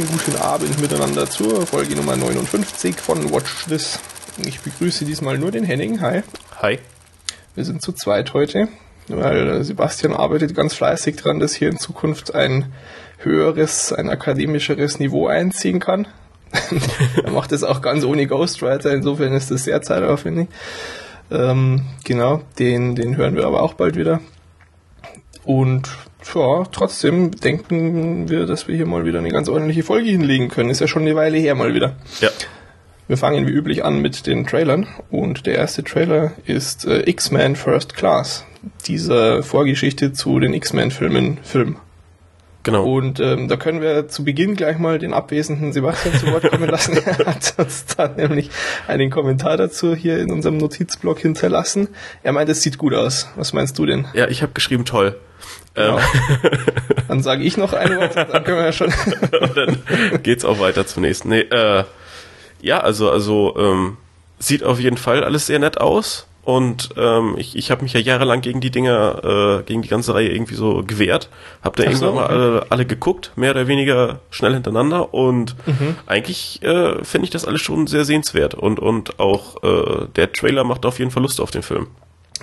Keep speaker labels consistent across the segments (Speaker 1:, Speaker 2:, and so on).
Speaker 1: wunderschönen guten Abend miteinander zur Folge Nummer 59 von Watch This. Ich begrüße diesmal nur den Henning. Hi.
Speaker 2: Hi.
Speaker 1: Wir sind zu zweit heute, weil Sebastian arbeitet ganz fleißig dran, dass hier in Zukunft ein höheres, ein akademischeres Niveau einziehen kann. er macht das auch ganz ohne Ghostwriter, insofern ist das sehr zeitaufwendig. Ähm, genau, den, den hören wir aber auch bald wieder. Und ja, trotzdem denken wir, dass wir hier mal wieder eine ganz ordentliche Folge hinlegen können. Ist ja schon eine Weile her mal wieder.
Speaker 2: Ja.
Speaker 1: Wir fangen wie üblich an mit den Trailern und der erste Trailer ist äh, X-Men First Class. Dieser Vorgeschichte zu den X-Men-Filmen Film.
Speaker 2: Genau.
Speaker 1: Und ähm, da können wir zu Beginn gleich mal den abwesenden Sebastian zu Wort kommen lassen. er hat uns da nämlich einen Kommentar dazu hier in unserem Notizblock hinterlassen. Er meint, es sieht gut aus. Was meinst du denn?
Speaker 2: Ja, ich habe geschrieben toll.
Speaker 1: Genau. Ähm. Dann sage ich noch ein Wort, dann können wir ja schon.
Speaker 2: dann geht's auch weiter zunächst. Nee, äh, ja, also, also ähm, sieht auf jeden Fall alles sehr nett aus. Und ähm, ich, ich habe mich ja jahrelang gegen die Dinger, äh, gegen die ganze Reihe irgendwie so gewehrt. Hab da Ach irgendwann so, mal alle, alle geguckt, mehr oder weniger schnell hintereinander. Und mhm. eigentlich äh, finde ich das alles schon sehr sehenswert. Und, und auch äh, der Trailer macht auf jeden Fall Lust auf den Film.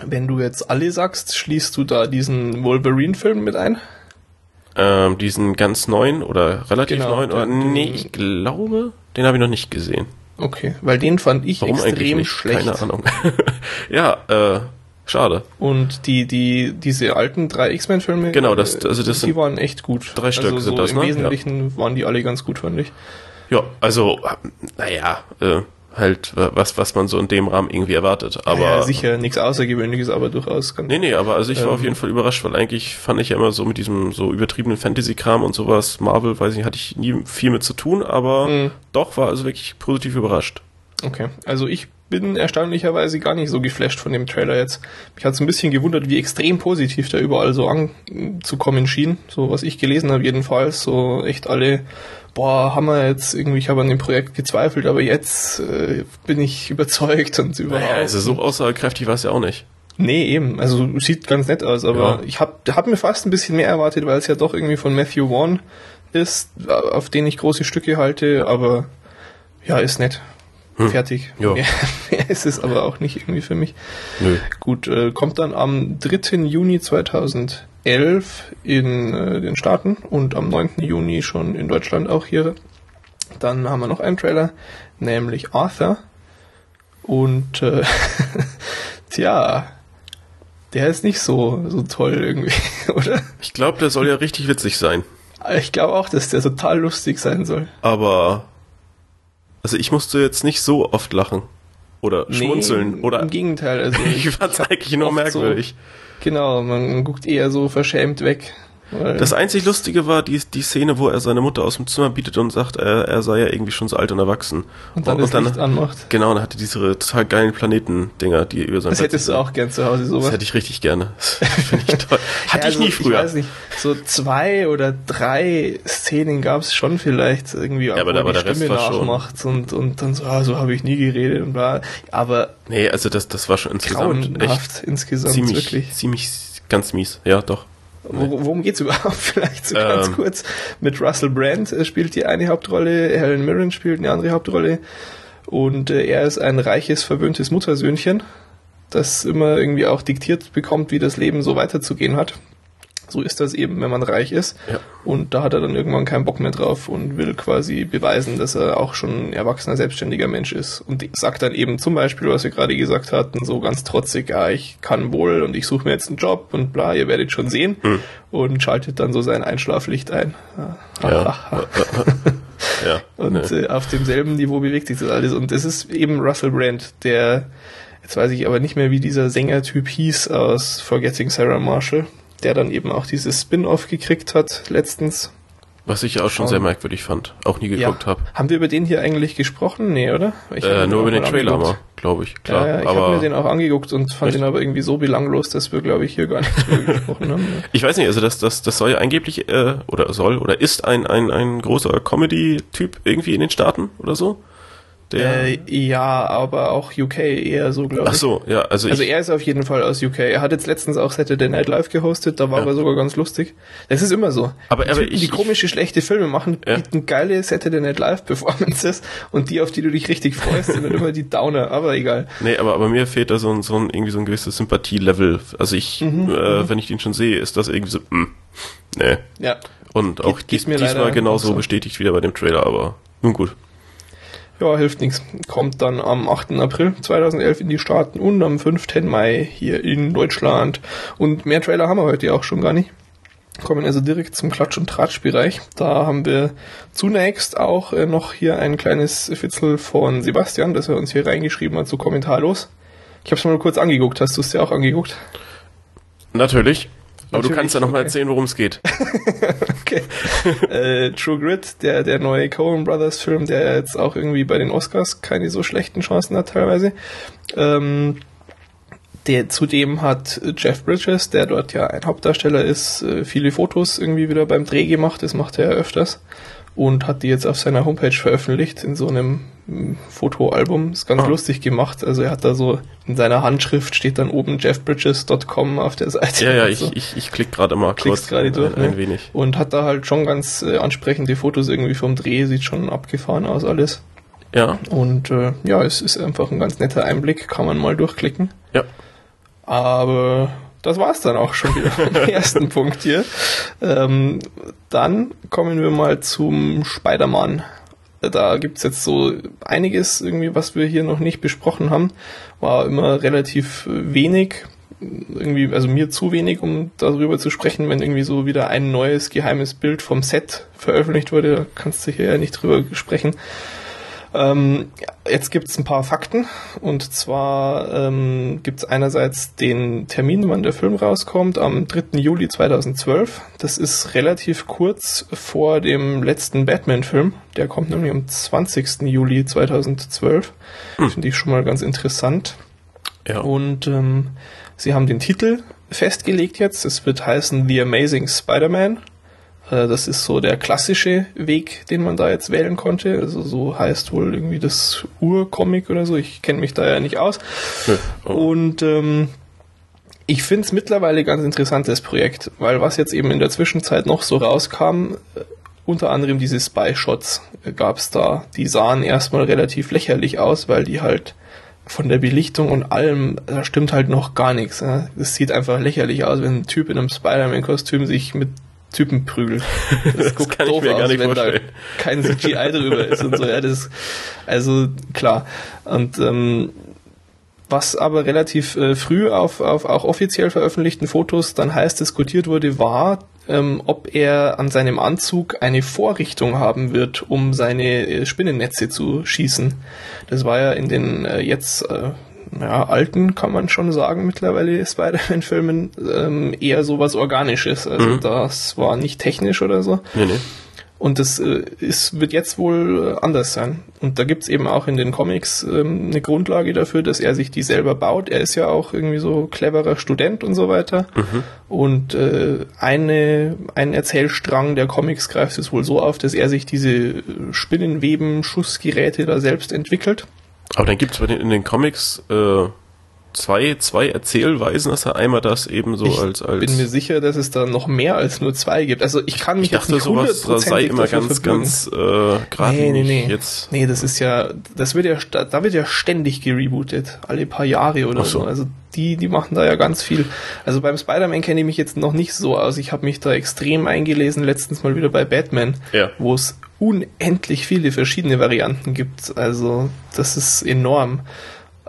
Speaker 1: Wenn du jetzt alle sagst, schließt du da diesen Wolverine-Film mit ein?
Speaker 2: Ähm, diesen ganz neuen oder relativ genau, neuen? Oder, nee, ich glaube, den habe ich noch nicht gesehen.
Speaker 1: Okay, weil den fand ich Warum extrem schlecht.
Speaker 2: Keine Ahnung. ja, äh, schade.
Speaker 1: Und die, die, diese alten drei X-Men-Filme,
Speaker 2: genau, das, also das
Speaker 1: die waren echt gut.
Speaker 2: Drei Stück
Speaker 1: also
Speaker 2: so sind das,
Speaker 1: Im
Speaker 2: ne?
Speaker 1: Wesentlichen ja. waren die alle ganz gut, fand ich.
Speaker 2: Ja, also, naja, äh, halt was, was man so in dem Rahmen irgendwie erwartet. Aber ja,
Speaker 1: sicher nichts Außergewöhnliches, aber durchaus
Speaker 2: ganz. Nee, nee, aber also ich war ähm, auf jeden Fall überrascht, weil eigentlich fand ich ja immer so mit diesem so übertriebenen Fantasy-Kram und sowas, Marvel, weiß ich, hatte ich nie viel mit zu tun, aber mhm. doch war also wirklich positiv überrascht.
Speaker 1: Okay, also ich bin erstaunlicherweise gar nicht so geflasht von dem Trailer jetzt. Mich hat es ein bisschen gewundert, wie extrem positiv da überall so anzukommen schien. So was ich gelesen habe jedenfalls. So echt alle boah, wir jetzt irgendwie, ich habe an dem Projekt gezweifelt, aber jetzt äh, bin ich überzeugt und überhaupt. Naja,
Speaker 2: also so aussagekräftig war es ja auch nicht.
Speaker 1: Nee, eben. Also sieht ganz nett aus, aber ja. ich habe hab mir fast ein bisschen mehr erwartet, weil es ja doch irgendwie von Matthew Vaughn ist, auf den ich große Stücke halte, aber ja, ist nett. Hm. Fertig. Ja. Mehr, mehr ist es aber auch nicht irgendwie für mich.
Speaker 2: Nö.
Speaker 1: Gut, äh, kommt dann am 3. Juni 2000 11 in äh, den Staaten und am 9. Juni schon in Deutschland auch hier. Dann haben wir noch einen Trailer, nämlich Arthur. Und äh, tja, der ist nicht so, so toll irgendwie, oder?
Speaker 2: Ich glaube, der soll ja richtig witzig sein.
Speaker 1: Ich glaube auch, dass der total lustig sein soll.
Speaker 2: Aber also ich musste jetzt nicht so oft lachen oder nee, schmunzeln oder
Speaker 1: im Gegenteil, also
Speaker 2: ich fand's eigentlich nur merkwürdig. So
Speaker 1: Genau, man guckt eher so verschämt weg.
Speaker 2: Das einzig Lustige war die, die Szene, wo er seine Mutter aus dem Zimmer bietet und sagt, er, er sei ja irgendwie schon so alt und erwachsen.
Speaker 1: Und dann und, und dann, Licht anmacht.
Speaker 2: Genau, und dann hatte diese total geilen Planeten-Dinger, die über sein
Speaker 1: Das Bett hättest du auch gern zu Hause, sowas.
Speaker 2: Das hätte ich richtig gerne. Finde ich toll. Hatte ja, also, ich nie früher. Ich weiß nicht,
Speaker 1: so zwei oder drei Szenen gab es schon vielleicht irgendwie,
Speaker 2: ja, aber, wo aber die Stimme
Speaker 1: nachmacht und, und dann so, ah, so habe ich nie geredet und bla. Aber
Speaker 2: Nee, also das, das war schon insgesamt echt
Speaker 1: insgesamt
Speaker 2: ziemlich,
Speaker 1: wirklich.
Speaker 2: ziemlich ganz mies, ja doch.
Speaker 1: Worum geht's überhaupt? Vielleicht so ganz ähm. kurz. Mit Russell Brand äh, spielt die eine Hauptrolle, Helen Mirren spielt eine andere Hauptrolle und äh, er ist ein reiches, verwöhntes Muttersöhnchen, das immer irgendwie auch diktiert bekommt, wie das Leben so weiterzugehen hat. So ist das eben, wenn man reich ist.
Speaker 2: Ja.
Speaker 1: Und da hat er dann irgendwann keinen Bock mehr drauf und will quasi beweisen, dass er auch schon ein erwachsener, selbstständiger Mensch ist. Und sagt dann eben zum Beispiel, was wir gerade gesagt hatten, so ganz trotzig, ja, ich kann wohl und ich suche mir jetzt einen Job und bla, ihr werdet schon sehen. Hm. Und schaltet dann so sein Einschlaflicht ein.
Speaker 2: Ja.
Speaker 1: ja. Und nee. äh, auf demselben Niveau bewegt sich das alles. Und das ist eben Russell Brand, der, jetzt weiß ich aber nicht mehr, wie dieser Sängertyp hieß aus Forgetting Sarah Marshall der dann eben auch dieses Spin-off gekriegt hat letztens.
Speaker 2: Was ich auch schon um, sehr merkwürdig fand, auch nie geguckt ja. habe.
Speaker 1: Haben wir über den hier eigentlich gesprochen? Nee, oder?
Speaker 2: Äh, nur über den Trailer, glaube ich. Klar,
Speaker 1: ja, ja, ich habe mir den auch angeguckt und fand echt? den aber irgendwie so belanglos, dass wir, glaube ich, hier gar nicht drüber gesprochen haben.
Speaker 2: Ich weiß nicht, also das, das, das soll ja angeblich, äh, oder soll, oder ist ein, ein, ein großer Comedy-Typ irgendwie in den Staaten oder so
Speaker 1: Äh, ja, aber auch UK eher so, glaube ich.
Speaker 2: Ach so, ja, also,
Speaker 1: Also er ist auf jeden Fall aus UK. Er hat jetzt letztens auch Saturday Night Live gehostet, da war
Speaker 2: Ja.
Speaker 1: er sogar ganz lustig. Das ist immer so.
Speaker 2: Aber-
Speaker 1: die
Speaker 2: aber
Speaker 1: Typen,
Speaker 2: ich-
Speaker 1: die komische, schlechte Filme machen,
Speaker 2: Ja.
Speaker 1: bieten geile Saturday Night Live Performances und die, auf die du dich richtig freust, sind dann immer die Downer, aber egal.
Speaker 2: nee, aber, aber mir fehlt da so ein, so ein, irgendwie so ein gewisses Sympathielevel. Also ich,
Speaker 1: Mhm,
Speaker 2: äh, wenn ich den schon sehe, ist das irgendwie so, mh, nee.
Speaker 1: Ja.
Speaker 2: Und auch
Speaker 1: geht
Speaker 2: dies,
Speaker 1: mir
Speaker 2: diesmal genauso
Speaker 1: so.
Speaker 2: bestätigt wieder bei dem Trailer, aber nun gut.
Speaker 1: Ja, hilft nichts. Kommt dann am 8. April 2011 in die Staaten und am 5. Mai hier in Deutschland. Und mehr Trailer haben wir heute auch schon gar nicht. Kommen also direkt zum Klatsch- und Tratsch-Bereich. Da haben wir zunächst auch äh, noch hier ein kleines Fitzel von Sebastian, das er uns hier reingeschrieben hat, so kommentarlos. Ich habe es mal kurz angeguckt. Hast du es dir auch angeguckt?
Speaker 2: Natürlich. Aber du kannst ja noch mal
Speaker 1: okay.
Speaker 2: erzählen, worum es geht.
Speaker 1: Okay. äh, True Grit, der, der neue Coen Brothers Film, der jetzt auch irgendwie bei den Oscars keine so schlechten Chancen hat teilweise. Ähm, der zudem hat Jeff Bridges, der dort ja ein Hauptdarsteller ist, äh, viele Fotos irgendwie wieder beim Dreh gemacht. Das macht er ja öfters. Und hat die jetzt auf seiner Homepage veröffentlicht in so einem mm, Fotoalbum. Ist ganz
Speaker 2: Ah.
Speaker 1: lustig gemacht. Also er hat da so in seiner Handschrift steht dann oben jeffbridges.com auf der Seite.
Speaker 2: Ja, ja, ich,
Speaker 1: so
Speaker 2: ich, ich klick gerade mal kurz
Speaker 1: gerade durch,
Speaker 2: ein, ein
Speaker 1: ne?
Speaker 2: wenig.
Speaker 1: Und hat da halt schon ganz äh, ansprechende Fotos irgendwie vom Dreh, sieht schon abgefahren aus alles.
Speaker 2: Ja,
Speaker 1: Und äh, ja, es ist einfach ein ganz netter Einblick, kann man mal durchklicken.
Speaker 2: ja.
Speaker 1: Aber das war's dann auch schon wieder vom ersten Punkt hier. Ähm, dann kommen wir mal zum Spider-Man. Da gibt's jetzt so einiges irgendwie, was wir hier noch nicht besprochen haben. War immer relativ wenig. Irgendwie, also mir zu wenig, um darüber zu sprechen, wenn irgendwie so wieder ein neues geheimes Bild vom Set veröffentlicht wurde. Da kannst du hier ja nicht drüber sprechen. Ähm, jetzt gibt's ein paar Fakten. Und zwar ähm, gibt's einerseits den Termin, wann der Film rauskommt, am 3. Juli 2012. Das ist relativ kurz vor dem letzten Batman-Film. Der kommt nämlich am 20. Juli 2012. Finde ich schon mal ganz interessant.
Speaker 2: Ja.
Speaker 1: Und ähm, sie haben den Titel festgelegt jetzt. Es wird heißen The Amazing Spider-Man. Äh, das ist so der klassische Weg, den man da jetzt wählen konnte. Also so heißt wohl irgendwie das Urcomic oder so. Ich kenne mich da ja nicht aus.
Speaker 2: Nö.
Speaker 1: Und ähm, ich finde es mittlerweile ganz interessantes Projekt, weil was jetzt eben in der Zwischenzeit noch so rauskam, äh, unter anderem diese Spy-Shots gab es da. Die sahen erstmal relativ lächerlich aus, weil die halt von der Belichtung und allem, da stimmt halt noch gar nichts. Ne? Es sieht einfach lächerlich aus, wenn ein Typ in einem Spider-Man-Kostüm sich mit Typen prügelt. Das, guckt
Speaker 2: kann ich
Speaker 1: doof
Speaker 2: mir gar
Speaker 1: aus,
Speaker 2: nicht
Speaker 1: wenn da
Speaker 2: vorstellen.
Speaker 1: kein CGI drüber ist und so. Ja, das, also klar. Und ähm, was aber relativ äh, früh auf, auf auch offiziell veröffentlichten Fotos dann heiß diskutiert wurde, war, ähm, ob er an seinem Anzug eine Vorrichtung haben wird, um seine äh, Spinnennetze zu schießen. Das war ja in den äh, jetzt äh, ja, alten, kann man schon sagen, mittlerweile Spider-Man-Filmen ähm, eher sowas Organisches. Also
Speaker 2: Mhm.
Speaker 1: das war nicht technisch oder so.
Speaker 2: Nee, nee.
Speaker 1: Und das äh, ist, wird jetzt wohl äh, anders sein. Und da gibt's eben auch in den Comics ähm, eine Grundlage dafür, dass er sich die selber baut. Er ist ja auch irgendwie so cleverer Student und so weiter. Und äh, eine, ein Erzählstrang der Comics greift es wohl so auf, dass er sich diese äh, Spinnenweben-Schussgeräte da selbst entwickelt.
Speaker 2: Aber dann bei den, in den Comics äh, zwei, zwei Erzählweisen, dass er einmal das eben so
Speaker 1: ich
Speaker 2: als, als
Speaker 1: bin mir sicher, dass es da noch mehr als nur zwei gibt. Also ich kann mich
Speaker 2: ich dachte,
Speaker 1: jetzt nicht
Speaker 2: sowas sei immer ganz, ganz äh, geradlinig
Speaker 1: Nee, nee, nee.
Speaker 2: jetzt.
Speaker 1: Nee, das ist ja, das wird ja, da wird ja ständig gerebootet. Alle paar Jahre oder
Speaker 2: so.
Speaker 1: so. Also die, die machen da ja ganz viel. Also beim Spider-Man kenne ich mich jetzt noch nicht so aus. Ich habe mich da extrem eingelesen, letztens mal wieder bei Batman,
Speaker 2: Ja.
Speaker 1: wo es unendlich viele verschiedene Varianten gibt. Also das ist enorm.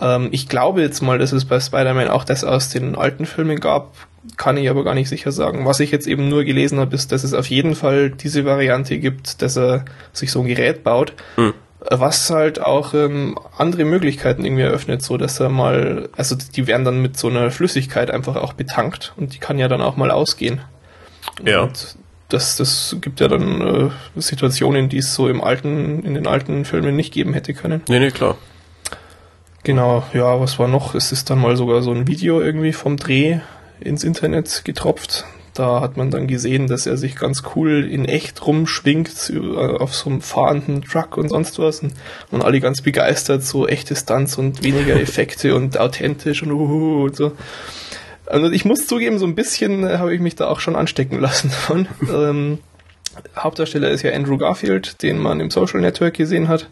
Speaker 1: Ähm, ich glaube jetzt mal, dass es bei Spider-Man auch das aus den alten Filmen gab, kann ich aber gar nicht sicher sagen. Was ich jetzt eben nur gelesen habe, ist, dass es auf jeden Fall diese Variante gibt, dass er sich so ein Gerät baut,
Speaker 2: Hm.
Speaker 1: was halt auch ähm, andere Möglichkeiten irgendwie eröffnet, so dass er mal, also die werden dann mit so einer Flüssigkeit einfach auch betankt und die kann ja dann auch mal ausgehen.
Speaker 2: Ja.
Speaker 1: Und das, das gibt ja dann äh, Situationen, die es so im alten, in den alten Filmen nicht geben hätte können.
Speaker 2: Nee, nee, klar.
Speaker 1: Genau, ja, was war noch? Es ist dann mal sogar so ein Video irgendwie vom Dreh ins Internet getropft. Da hat man dann gesehen, dass er sich ganz cool in echt rumschwingt auf so einem fahrenden Truck und sonst was. Und, alle ganz begeistert, so echte Stunts und weniger Effekte und authentisch und, uh, und so. Also ich muss zugeben, so ein bisschen äh, habe ich mich da auch schon anstecken lassen von. ähm, Hauptdarsteller ist ja Andrew Garfield, den man im Social Network gesehen hat.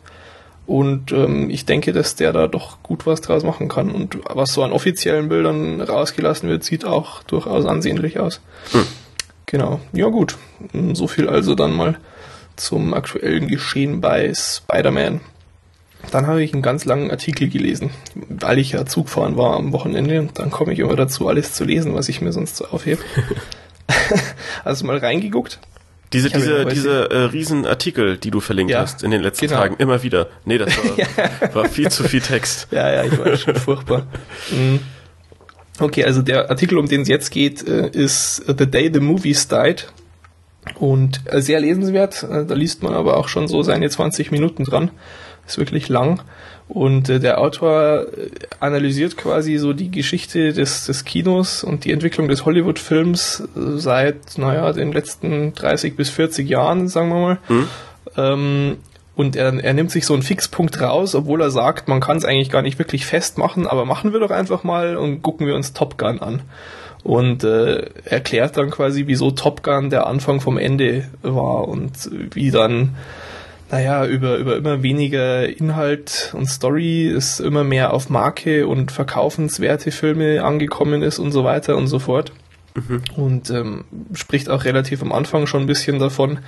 Speaker 1: Und ähm, ich denke, dass der da doch gut was draus machen kann. Und was so an offiziellen Bildern rausgelassen wird, sieht auch durchaus ansehnlich aus. Hm. Genau. Ja gut. So viel also dann mal zum aktuellen Geschehen bei Spider-Man. Dann habe ich einen ganz langen Artikel gelesen, weil ich ja Zugfahren war am Wochenende. Und dann komme ich immer dazu, alles zu lesen, was ich mir sonst so aufhebe. also mal reingeguckt.
Speaker 2: Diese, diese, diese äh, Riesenartikel, die du verlinkt ja, hast in den letzten genau. Tagen, immer wieder. Nee, das war, ja. war viel zu viel Text.
Speaker 1: Ja, ja, ich war schon furchtbar. Mhm. Okay, also der Artikel, um den es jetzt geht, äh, ist The Day the Movies Died. Und äh, sehr lesenswert. Äh, da liest man aber auch schon so seine 20 Minuten dran. Ist wirklich lang. Und äh, der Autor äh, analysiert quasi so die Geschichte des, des Kinos und die Entwicklung des Hollywood-Films äh, seit, naja, den letzten 30 bis 40 Jahren, sagen wir mal. Mhm. Ähm, und er, er nimmt sich so einen Fixpunkt raus, obwohl er sagt, man kann es eigentlich gar nicht wirklich festmachen, aber machen wir doch einfach mal und gucken wir uns Top Gun an. Und äh, erklärt dann quasi, wieso Top Gun der Anfang vom Ende war und wie dann naja, über, über immer weniger Inhalt und Story ist immer mehr auf Marke und verkaufenswerte Filme angekommen ist und so weiter und so fort. Mhm. Und ähm, spricht auch relativ am Anfang schon ein bisschen davon,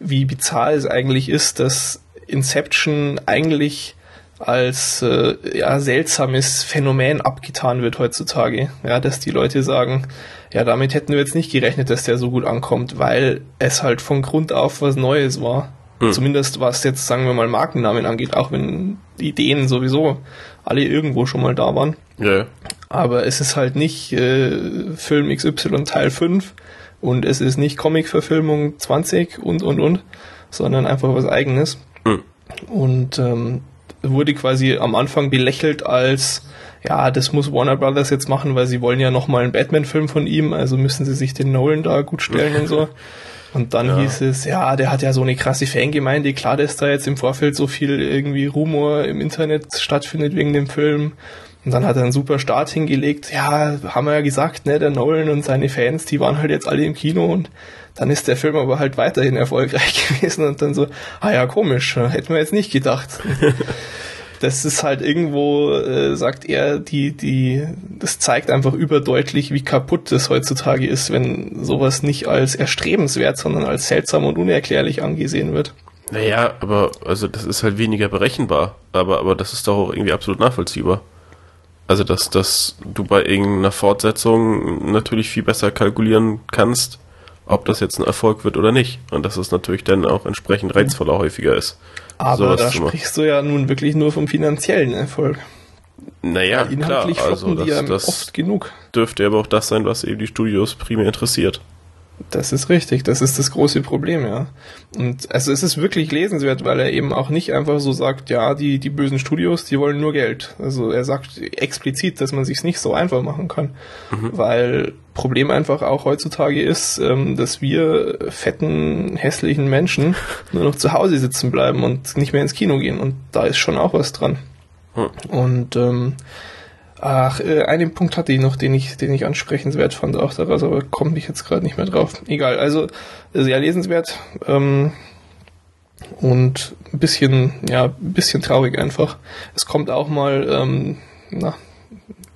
Speaker 1: wie bizarr es eigentlich ist, dass Inception eigentlich als äh, ja, seltsames Phänomen abgetan wird heutzutage. Ja, dass die Leute sagen, ja, damit hätten wir jetzt nicht gerechnet, dass der so gut ankommt, weil es halt von Grund auf was Neues war. Hm. Zumindest was jetzt, sagen wir mal, Markennamen angeht, auch wenn die Ideen sowieso alle irgendwo schon mal da waren. Ja. Aber es ist halt nicht äh, Film XY Teil 5 und es ist nicht Comic-Verfilmung 20 und und und, sondern einfach was eigenes. Hm. Und ähm, wurde quasi am Anfang belächelt als ja, das muss Warner Brothers jetzt machen, weil sie wollen ja nochmal einen Batman-Film von ihm, also müssen sie sich den Nolan da gut stellen und so. Und dann ja. hieß es, ja, der hat ja so eine krasse Fangemeinde, klar, dass da jetzt im Vorfeld so viel irgendwie Rumor im Internet stattfindet wegen dem Film. Und dann hat er einen super Start hingelegt. Ja, haben wir ja gesagt, ne, der Nolan und seine Fans, die waren halt jetzt alle im Kino und dann ist der Film aber halt weiterhin erfolgreich gewesen und dann so, ah ja, komisch, hätten wir jetzt nicht gedacht. das ist halt irgendwo, äh, sagt er, die, die, das zeigt einfach überdeutlich, wie kaputt das heutzutage ist, wenn sowas nicht als erstrebenswert, sondern als seltsam und unerklärlich angesehen wird.
Speaker 2: Naja, aber also das ist halt weniger berechenbar, aber, aber das ist doch auch irgendwie absolut nachvollziehbar. Also dass, dass du bei irgendeiner Fortsetzung natürlich viel besser kalkulieren kannst, ob das jetzt ein Erfolg wird oder nicht. Und dass es natürlich dann auch entsprechend reizvoller häufiger ist.
Speaker 1: Aber da sprichst du ja nun wirklich nur vom finanziellen Erfolg.
Speaker 2: Naja, inhaltlich klar, also das, das oft genug. Dürfte aber auch das sein, was eben die Studios primär interessiert.
Speaker 1: Das ist richtig, das ist das große Problem, ja. Und also es ist wirklich lesenswert, weil er eben auch nicht einfach so sagt, ja, die, die bösen Studios, die wollen nur Geld. Also er sagt explizit, dass man sich's nicht so einfach machen kann. Mhm. Weil Problem einfach auch heutzutage ist, ähm, dass wir fetten, hässlichen Menschen nur noch zu Hause sitzen bleiben und nicht mehr ins Kino gehen. Und da ist schon auch was dran. Mhm. Und ähm, Ach, äh, einen Punkt hatte ich noch, den ich, den ich ansprechenswert fand auch daraus, aber komme ich jetzt gerade nicht mehr drauf. Egal, also sehr lesenswert ähm, und ein bisschen, ja, ein bisschen traurig einfach. Es kommt auch mal, ähm, na,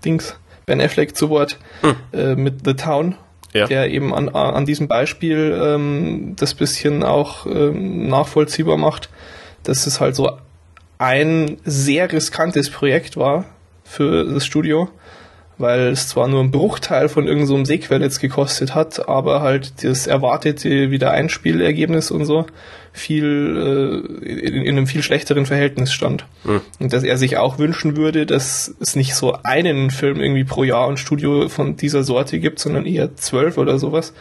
Speaker 1: Dings, Ben Affleck zu Wort hm. äh, mit The Town, ja. der eben an, an diesem Beispiel ähm, das bisschen auch ähm, nachvollziehbar macht, dass es halt so ein sehr riskantes Projekt war, für das Studio, weil es zwar nur ein Bruchteil von irgendeinem so Sequel jetzt gekostet hat, aber halt das erwartete Wiedereinspielergebnis und so viel äh, in, in, einem viel schlechteren Verhältnis stand. Mhm. Und dass er sich auch wünschen würde, dass es nicht so einen Film irgendwie pro Jahr und Studio von dieser Sorte gibt, sondern eher zwölf oder sowas.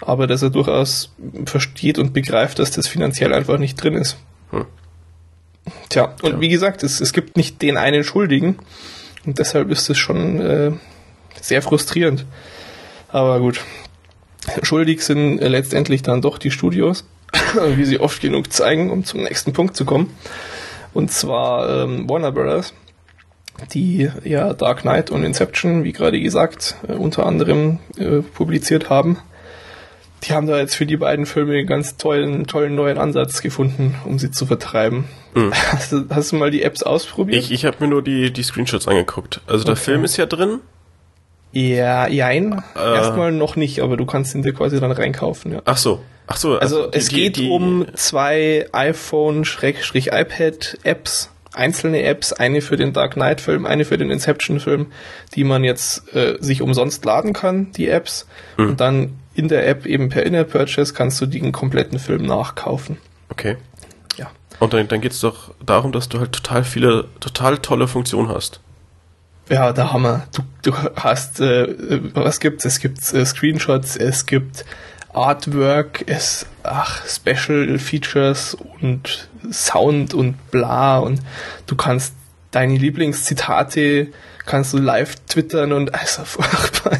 Speaker 1: Aber dass er durchaus versteht und begreift, dass das finanziell einfach nicht drin ist. Mhm. Tja, und ja. wie gesagt, es, es gibt nicht den einen Schuldigen. Und deshalb ist es schon äh, sehr frustrierend. Aber gut. Schuldig sind äh, letztendlich dann doch die Studios, wie sie oft genug zeigen, um zum nächsten Punkt zu kommen. Und zwar ähm, Warner Brothers, die ja Dark Knight und Inception, wie gerade gesagt, äh, unter anderem äh, publiziert haben. Die haben da jetzt für die beiden Filme einen ganz tollen, tollen neuen Ansatz gefunden, um sie zu vertreiben.
Speaker 2: Hm.
Speaker 1: Hast, du, hast du mal die Apps ausprobiert?
Speaker 2: Ich, ich habe mir nur die, die Screenshots angeguckt. Also der
Speaker 1: Okay.
Speaker 2: Film ist ja drin.
Speaker 1: ja, jein.
Speaker 2: Äh.
Speaker 1: Erstmal noch nicht, aber du kannst ihn dir quasi dann reinkaufen, ja.
Speaker 2: Ach so. Ach so.
Speaker 1: Also
Speaker 2: die-
Speaker 1: es
Speaker 2: die-
Speaker 1: geht
Speaker 2: die-
Speaker 1: um zwei iPhone-iPad-Apps, einzelne Apps, eine für den Dark Knight-Film, eine für den Inception-Film, die man jetzt äh, sich umsonst laden kann, die Apps.
Speaker 2: Hm.
Speaker 1: Und dann in der App eben per In-App-Purchase kannst du den kompletten Film nachkaufen.
Speaker 2: Okay.
Speaker 1: Ja.
Speaker 2: Und dann, dann geht's doch darum, dass du halt total viele, total tolle Funktionen hast.
Speaker 1: Ja, der Hammer. Du, du hast, äh, äh, was gibt's? Es gibt äh, Screenshots, es gibt Artwork, es, ach, Special Features und Sound und bla und du kannst deine Lieblingszitate kannst du live twittern und also furchtbar.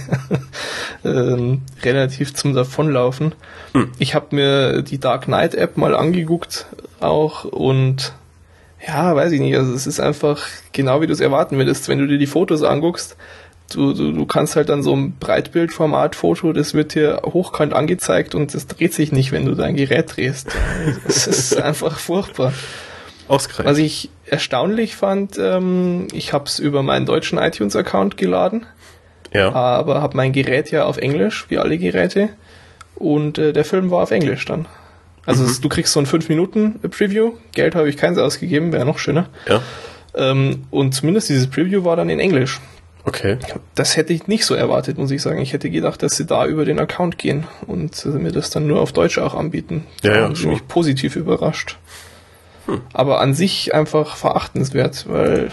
Speaker 1: ähm, relativ zum Davonlaufen.
Speaker 2: Hm.
Speaker 1: Ich habe mir die Dark Knight App mal angeguckt auch und ja, weiß ich nicht, also es ist einfach genau wie du es erwarten würdest, wenn du dir die Fotos anguckst. Du, du, du kannst halt dann so ein Breitbildformat-Foto, das wird dir hochkant angezeigt und das dreht sich nicht, wenn du dein Gerät drehst. Es ist einfach furchtbar.
Speaker 2: Ausgereicht.
Speaker 1: Was ich erstaunlich fand, ähm, ich habe es über meinen deutschen iTunes-Account geladen,
Speaker 2: ja.
Speaker 1: aber habe mein Gerät ja auf Englisch, wie alle Geräte, und äh, der Film war auf Englisch dann. Also
Speaker 2: Mhm.
Speaker 1: es, du kriegst so ein 5-Minuten-Preview, Geld habe ich keins ausgegeben, wäre noch schöner.
Speaker 2: Ja.
Speaker 1: Ähm, und zumindest dieses Preview war dann in Englisch.
Speaker 2: Okay.
Speaker 1: Das hätte ich nicht so erwartet, muss ich sagen. Ich hätte gedacht, dass sie da über den Account gehen und äh, mir das dann nur auf Deutsch auch anbieten.
Speaker 2: Ja, ja, schon.
Speaker 1: mich positiv überrascht.
Speaker 2: Hm.
Speaker 1: Aber an sich einfach verachtenswert, weil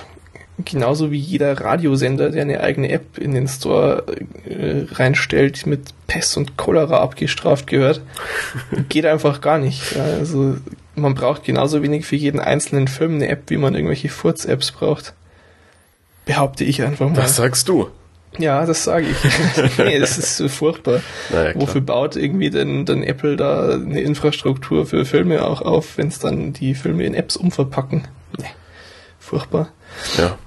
Speaker 1: genauso wie jeder Radiosender, der eine eigene App in den Store äh, reinstellt, mit Pest und Cholera abgestraft gehört, geht einfach gar nicht. Also man braucht genauso wenig für jeden einzelnen Film eine App, wie man irgendwelche Furz-Apps braucht. Behaupte ich einfach mal.
Speaker 2: Was sagst du?
Speaker 1: Ja, das sage ich. nee, das ist so furchtbar.
Speaker 2: Naja.
Speaker 1: Wofür baut irgendwie denn, denn Apple da eine Infrastruktur für Filme auch auf, wenn es dann die Filme in Apps umverpacken? Nee. Furchtbar.
Speaker 2: Ja.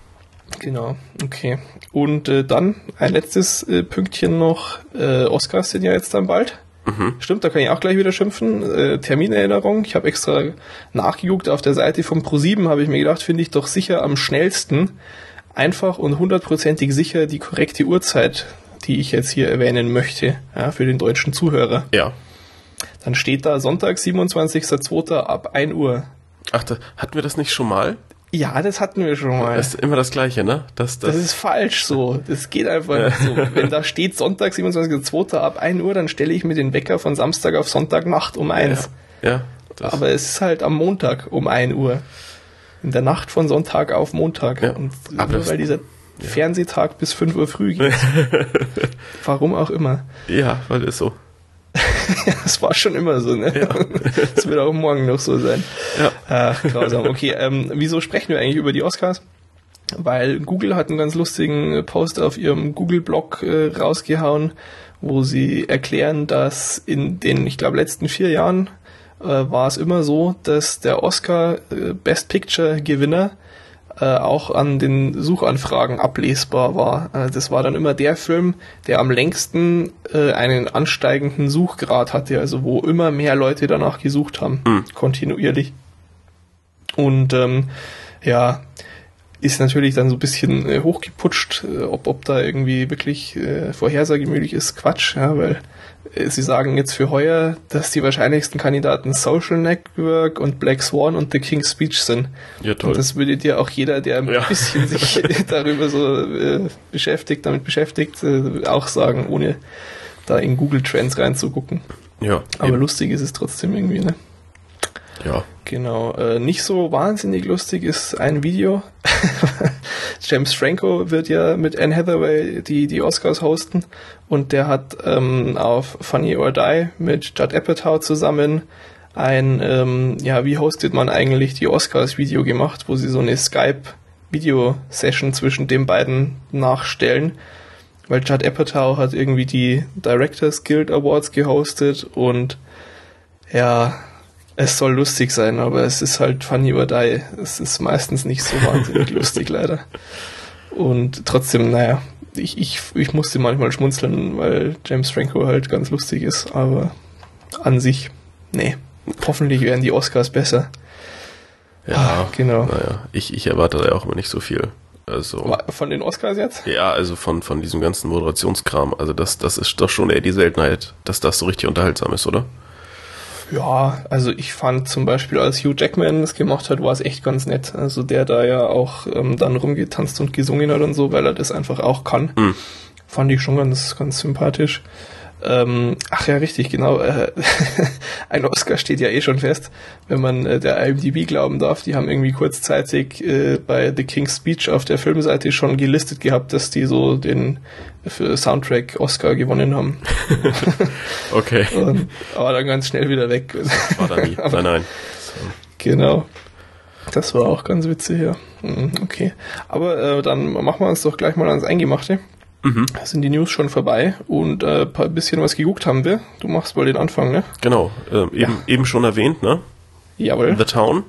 Speaker 1: Genau, okay. Und äh, dann ein letztes äh, Pünktchen noch. Äh, Oscars sind ja jetzt dann bald.
Speaker 2: Mhm.
Speaker 1: Stimmt, da kann ich auch gleich wieder schimpfen. Äh, Terminerinnerung. Ich habe extra nachgeguckt auf der Seite vom Pro7, habe ich mir gedacht, finde ich doch sicher am schnellsten, einfach und hundertprozentig sicher die korrekte Uhrzeit, die ich jetzt hier erwähnen möchte, ja, für den deutschen Zuhörer.
Speaker 2: Ja.
Speaker 1: Dann steht da Sonntag, 27.02. ab 1 Uhr.
Speaker 2: Ach, da, hatten wir das nicht schon mal?
Speaker 1: Ja, das hatten wir schon mal.
Speaker 2: Das ist immer das Gleiche, ne? Das, das,
Speaker 1: Das ist falsch so. Das geht einfach nicht so. Wenn da steht Sonntag, 27.02. ab 1 Uhr, dann stelle ich mir den Wecker von Samstag auf Sonntagnacht um 1.
Speaker 2: ja, ja, das,
Speaker 1: Aber es ist halt am Montag um 1 Uhr. In der Nacht von Sonntag auf Montag.
Speaker 2: Ja,
Speaker 1: Und
Speaker 2: aber
Speaker 1: nur weil dieser Fernsehtag bis 5 Uhr früh geht. Warum auch immer.
Speaker 2: ja, weil ist so.
Speaker 1: Das war schon immer so, ne?
Speaker 2: Ja.
Speaker 1: Das wird auch morgen noch so sein.
Speaker 2: Ja.
Speaker 1: Ach, grausam. Okay, ähm, wieso sprechen wir eigentlich über die Oscars? Weil Google hat einen ganz lustigen Post auf ihrem Google-Blog äh, rausgehauen, wo sie erklären, dass in den, ich glaube, letzten vier Jahren äh, war es immer so, dass der Oscar äh, Best Picture Gewinner äh, auch an den Suchanfragen ablesbar war. Äh, das war dann immer der Film, der am längsten äh, einen ansteigenden Suchgrad hatte, also wo immer mehr Leute danach gesucht haben,
Speaker 2: Hm.
Speaker 1: kontinuierlich. Und ähm, ja, ist natürlich dann so ein bisschen äh, hochgeputscht, äh, ob, ob da irgendwie wirklich äh, Vorhersage möglich ist, Quatsch, ja, weil sie sagen jetzt für heuer, dass die wahrscheinlichsten Kandidaten Social Network und Black Swan und The King's Speech sind.
Speaker 2: Ja, toll.
Speaker 1: Und das würde dir auch jeder, der ein
Speaker 2: Ja.
Speaker 1: bisschen sich darüber so äh, beschäftigt, damit beschäftigt, äh, auch sagen, ohne da in Google Trends reinzugucken.
Speaker 2: ja,
Speaker 1: Aber
Speaker 2: eben.
Speaker 1: lustig ist es trotzdem irgendwie, ne?
Speaker 2: ja.
Speaker 1: Genau. Äh, nicht so wahnsinnig lustig ist ein Video. James Franco wird ja mit Anne Hathaway die, die Oscars hosten und der hat ähm, auf Funny or Die mit Judd Apatow zusammen ein, ähm, ja, wie hostet man eigentlich die Oscars Video gemacht, wo sie so eine Skype Video Session zwischen den beiden nachstellen weil Judd Apatow hat irgendwie die Directors Guild Awards gehostet und ja, es soll lustig sein, aber es ist halt funny or die. Es ist meistens nicht so wahnsinnig lustig, leider. Und trotzdem, naja, ich, ich, ich musste manchmal schmunzeln, weil James Franco halt ganz lustig ist, aber an sich, nee. Hoffentlich werden die Oscars besser.
Speaker 2: Ja, ah, genau. Naja, ich, ich erwarte da auch immer nicht so viel. Also,
Speaker 1: von den Oscars jetzt?
Speaker 2: Ja, also von, von diesem ganzen Moderationskram. Also das, das ist doch schon eher die Seltenheit, dass das so richtig unterhaltsam ist, oder?
Speaker 1: Ja, also ich fand zum Beispiel, als Hugh Jackman das gemacht hat, war es echt ganz nett. Also der da ja auch ähm, dann rumgetanzt und gesungen hat und so, weil er das einfach auch kann. Mhm. Fand ich schon ganz, ganz sympathisch. Ähm, ach ja, richtig, genau. Äh, ein Oscar steht ja eh schon fest, wenn man äh, der IMDb glauben darf. Die haben irgendwie kurzzeitig äh, bei The King's Speech auf der Filmseite schon gelistet gehabt, dass die so den für Soundtrack Oscar gewonnen haben.
Speaker 2: okay.
Speaker 1: Und, aber dann ganz schnell wieder weg.
Speaker 2: War da nie. nein, nein.
Speaker 1: Genau. Das war auch ganz witzig, ja. Mhm, okay. Aber äh, dann machen wir uns doch gleich mal ans Eingemachte. Mhm. Sind die News schon vorbei und äh, ein bisschen was geguckt haben wir. Du machst wohl den Anfang, ne?
Speaker 2: Genau, äh, eben, ja. eben schon erwähnt, ne?
Speaker 1: Jawohl.
Speaker 2: The Town.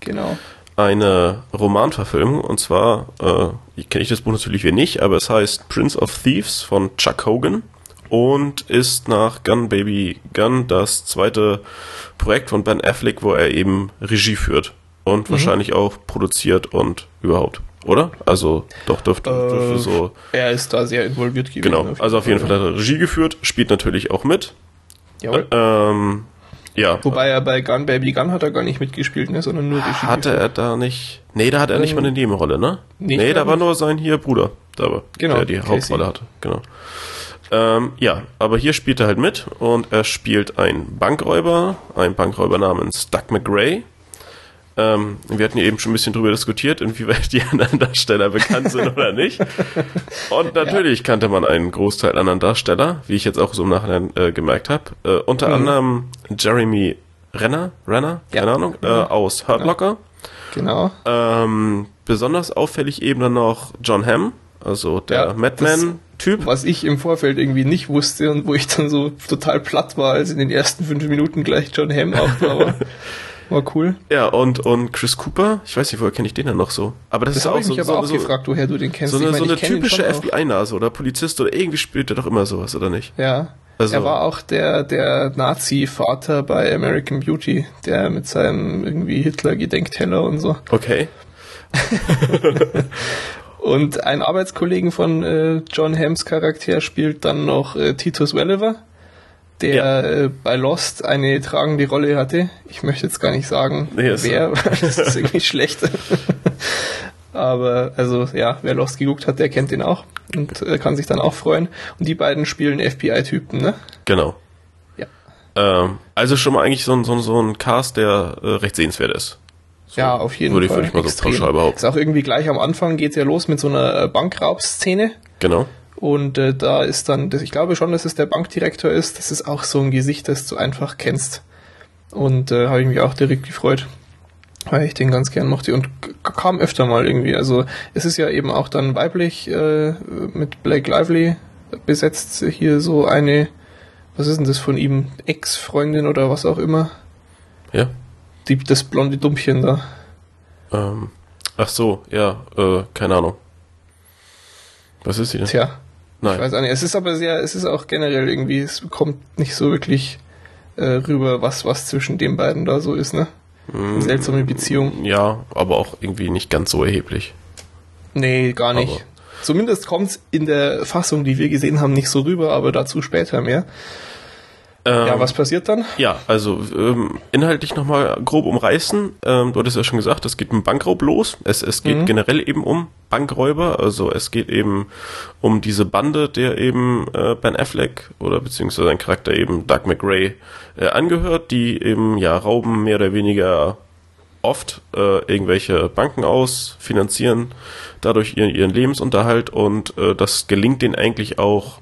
Speaker 1: Genau.
Speaker 2: Eine Romanverfilmung und zwar, äh, kenne ich das Buch natürlich wie nicht, aber es heißt Prince of Thieves von Chuck Hogan und ist nach Gun Baby Gun das zweite Projekt von Ben Affleck, wo er eben Regie führt und mhm. wahrscheinlich auch produziert und überhaupt oder? Also doch dürfte, dürfte äh, so.
Speaker 1: Er ist da sehr involviert gewesen.
Speaker 2: Genau, also auf jeden Fall hat er Regie geführt, spielt natürlich auch mit.
Speaker 1: Jawohl. Ähm, ja. Wobei er bei Gun Baby Gun hat er gar nicht mitgespielt, ne, sondern nur
Speaker 2: Regie. Hatte geführt. er da nicht. Nee, da hat er nicht mal eine Nebenrolle, ne? Nicht nee, da war nur sein hier Bruder, da war, genau, der die Casey. Hauptrolle hatte. Genau. Ähm, ja, aber hier spielt er halt mit und er spielt einen Bankräuber, einen Bankräuber namens Doug McRae ähm, wir hatten ja eben schon ein bisschen drüber diskutiert, inwieweit die anderen Darsteller bekannt sind oder nicht. Und natürlich ja. kannte man einen Großteil anderen Darsteller, wie ich jetzt auch so im Nachhinein äh, gemerkt habe. Äh, unter mhm. anderem Jeremy Renner, Renner, ja. keine Ahnung, äh, aus Hurt Locker.
Speaker 1: Genau.
Speaker 2: Ähm, besonders auffällig eben dann noch John Hamm, also der ja, Madman. Typ.
Speaker 1: Was ich im Vorfeld irgendwie nicht wusste und wo ich dann so total platt war, als in den ersten fünf Minuten gleich John Hamm auch war. War cool.
Speaker 2: Ja, und, und Chris Cooper, ich weiß nicht, woher kenne ich den dann noch so. Aber das, das ist auch
Speaker 1: ich so. Ich
Speaker 2: habe
Speaker 1: so, auch so, gefragt, woher du den kennst.
Speaker 2: So eine, meine, so eine typische FBI-Nase oder Polizist oder irgendwie spielt er doch immer sowas, oder nicht?
Speaker 1: Ja. Also, er war auch der, der Nazi-Vater bei American Beauty, der mit seinem irgendwie Hitler-Gedenkteller und so.
Speaker 2: Okay.
Speaker 1: und ein Arbeitskollegen von äh, John Hams Charakter spielt dann noch äh, Titus Welliver der ja. äh, bei Lost eine tragende Rolle hatte. Ich möchte jetzt gar nicht sagen, nee, wer, das ist irgendwie schlecht. Aber also ja, wer Lost geguckt hat, der kennt den auch und äh, kann sich dann auch freuen. Und die beiden spielen FBI-Typen, ne?
Speaker 2: Genau.
Speaker 1: Ja.
Speaker 2: Ähm, also schon mal eigentlich so ein, so, so ein Cast, der äh, recht sehenswert ist.
Speaker 1: So, ja, auf jeden
Speaker 2: würde
Speaker 1: Fall.
Speaker 2: Würde ich mal so pauschal behaupten.
Speaker 1: Ist auch irgendwie gleich am Anfang geht's ja los mit so einer äh, Bankraubszene.
Speaker 2: Genau.
Speaker 1: Und äh, da ist dann, ich glaube schon, dass es der Bankdirektor ist. Das ist auch so ein Gesicht, das du einfach kennst. Und äh, habe ich mich auch direkt gefreut, weil ich den ganz gern mochte und kam öfter mal irgendwie. Also es ist ja eben auch dann weiblich äh, mit Blake Lively besetzt hier so eine, was ist denn das von ihm, Ex-Freundin oder was auch immer.
Speaker 2: Ja.
Speaker 1: Die, das blonde Dumpchen da.
Speaker 2: Ähm, ach so, ja, äh, keine Ahnung. Was ist sie denn?
Speaker 1: Tja, Nein. Ich weiß auch nicht. Es ist aber sehr, es ist auch generell irgendwie, es kommt nicht so wirklich äh, rüber, was, was zwischen den beiden da so ist, ne? Eine mm, seltsame Beziehung.
Speaker 2: Ja, aber auch irgendwie nicht ganz so erheblich.
Speaker 1: Nee, gar nicht. Aber Zumindest kommt es in der Fassung, die wir gesehen haben, nicht so rüber, aber dazu später mehr. Ähm, ja, was passiert dann?
Speaker 2: Ja, also ähm, inhaltlich nochmal grob umreißen. Ähm, du hattest ja schon gesagt, es geht mit Bankraub los. Es, es geht mhm. generell eben um Bankräuber. Also es geht eben um diese Bande, der eben äh, Ben Affleck oder beziehungsweise sein Charakter eben Doug McRae äh, angehört, die eben ja rauben mehr oder weniger oft äh, irgendwelche Banken aus, finanzieren dadurch ihren, ihren Lebensunterhalt und äh, das gelingt denen eigentlich auch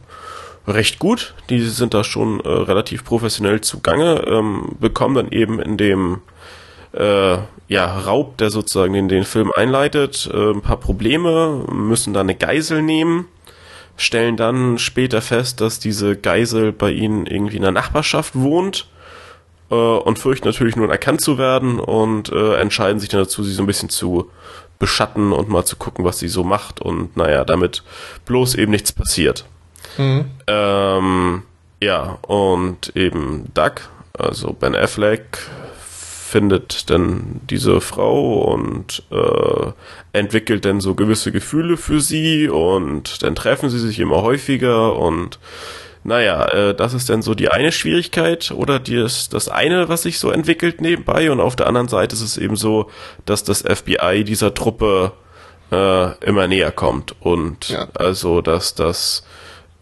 Speaker 2: recht gut. Die sind da schon äh, relativ professionell zugange, ähm, bekommen dann eben in dem äh, ja, Raub, der sozusagen den, den Film einleitet, äh, ein paar Probleme, müssen da eine Geisel nehmen, stellen dann später fest, dass diese Geisel bei ihnen irgendwie in der Nachbarschaft wohnt äh, und fürchten natürlich nur erkannt zu werden und äh, entscheiden sich dann dazu, sie so ein bisschen zu beschatten und mal zu gucken, was sie so macht und naja, damit bloß eben nichts passiert. Mhm. Ähm, ja, und eben Doug, also Ben Affleck, findet dann diese Frau und äh, entwickelt dann so gewisse Gefühle für sie und dann treffen sie sich immer häufiger und naja, äh, das ist dann so die eine Schwierigkeit oder das, das eine, was sich so entwickelt nebenbei und auf der anderen Seite ist es eben so, dass das FBI dieser Truppe äh, immer näher kommt und ja. also, dass das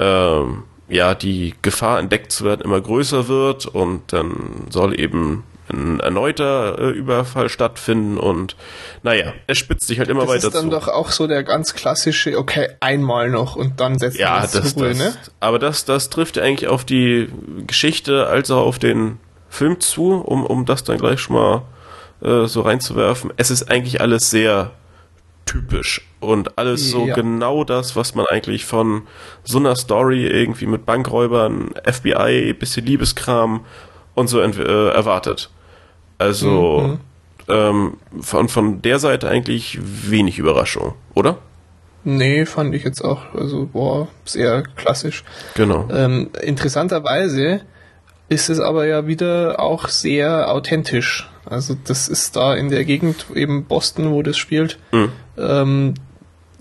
Speaker 2: ähm, ja die Gefahr entdeckt zu werden immer größer wird und dann soll eben ein erneuter äh, Überfall stattfinden und naja, es spitzt sich halt immer
Speaker 1: das
Speaker 2: weiter zu.
Speaker 1: Das ist dann zu. doch auch so der ganz klassische, okay, einmal noch und dann setzt
Speaker 2: ja, das, das, Ruhe, das, ne? Aber das, das trifft ja eigentlich auf die Geschichte als auch auf den Film zu, um, um das dann gleich schon mal äh, so reinzuwerfen. Es ist eigentlich alles sehr typisch und alles so ja. genau das, was man eigentlich von so einer Story irgendwie mit Bankräubern, FBI, bisschen Liebeskram und so äh, erwartet. Also mhm. ähm, von, von der Seite eigentlich wenig Überraschung, oder?
Speaker 1: Nee, fand ich jetzt auch, also boah, sehr klassisch.
Speaker 2: Genau.
Speaker 1: Ähm, interessanterweise ist es aber ja wieder auch sehr authentisch. Also das ist da in der Gegend, eben Boston, wo das spielt, mhm. ähm,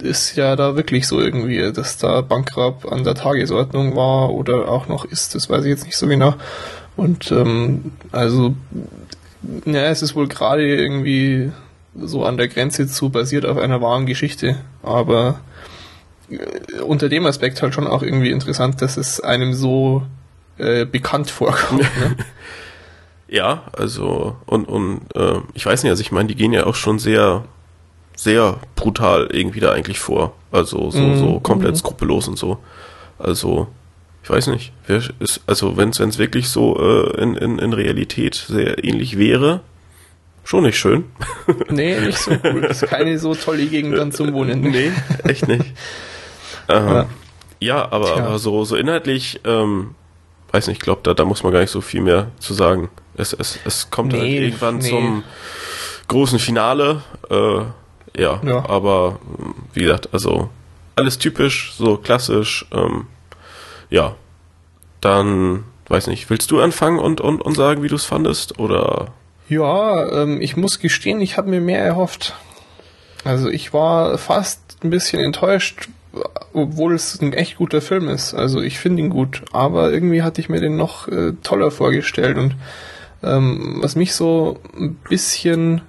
Speaker 1: ist ja da wirklich so irgendwie, dass da Bankraub an der Tagesordnung war oder auch noch ist, das weiß ich jetzt nicht so genau. Und ähm, also, ja, es ist wohl gerade irgendwie so an der Grenze zu basiert auf einer wahren Geschichte, aber äh, unter dem Aspekt halt schon auch irgendwie interessant, dass es einem so äh, bekannt vorkommt. Ne?
Speaker 2: ja, also und und äh, ich weiß nicht, also ich meine, die gehen ja auch schon sehr sehr brutal irgendwie da eigentlich vor, also so mm, so komplett mm. skrupellos und so. Also ich weiß nicht, wer ist, also wenn es wirklich so äh, in, in, in Realität sehr ähnlich wäre, schon nicht schön.
Speaker 1: Nee, nicht so. Das ist keine so tolle Gegend dann zum Wohnen.
Speaker 2: Nee, echt nicht. ähm, ja. ja, aber, aber so, so inhaltlich, ähm, weiß nicht, ich glaube, da, da muss man gar nicht so viel mehr zu sagen. Es, es, es kommt nee, halt irgendwann nee. zum großen Finale. Äh, ja, ja, aber wie gesagt, also alles typisch, so klassisch. Ähm, ja, dann weiß nicht, willst du anfangen und, und, und sagen, wie du es fandest? Oder?
Speaker 1: Ja, ähm, ich muss gestehen, ich habe mir mehr erhofft. Also ich war fast ein bisschen enttäuscht, obwohl es ein echt guter Film ist. Also ich finde ihn gut, aber irgendwie hatte ich mir den noch äh, toller vorgestellt und ähm, was mich so ein bisschen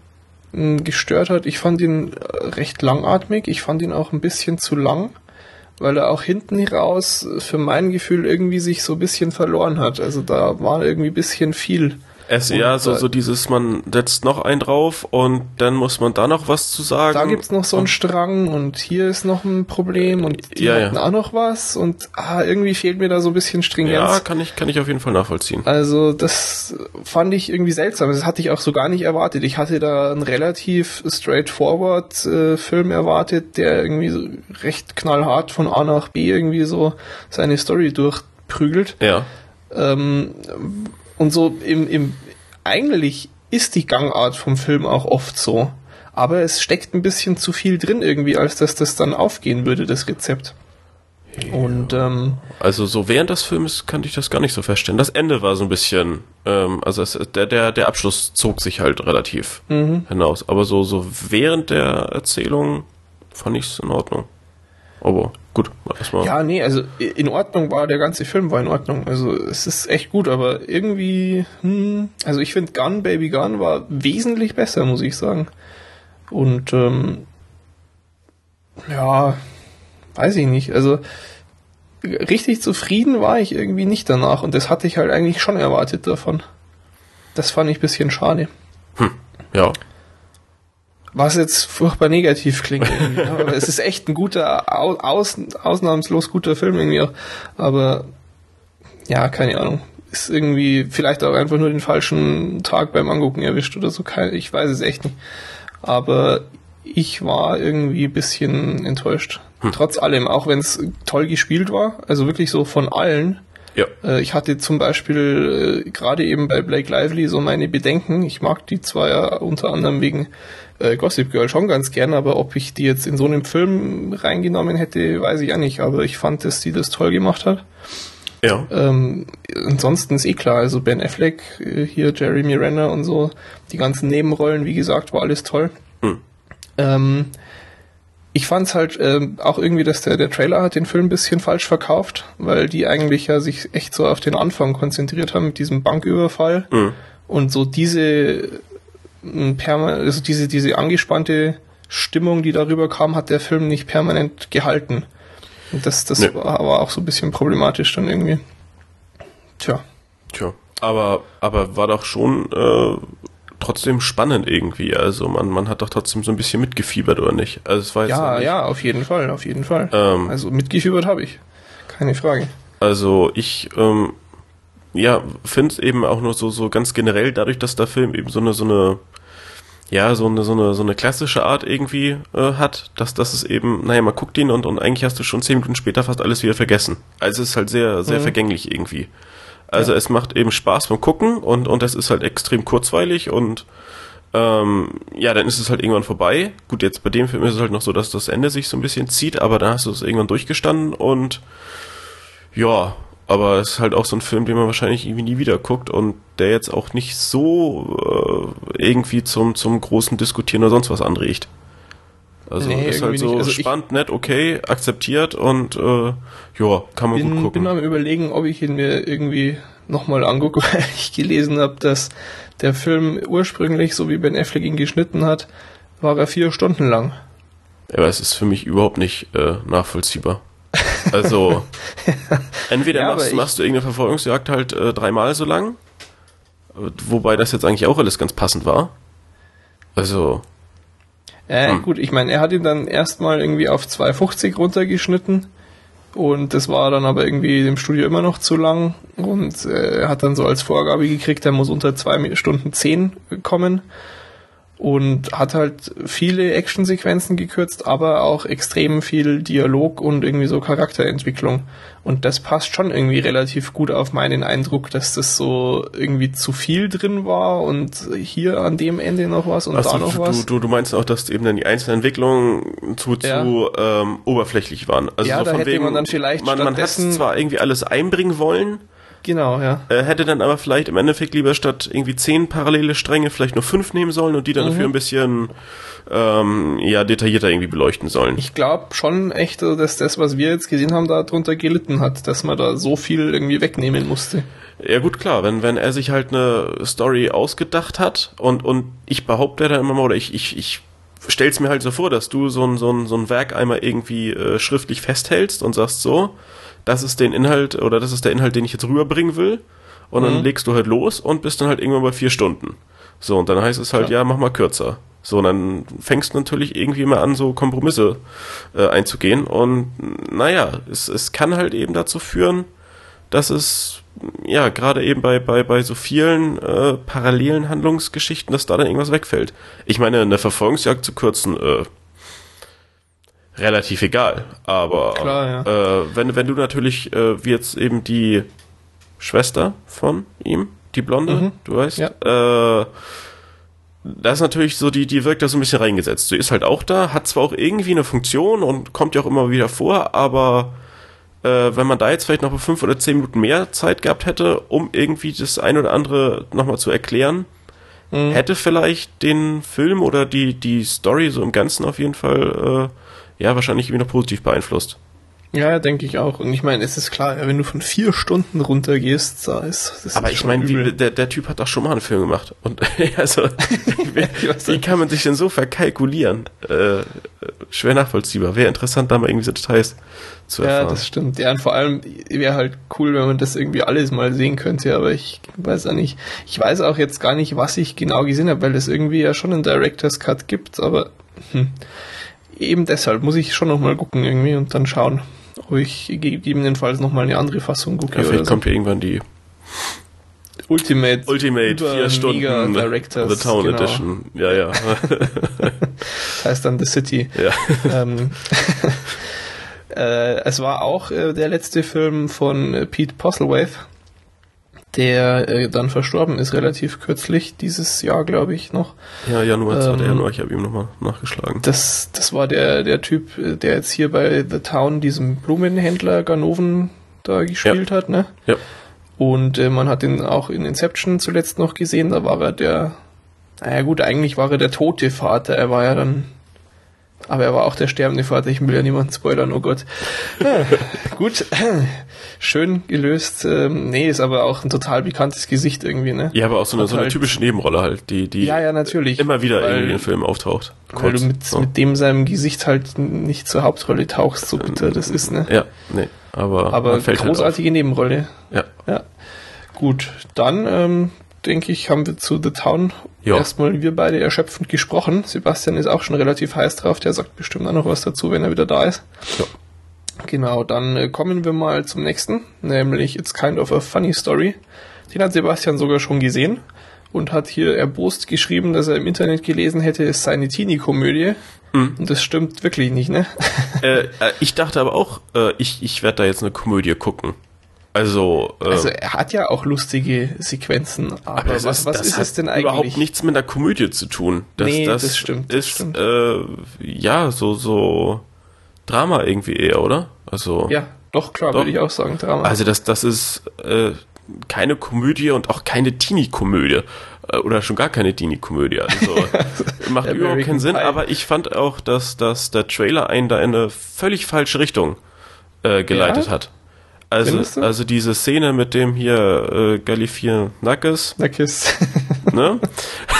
Speaker 1: äh, gestört hat, ich fand ihn äh, recht langatmig, ich fand ihn auch ein bisschen zu lang weil er auch hinten raus für mein Gefühl irgendwie sich so ein bisschen verloren hat. Also da war irgendwie ein bisschen viel.
Speaker 2: Es, ja, so, so dieses, man setzt noch einen drauf und dann muss man da noch was zu sagen.
Speaker 1: Da gibt's noch so einen Strang und hier ist noch ein Problem und die ja, hatten ja. auch noch was und ah, irgendwie fehlt mir da so ein bisschen Stringenz.
Speaker 2: Ja, kann ich, kann ich auf jeden Fall nachvollziehen.
Speaker 1: Also das fand ich irgendwie seltsam. Das hatte ich auch so gar nicht erwartet. Ich hatte da einen relativ straightforward äh, Film erwartet, der irgendwie so recht knallhart von A nach B irgendwie so seine Story durchprügelt.
Speaker 2: Ja.
Speaker 1: Ähm, und so im, im, eigentlich ist die Gangart vom Film auch oft so. Aber es steckt ein bisschen zu viel drin irgendwie, als dass das dann aufgehen würde, das Rezept.
Speaker 2: Ja. Und ähm, also so während des Films kann ich das gar nicht so feststellen. Das Ende war so ein bisschen, ähm, also es, der der der Abschluss zog sich halt relativ mhm. hinaus. Aber so so während der Erzählung fand ich es in Ordnung. Aber gut,
Speaker 1: erstmal. Ja, nee, also in Ordnung war der ganze Film war in Ordnung. Also es ist echt gut, aber irgendwie, hm, also ich finde Gun Baby Gun war wesentlich besser, muss ich sagen. Und ähm, ja, weiß ich nicht. Also richtig zufrieden war ich irgendwie nicht danach und das hatte ich halt eigentlich schon erwartet davon. Das fand ich bisschen schade.
Speaker 2: Hm, ja.
Speaker 1: Was jetzt furchtbar negativ klingt. aber es ist echt ein guter, aus, ausnahmslos guter Film irgendwie auch. Aber ja, keine Ahnung. Ist irgendwie vielleicht auch einfach nur den falschen Tag beim Angucken erwischt oder so. Ich weiß es echt nicht. Aber ich war irgendwie ein bisschen enttäuscht. Hm. Trotz allem, auch wenn es toll gespielt war, also wirklich so von allen. Ja. Äh, ich hatte zum Beispiel äh, gerade eben bei Blake Lively so meine Bedenken. Ich mag die zwar ja unter anderem wegen äh, Gossip Girl schon ganz gern, aber ob ich die jetzt in so einem Film reingenommen hätte, weiß ich ja nicht. Aber ich fand, dass die das toll gemacht hat. Ja. Ähm, ansonsten ist eh klar, also Ben Affleck, äh, hier Jeremy Renner und so, die ganzen Nebenrollen, wie gesagt, war alles toll. Hm. Ähm, ich fand's halt äh, auch irgendwie, dass der, der Trailer hat den Film ein bisschen falsch verkauft, weil die eigentlich ja sich echt so auf den Anfang konzentriert haben mit diesem Banküberfall mhm. und so diese also diese, diese angespannte Stimmung, die darüber kam, hat der Film nicht permanent gehalten. Und das, das nee. war, war auch so ein bisschen problematisch dann irgendwie.
Speaker 2: Tja. Tja. Aber, aber war doch schon äh, trotzdem spannend irgendwie. Also man, man hat doch trotzdem so ein bisschen mitgefiebert, oder nicht? Also es war
Speaker 1: ja, ja, ja, auf jeden Fall, auf jeden Fall. Ähm, also mitgefiebert habe ich. Keine Frage.
Speaker 2: Also ich, ähm, ja, finde es eben auch nur so, so ganz generell, dadurch, dass der Film eben so eine, so eine, ja, so eine, so eine, so eine klassische Art irgendwie äh, hat, dass das ist eben, naja, man guckt ihn und, und eigentlich hast du schon zehn Minuten später fast alles wieder vergessen. Also es ist halt sehr, sehr mhm. vergänglich irgendwie. Also ja. es macht eben Spaß beim Gucken und, und das ist halt extrem kurzweilig und ähm, ja, dann ist es halt irgendwann vorbei. Gut, jetzt bei dem Film ist es halt noch so, dass das Ende sich so ein bisschen zieht, aber dann hast du es irgendwann durchgestanden und ja, aber es ist halt auch so ein Film, den man wahrscheinlich irgendwie nie wieder guckt und der jetzt auch nicht so äh, irgendwie zum, zum großen Diskutieren oder sonst was anregt. Also nee, ist halt so also spannend, nett, okay, akzeptiert und äh, ja, kann man
Speaker 1: bin,
Speaker 2: gut gucken.
Speaker 1: bin am überlegen, ob ich ihn mir irgendwie nochmal angucke, weil ich gelesen habe, dass der Film ursprünglich, so wie Ben Affleck ihn geschnitten hat, war er vier Stunden lang.
Speaker 2: Ja, aber es ist für mich überhaupt nicht äh, nachvollziehbar. Also entweder ja, machst, machst, du irgendeine Verfolgungsjagd halt äh, dreimal so lang, wobei das jetzt eigentlich auch alles ganz passend war. Also
Speaker 1: äh, hm. Gut, ich meine, er hat ihn dann erstmal irgendwie auf 2,50 runtergeschnitten und das war dann aber irgendwie dem Studio immer noch zu lang und äh, er hat dann so als Vorgabe gekriegt, er muss unter 2 Stunden 10 kommen und hat halt viele Actionsequenzen gekürzt, aber auch extrem viel Dialog und irgendwie so Charakterentwicklung. Und das passt schon irgendwie relativ gut auf meinen Eindruck, dass das so irgendwie zu viel drin war und hier an dem Ende noch was und also da noch
Speaker 2: du,
Speaker 1: was.
Speaker 2: Du, du meinst auch, dass eben dann die einzelnen Entwicklungen zu, ja. zu ähm, oberflächlich waren. Also
Speaker 1: ja, so da hätte wegen, man dann vielleicht
Speaker 2: man, man hat zwar irgendwie alles einbringen wollen,
Speaker 1: Genau, ja.
Speaker 2: Äh, hätte dann aber vielleicht im Endeffekt lieber statt irgendwie zehn parallele Stränge vielleicht nur fünf nehmen sollen und die dann mhm. dafür ein bisschen ähm, ja, detaillierter irgendwie beleuchten sollen.
Speaker 1: Ich glaube schon echt, dass das, was wir jetzt gesehen haben, darunter gelitten hat, dass man da so viel irgendwie wegnehmen musste.
Speaker 2: Ja gut, klar, wenn, wenn er sich halt eine Story ausgedacht hat und, und ich behaupte da immer mal, oder ich, ich, ich stell's mir halt so vor, dass du so ein, so ein, so ein Werk einmal irgendwie äh, schriftlich festhältst und sagst so, das ist den Inhalt oder das ist der Inhalt, den ich jetzt rüberbringen will. Und dann mhm. legst du halt los und bist dann halt irgendwann bei vier Stunden. So, und dann heißt es halt, ja, ja mach mal kürzer. So, und dann fängst du natürlich irgendwie mal an, so Kompromisse äh, einzugehen. Und naja, es, es kann halt eben dazu führen, dass es, ja, gerade eben bei, bei, bei so vielen äh, parallelen Handlungsgeschichten, dass da dann irgendwas wegfällt. Ich meine, eine Verfolgungsjagd zu kürzen, äh, relativ egal. Aber Klar, ja. äh, wenn, wenn du natürlich, äh, wie jetzt eben die Schwester von ihm, die Blonde, mhm. du weißt, ja. äh, das ist natürlich so, die, die wirkt da so ein bisschen reingesetzt. Sie ist halt auch da, hat zwar auch irgendwie eine Funktion und kommt ja auch immer wieder vor, aber äh, wenn man da jetzt vielleicht noch fünf oder zehn Minuten mehr Zeit gehabt hätte, um irgendwie das ein oder andere nochmal zu erklären, mhm. hätte vielleicht den Film oder die, die Story so im Ganzen auf jeden Fall äh, ja, wahrscheinlich irgendwie noch positiv beeinflusst.
Speaker 1: Ja, denke ich auch. Und ich meine, es ist klar, wenn du von vier Stunden runtergehst, da ist
Speaker 2: das Aber ich meine, der, der Typ hat doch schon mal einen Film gemacht. Und also, wie, wie kann man sich denn so verkalkulieren? Äh, schwer nachvollziehbar. Wäre interessant, da mal irgendwie so Details zu erfahren.
Speaker 1: Ja, das stimmt. Ja, und vor allem wäre halt cool, wenn man das irgendwie alles mal sehen könnte, aber ich weiß auch nicht. Ich weiß auch jetzt gar nicht, was ich genau gesehen habe, weil es irgendwie ja schon einen Director's Cut gibt, aber hm eben deshalb muss ich schon nochmal gucken irgendwie und dann schauen, ob ich gegebenenfalls nochmal eine andere Fassung gucke.
Speaker 2: Ja, vielleicht kommt ja irgendwann die
Speaker 1: Ultimate,
Speaker 2: Ultimate vier Stunden
Speaker 1: Directors,
Speaker 2: The Town genau. Edition. Ja, ja.
Speaker 1: Das heißt dann The City.
Speaker 2: Ja.
Speaker 1: Ähm, äh, es war auch äh, der letzte Film von Pete Postlethwaite, der äh, dann verstorben ist relativ kürzlich, dieses Jahr glaube ich noch.
Speaker 2: Ja, Januar, 2.
Speaker 1: Ähm,
Speaker 2: Januar, ich habe ihm nochmal nachgeschlagen.
Speaker 1: Das, das war der, der Typ, der jetzt hier bei The Town diesem Blumenhändler Ganoven da gespielt hat, ne?
Speaker 2: Ja.
Speaker 1: Und äh, man hat ihn auch in Inception zuletzt noch gesehen, da war er der, naja gut, eigentlich war er der tote Vater, er war ja dann, aber er war auch der sterbende Vater, ich will ja niemanden spoilern, oh Gott. Gut, schön gelöst, ähm, nee, ist aber auch ein total bekanntes Gesicht irgendwie, ne?
Speaker 2: Ja, aber auch so eine, so eine
Speaker 1: halt-
Speaker 2: typische Nebenrolle halt, die, die
Speaker 1: Ja, ja, natürlich.
Speaker 2: immer wieder
Speaker 1: Weil-
Speaker 2: in Filmen auftaucht.
Speaker 1: Weil du mit,
Speaker 2: so.
Speaker 1: mit dem seinem Gesicht halt nicht zur Hauptrolle tauchst, so bitter das ist, ne?
Speaker 2: Ja, nee, aber,
Speaker 1: Aber
Speaker 2: fällt
Speaker 1: großartige Nebenrolle.
Speaker 2: Halt auf. Ja.
Speaker 1: Ja. Gut, dann ähm, denke ich, haben wir zu The Town
Speaker 2: Ja.
Speaker 1: erstmal wir beide erschöpfend gesprochen. Sebastian ist auch schon relativ heiß drauf, der sagt bestimmt auch noch was dazu, wenn er wieder da ist.
Speaker 2: Ja.
Speaker 1: Genau, dann äh, kommen wir mal zum nächsten, nämlich It's Kind of a Funny Story. Den hat Sebastian sogar schon gesehen und hat hier erbost geschrieben, dass er im Internet gelesen hätte, es sei eine Teenie-Komödie.
Speaker 2: Hm.
Speaker 1: Und das stimmt wirklich nicht, ne?
Speaker 2: äh, äh, ich dachte aber auch, äh, ich, ich werde da jetzt eine Komödie gucken. Also, äh,
Speaker 1: Also er hat ja auch lustige Sequenzen, aber,
Speaker 2: das
Speaker 1: was, was
Speaker 2: das
Speaker 1: ist es denn eigentlich?
Speaker 2: Überhaupt nichts mit einer Komödie zu tun. Das,
Speaker 1: Nee,
Speaker 2: das,
Speaker 1: das stimmt, das
Speaker 2: Ist,
Speaker 1: stimmt.
Speaker 2: Äh, ja, so, so Drama irgendwie eher, oder? Also,
Speaker 1: Ja, doch, klar,
Speaker 2: Doch.
Speaker 1: würde ich auch sagen, Drama.
Speaker 2: also das, das ist äh, keine Komödie und auch keine Teenie-Komödie. Äh, Oder schon gar keine Teenie-Komödie. Also macht überhaupt keinen Sinn,
Speaker 1: Pie.
Speaker 2: aber ich fand auch, dass, dass der Trailer einen da in eine völlig falsche Richtung äh, geleitet
Speaker 1: Ja?
Speaker 2: hat. Also, also diese Szene mit dem hier äh, Galifianakis,
Speaker 1: Na Kiss.
Speaker 2: ne?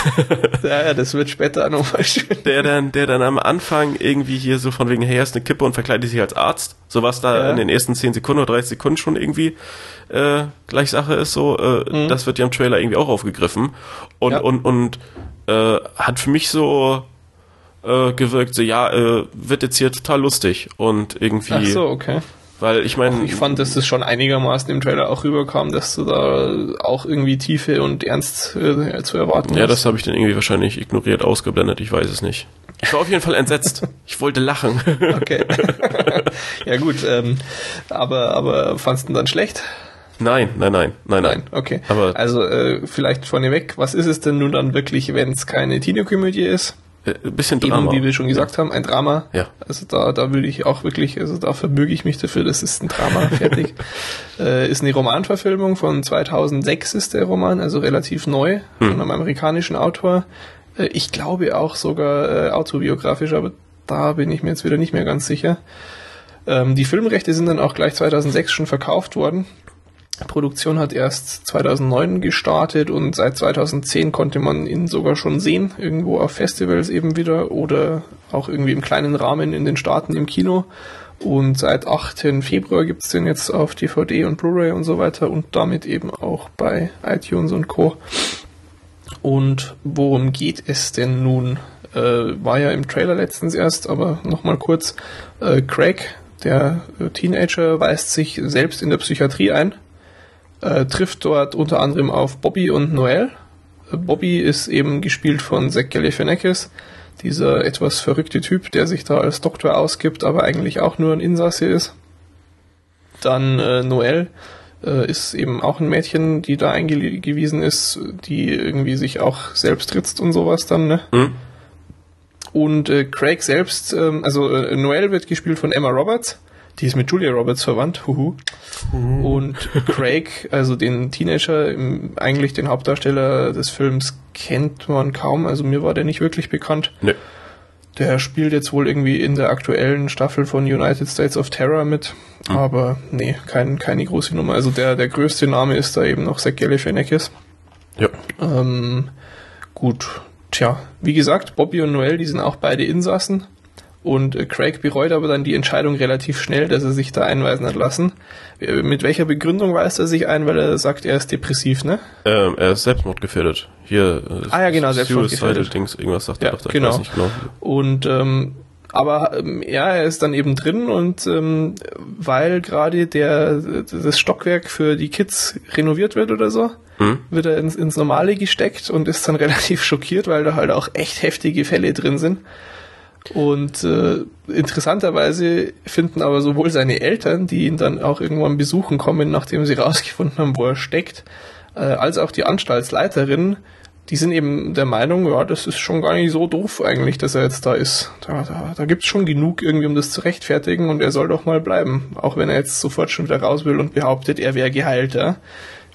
Speaker 1: ja, ja, das wird später nochmal schön.
Speaker 2: der dann, der dann am Anfang irgendwie hier so von wegen, hey, ist eine Kippe und verkleidet sich als Arzt. So was da
Speaker 1: Ja.
Speaker 2: in den ersten 10 Sekunden oder 30 Sekunden schon irgendwie äh, gleich Sache ist, so, äh, das wird ja im Trailer irgendwie auch aufgegriffen. Und,
Speaker 1: Mhm. Ja.
Speaker 2: und, und äh, hat für mich so äh, gewirkt, so ja, äh, wird jetzt hier total lustig. Und irgendwie,
Speaker 1: Ach so, okay.
Speaker 2: Weil ich meine,
Speaker 1: Ich fand, dass das schon einigermaßen im Trailer auch rüberkam, dass du da auch irgendwie Tiefe und Ernst äh, zu erwarten
Speaker 2: ja,
Speaker 1: hast.
Speaker 2: das habe ich dann irgendwie wahrscheinlich ignoriert, ausgeblendet, ich weiß es nicht. Ich war auf jeden Fall entsetzt. Ich wollte lachen.
Speaker 1: Okay. ja gut, ähm, aber, aber fandst du dann schlecht?
Speaker 2: nein, nein, nein, nein, nein.
Speaker 1: Okay.
Speaker 2: Aber-
Speaker 1: also äh, vielleicht vorneweg, was ist es denn nun dann wirklich, wenn es keine Teenie-Komödie ist?
Speaker 2: Äh, Ein bisschen
Speaker 1: Eben,
Speaker 2: Drama.
Speaker 1: wie wir schon gesagt haben, ein Drama.
Speaker 2: Ja.
Speaker 1: Also da, da würde ich auch wirklich, also da verbürge ich mich dafür, das ist ein Drama, fertig. äh, ist eine Romanverfilmung von 2006 ist der Roman, also relativ neu,
Speaker 2: Hm.
Speaker 1: von einem amerikanischen Autor. Äh, ich glaube auch sogar äh, autobiografisch, aber da bin ich mir jetzt wieder nicht mehr ganz sicher. Ähm, die Filmrechte sind dann auch gleich 2006 schon verkauft worden. Produktion hat erst 2009 gestartet und seit 2010 konnte man ihn sogar schon sehen, irgendwo auf Festivals eben wieder oder auch irgendwie im kleinen Rahmen in den Staaten im Kino. Und seit 8. Februar gibt's den jetzt auf DVD und Blu-ray und so weiter und damit eben auch bei iTunes und Co. Und worum geht es denn nun? Äh, war ja im Trailer letztens erst, aber nochmal kurz. Äh, Craig, der Teenager, weist sich selbst in der Psychiatrie ein, äh, trifft dort unter anderem auf Bobby und Noel. Äh, Bobby ist eben gespielt von Zach Galifianakis, dieser etwas verrückte Typ, der sich da als Doktor ausgibt, aber eigentlich auch nur ein Insasse ist. Dann äh, Noel äh, ist eben auch ein Mädchen, die da eingewiesen ist, die irgendwie sich auch selbst ritzt und sowas dann, ne?
Speaker 2: Hm?
Speaker 1: Und äh, Craig selbst, ähm, also äh, Noel wird gespielt von Emma Roberts, die ist mit Julia Roberts verwandt, huhu. Und Craig, also den Teenager, eigentlich den Hauptdarsteller des Films, kennt man kaum, also mir war der nicht wirklich bekannt.
Speaker 2: Nö.
Speaker 1: Der spielt jetzt wohl irgendwie in der aktuellen Staffel von United States of Terror mit, aber nee, kein, keine große Nummer. Also der, der größte Name ist da eben noch Zach Galifianakis.
Speaker 2: Ja.
Speaker 1: Ähm, gut, tja, wie gesagt, Bobby und Noel, die sind auch beide Insassen. Und äh, Craig bereut aber dann die Entscheidung relativ schnell, dass er sich da einweisen hat lassen. Äh, Mit welcher Begründung weist er sich ein? Weil er sagt, er ist depressiv, ne?
Speaker 2: Ähm, er ist selbstmordgefährdet. Hier. Äh,
Speaker 1: Ah ja, genau, selbstmordgefährdet.
Speaker 2: Dings, irgendwas sagt
Speaker 1: Ja,
Speaker 2: er doch
Speaker 1: genau.
Speaker 2: Ich weiß nicht genau.
Speaker 1: Und ähm, aber ähm, ja, er ist dann eben drin und ähm, weil gerade der das Stockwerk für die Kids renoviert wird oder so,
Speaker 2: Hm?
Speaker 1: wird er ins, ins Normale gesteckt und ist dann relativ schockiert, weil da halt auch echt heftige Fälle drin sind. Und äh, interessanterweise finden aber sowohl seine Eltern, die ihn dann auch irgendwann besuchen kommen, nachdem sie rausgefunden haben, wo er steckt, äh, als auch die Anstaltsleiterin, die sind eben der Meinung, ja, das ist schon gar nicht so doof eigentlich, dass er jetzt da ist. Da, da, da gibt es schon genug irgendwie, um das zu rechtfertigen und er soll doch mal bleiben. Auch wenn er jetzt sofort schon wieder raus will und behauptet, er wäre geheilt, ja.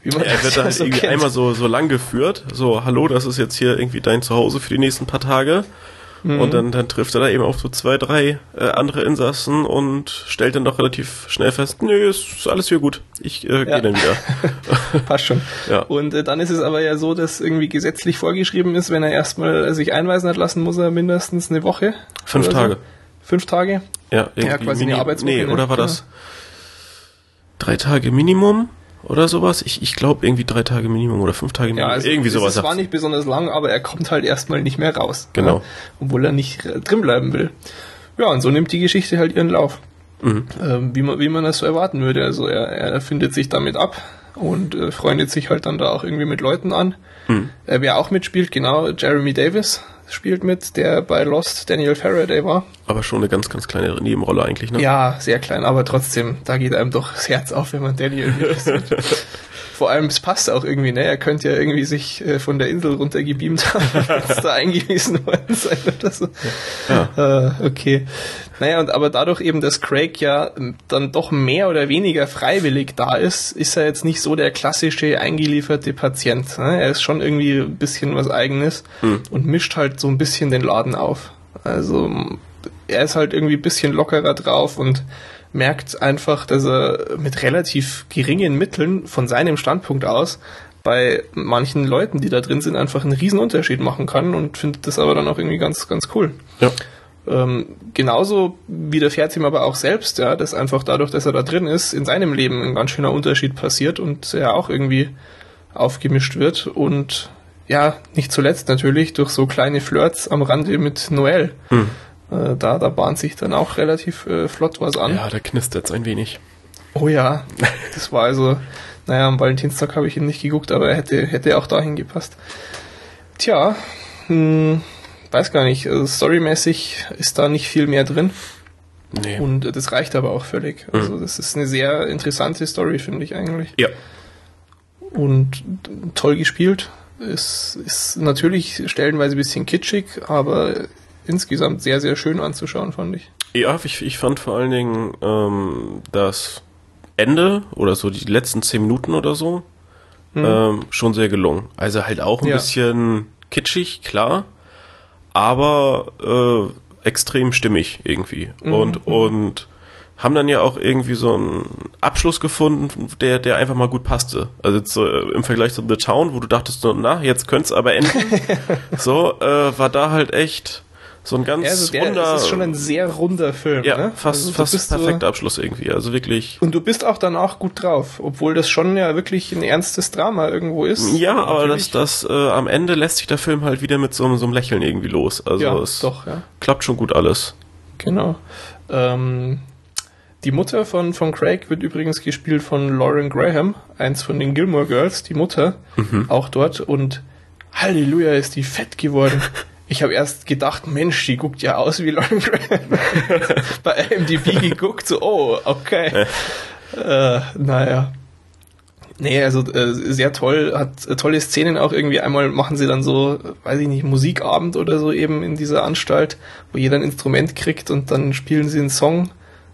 Speaker 2: Wie man er wird da so irgendwie kennt. einmal so, so lang geführt, so, hallo, das ist jetzt hier irgendwie dein Zuhause für die nächsten paar Tage. Mhm. Und dann, dann trifft er da eben auf so zwei, drei äh, andere Insassen und stellt dann doch relativ schnell fest, nö, ist alles hier gut. Ich äh, gehe ja. dann wieder.
Speaker 1: Passt schon. Ja. Und äh, dann ist es aber ja so, dass irgendwie gesetzlich vorgeschrieben ist, wenn er erstmal sich einweisen hat lassen, muss er mindestens eine Woche.
Speaker 2: Fünf Tage.
Speaker 1: So. Fünf Tage?
Speaker 2: Ja, irgendwie ja quasi eine Arbeitswoche. Nee, oder war das drei Tage Minimum? Oder sowas. Ich, ich glaube irgendwie drei Tage Minimum oder fünf Tage Minimum.
Speaker 1: Ja, also irgendwie sowas. Es war nicht besonders lang, aber er kommt halt erstmal nicht mehr raus.
Speaker 2: Genau. Ja,
Speaker 1: obwohl er nicht äh, drin bleiben will. Ja, und so nimmt die Geschichte halt ihren Lauf. Mhm. Ähm, wie, man, wie man das so erwarten würde. Also er, er findet sich damit ab und äh, freundet sich halt dann da auch irgendwie mit Leuten an. Mhm. Äh, wer auch mitspielt, genau, Jeremy Davis, spielt mit, der bei Lost Daniel Faraday war.
Speaker 2: Aber schon eine ganz, ganz kleine Nebenrolle eigentlich, ne?
Speaker 1: Ja, sehr klein, aber trotzdem, da geht einem doch das Herz auf, wenn man Daniel sieht. Vor allem, es passt auch irgendwie, ne? Er könnte ja irgendwie sich äh, von der Insel runtergebeamt haben, als da eingewiesen worden sein oder so. Ja. Äh, okay. Naja, und aber dadurch eben, dass Craig ja dann doch mehr oder weniger freiwillig da ist, ist er jetzt nicht so der klassische eingelieferte Patient. Ne? Er ist schon irgendwie ein bisschen was Eigenes mhm. und mischt halt so ein bisschen den Laden auf. Also er ist halt irgendwie ein bisschen lockerer drauf und merkt einfach, dass er mit relativ geringen Mitteln von seinem Standpunkt aus bei manchen Leuten, die da drin sind, einfach einen riesen Unterschied machen kann und findet das aber dann auch irgendwie ganz, ganz cool. Ja. Ähm, genauso widerfährt ihm aber auch selbst, ja, dass einfach dadurch, dass er da drin ist, in seinem Leben ein ganz schöner Unterschied passiert und er auch irgendwie aufgemischt wird und ja, nicht zuletzt natürlich durch so kleine Flirts am Rande mit Noel. Hm. Äh, da, da bahnt sich dann auch relativ äh, flott was an.
Speaker 2: Ja, da knistert es ein wenig.
Speaker 1: Oh ja, das war also, naja, am Valentinstag habe ich ihn nicht geguckt, aber er hätte, hätte auch dahin gepasst. Tja, hm, weiß gar nicht, also storymäßig ist da nicht viel mehr drin. Nee. Und das reicht aber auch völlig. Mhm. Also das ist eine sehr interessante Story, finde ich eigentlich.
Speaker 2: Ja.
Speaker 1: Und toll gespielt. Es ist natürlich stellenweise ein bisschen kitschig, aber insgesamt sehr, sehr schön anzuschauen, fand ich.
Speaker 2: Ja, ich, ich fand vor allen Dingen ähm, das Ende oder so die letzten zehn Minuten oder so mhm. ähm, schon sehr gelungen. Also halt auch ein ja. bisschen kitschig, klar, aber äh, extrem stimmig irgendwie. Mhm. Und, mhm. und haben dann ja auch irgendwie so einen Abschluss gefunden, der, der einfach mal gut passte. Also jetzt äh, im Vergleich zu The Town, wo du dachtest, na, jetzt könnte es aber enden. so, äh, war da halt echt so ein ganz
Speaker 1: also der, runder. Das ist schon ein sehr runder Film.
Speaker 2: Ja,
Speaker 1: ne?
Speaker 2: fast, also fast perfekter so, Abschluss irgendwie. Also wirklich.
Speaker 1: Und du bist auch danach gut drauf, obwohl das schon ja wirklich ein ernstes Drama irgendwo ist.
Speaker 2: Ja, aber das, das äh, am Ende lässt sich der Film halt wieder mit so, so einem Lächeln irgendwie los. Also ja, es doch, ja. klappt schon gut alles.
Speaker 1: Genau. Ähm, die Mutter von, von Craig wird übrigens gespielt von Lauren Graham, eins von den Gilmore Girls, die Mutter, mhm. auch dort. Und Halleluja, ist die fett geworden. Ich habe erst gedacht, Mensch, die guckt ja aus wie Lauren Graham. Bei IMDb geguckt, so, oh, okay. äh, naja. Nee, also äh, sehr toll, hat äh, tolle Szenen auch irgendwie. Einmal machen sie dann so, weiß ich nicht, Musikabend oder so eben in dieser Anstalt, wo jeder ein Instrument kriegt und dann spielen sie einen Song.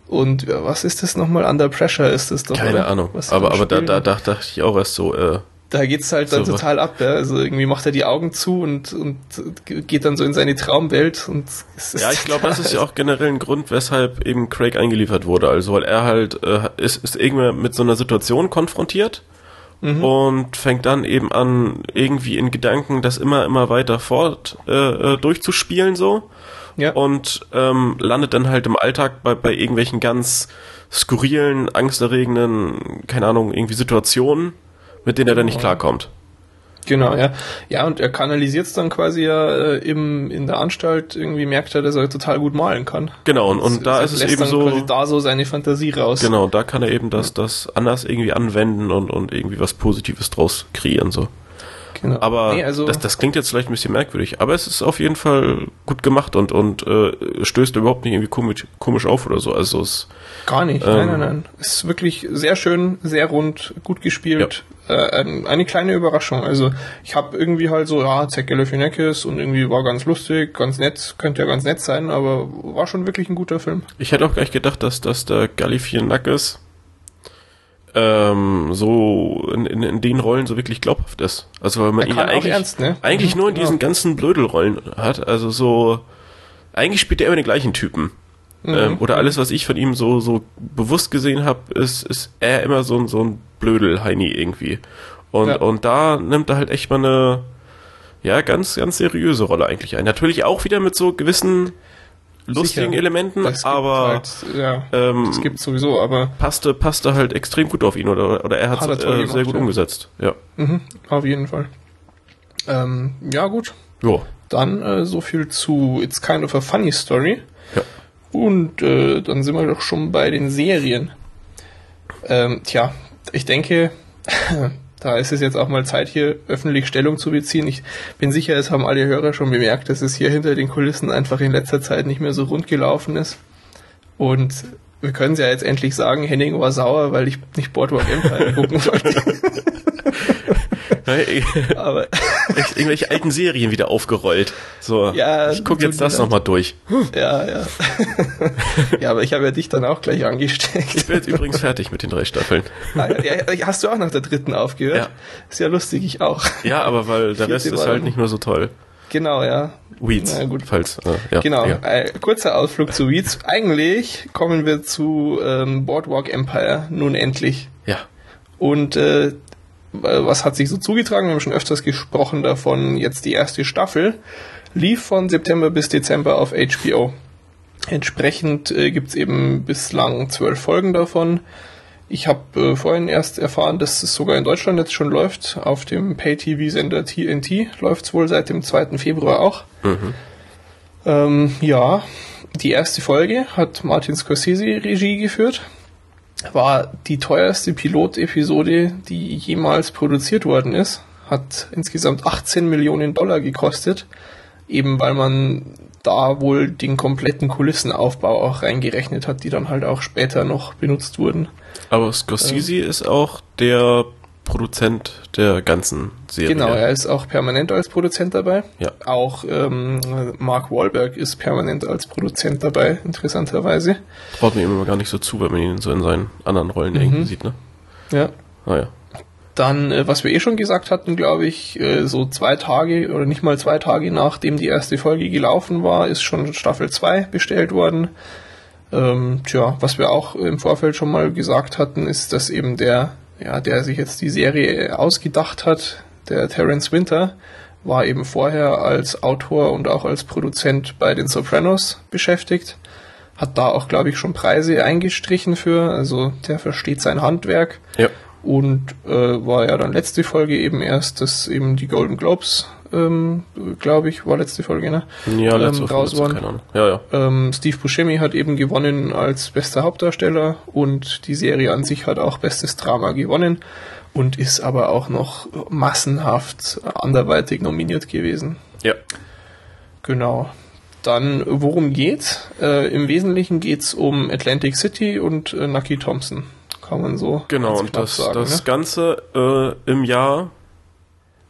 Speaker 1: Und ja, was ist das nochmal? Under Pressure ist das doch.
Speaker 2: Keine oder? Ahnung. aber aber da, da dachte ich auch erst so, äh,
Speaker 1: da geht's halt dann so total ab. Ja? Also irgendwie macht er die Augen zu und, und geht dann so in seine Traumwelt. Und
Speaker 2: ja, ich glaube, das ist ja auch generell ein Grund, weshalb eben Craig eingeliefert wurde. Also weil er halt äh, ist, ist irgendwann mit so einer Situation konfrontiert mhm. und fängt dann eben an, irgendwie in Gedanken das immer, immer weiter fort äh, äh durchzuspielen so. Ja. Und ähm, landet dann halt im Alltag bei, bei irgendwelchen ganz skurrilen, angsterregenden, keine Ahnung, irgendwie Situationen mit denen er dann nicht klarkommt.
Speaker 1: Genau, ja. Ja, und er kanalisiert es dann quasi ja äh, im, in der Anstalt, irgendwie merkt er, dass er total gut malen kann.
Speaker 2: Genau, und, und da ist es eben so. Quasi
Speaker 1: da so seine Fantasie raus.
Speaker 2: Genau, da kann er eben das, das anders irgendwie anwenden und, und irgendwie was Positives draus kreieren, so. Genau. Aber nee, also das, das klingt jetzt vielleicht ein bisschen merkwürdig, aber es ist auf jeden Fall gut gemacht und, und äh, stößt überhaupt nicht irgendwie komisch, komisch auf oder so. Also es
Speaker 1: Gar nicht, ähm, nein, nein, nein. Es ist wirklich sehr schön, sehr rund, gut gespielt. Ja. Äh, eine kleine Überraschung. Also ich habe irgendwie halt so, ja, Zack Galifianakis und irgendwie war ganz lustig, ganz nett, könnte ja ganz nett sein, aber war schon wirklich ein guter Film.
Speaker 2: Ich hätte auch gleich gedacht, dass, dass der Galifianakis ähm, so in, in, in den Rollen so wirklich glaubhaft ist. Also weil man ihn ja eigentlich, ernst, ne? eigentlich mhm, nur in diesen ja. ganzen Blödelrollen hat. Also so eigentlich spielt er immer den gleichen Typen. Mhm. Ähm, oder alles, was ich von ihm so so bewusst gesehen habe, ist ist er immer so ein so ein Blödel-Heini irgendwie. Und ja. und da nimmt er halt echt mal eine ja ganz ganz seriöse Rolle eigentlich ein. Natürlich auch wieder mit so gewissen lustigen Sicher. Elementen, aber halt,
Speaker 1: ja, ähm, das gibt sowieso, aber
Speaker 2: passte passte halt extrem gut auf ihn oder oder er hat es äh, sehr gut ja. umgesetzt. Ja,
Speaker 1: mhm, auf jeden Fall. Ähm, ja gut.
Speaker 2: Ja.
Speaker 1: Dann äh, so viel zu It's Kind of a Funny Story. Ja. Und äh, dann sind wir doch schon bei den Serien. Ähm, tja, ich denke, da ist es jetzt auch mal Zeit, hier öffentlich Stellung zu beziehen. Ich bin sicher, es haben alle Hörer schon bemerkt, dass es hier hinter den Kulissen einfach in letzter Zeit nicht mehr so rund gelaufen ist. Und wir können es ja jetzt endlich sagen, Henning war sauer, weil ich nicht Boardwalk Empire gucken wollte.
Speaker 2: Aber irgendwelche alten Serien wieder aufgerollt. So, ja, ich gucke jetzt das nochmal durch.
Speaker 1: Ja, ja. ja, aber ich habe ja dich dann auch gleich angesteckt.
Speaker 2: Ich bin jetzt übrigens fertig mit den drei Staffeln.
Speaker 1: Ah, ja, hast du auch nach der dritten aufgehört? Ja. Ist ja lustig, ich auch.
Speaker 2: Ja, aber weil der Rest ist halt nicht mehr so toll.
Speaker 1: Genau, ja.
Speaker 2: Weeds.
Speaker 1: Na gut. Falls, äh, ja, genau. Ja. Äh, kurzer Ausflug zu Weeds. Eigentlich kommen wir zu ähm, Boardwalk Empire nun endlich.
Speaker 2: Ja.
Speaker 1: Und äh, was hat sich so zugetragen? Wir haben schon öfters gesprochen davon. Jetzt die erste Staffel lief von September bis Dezember auf HBO. Entsprechend äh, gibt's eben bislang zwölf Folgen davon. Ich habe äh, vorhin erst erfahren, dass es sogar in Deutschland jetzt schon läuft. Auf dem Pay-TV-Sender TNT läuft's wohl seit dem 2. Februar auch. Mhm. Ähm, ja, die erste Folge hat Martin Scorsese Regie geführt war die teuerste Pilotepisode, die jemals produziert worden ist. Hat insgesamt 18 Millionen Dollar gekostet, eben weil man da wohl den kompletten Kulissenaufbau auch reingerechnet hat, die dann halt auch später noch benutzt wurden.
Speaker 2: Aber Scorsese ähm, ist auch der Produzent der ganzen Serie.
Speaker 1: Genau, er ist auch permanent als Produzent dabei.
Speaker 2: Ja.
Speaker 1: Auch ähm, Mark Wahlberg ist permanent als Produzent dabei, interessanterweise.
Speaker 2: Traut mir immer gar nicht so zu, wenn man ihn so in seinen anderen Rollen mhm. irgendwie sieht, ne?
Speaker 1: Ja.
Speaker 2: Ah ja.
Speaker 1: Dann, äh, was wir eh schon gesagt hatten, glaube ich, äh, so zwei Tage oder nicht mal zwei Tage nachdem die erste Folge gelaufen war, ist schon Staffel 2 bestellt worden. Ähm, tja, was wir auch im Vorfeld schon mal gesagt hatten, ist, dass eben der ja, der sich jetzt die Serie ausgedacht hat, der Terence Winter, war eben vorher als Autor und auch als Produzent bei den Sopranos beschäftigt. Hat da auch, glaube ich, schon Preise eingestrichen für, also der versteht sein Handwerk.
Speaker 2: Ja.
Speaker 1: Und äh, war ja dann letzte Folge eben erst, dass eben die Golden Globes ähm, glaube ich, war letzte Folge, ne?
Speaker 2: Ja, letzte ähm, raus
Speaker 1: waren. Keine Ahnung. Ja, ja. Ähm, Steve Buscemi hat eben gewonnen als bester Hauptdarsteller und die Serie an sich hat auch bestes Drama gewonnen und ist aber auch noch massenhaft anderweitig nominiert gewesen.
Speaker 2: Ja.
Speaker 1: Genau. Dann, worum geht's? Äh, Im Wesentlichen geht's um Atlantic City und äh, Nucky Thompson. Kann man so
Speaker 2: Genau, und das, sagen, das ne? Ganze äh, im Jahr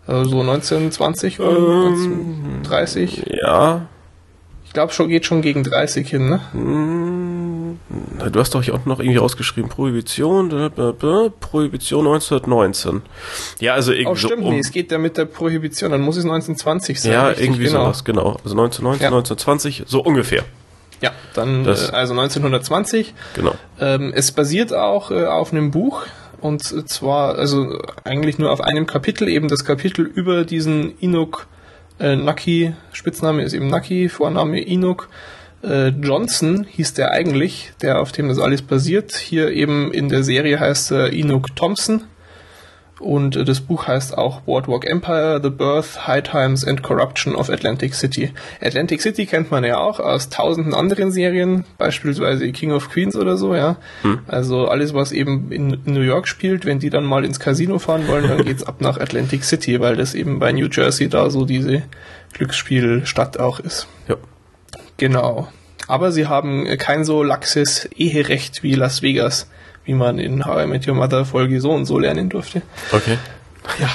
Speaker 1: also so 1920 oder ähm, 1930?
Speaker 2: Ja.
Speaker 1: Ich glaube schon, geht schon gegen 30 hin, ne?
Speaker 2: Hm, du hast doch hier unten noch irgendwie rausgeschrieben, Prohibition, Prohibition 1919. Ja, also irgendwie. Oh,
Speaker 1: stimmt, so um, nee, es geht ja mit der Prohibition, dann muss es 1920 sein.
Speaker 2: Ja, richtig, irgendwie genau. sowas, genau. Also 1919, ja. 1920, so ungefähr.
Speaker 1: Ja, dann das, äh, also 1920.
Speaker 2: Genau.
Speaker 1: Ähm, es basiert auch äh, auf einem Buch, und zwar, also eigentlich nur auf einem Kapitel, eben das Kapitel über diesen Inuk äh, Nucky, Spitzname ist eben Nucky, Vorname Inuk. Äh, Johnson hieß der eigentlich, der auf dem das alles basiert. Hier eben in der Serie heißt er Inuk Thompson. Und das Buch heißt auch Boardwalk Empire, The Birth, High Times and Corruption of Atlantic City. Atlantic City kennt man ja auch aus tausenden anderen Serien, beispielsweise King of Queens oder so, ja. Hm. Also alles, was eben in New York spielt, wenn die dann mal ins Casino fahren wollen, dann geht's ab nach Atlantic City, weil das eben bei New Jersey da so diese Glücksspielstadt auch ist.
Speaker 2: Ja.
Speaker 1: Genau. Aber sie haben kein so laxes Eherecht wie Las Vegas wie man in How I Met Your Mother Folge so und so lernen durfte.
Speaker 2: Okay.
Speaker 1: Ja.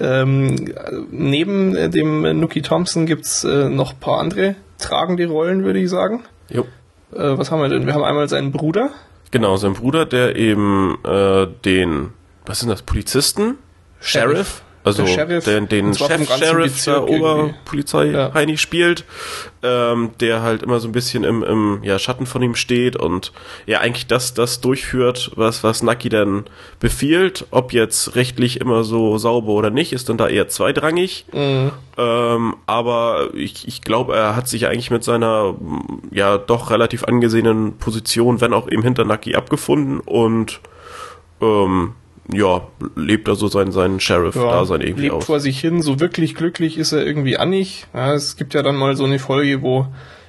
Speaker 1: ähm, neben dem Nuki Thompson gibt's äh, noch paar andere tragende Rollen, würde ich sagen.
Speaker 2: Jo.
Speaker 1: Äh, was haben wir denn? Wir haben einmal seinen Bruder.
Speaker 2: Genau, sein Bruder, der eben äh, den, was sind das, Polizisten? Sheriff? Sheriff? Also
Speaker 1: Sheriff,
Speaker 2: den, den Chef-Sheriff der Oberpolizei ja. Heini spielt, ähm, der halt immer so ein bisschen im, im ja, Schatten von ihm steht und ja eigentlich das, das durchführt, was, was Naki dann befiehlt. Ob jetzt rechtlich immer so sauber oder nicht, ist dann da eher zweitrangig. Mhm. Ähm, aber ich, ich glaube, er hat sich eigentlich mit seiner ja doch relativ angesehenen Position, wenn auch eben hinter Naki abgefunden und ähm, ja, lebt er so sein, sein Sheriff-Dasein
Speaker 1: ja,
Speaker 2: irgendwie
Speaker 1: lebt
Speaker 2: aus.
Speaker 1: vor sich hin, so wirklich glücklich ist er irgendwie an nicht. Ja, es gibt ja dann mal so eine Folge, wo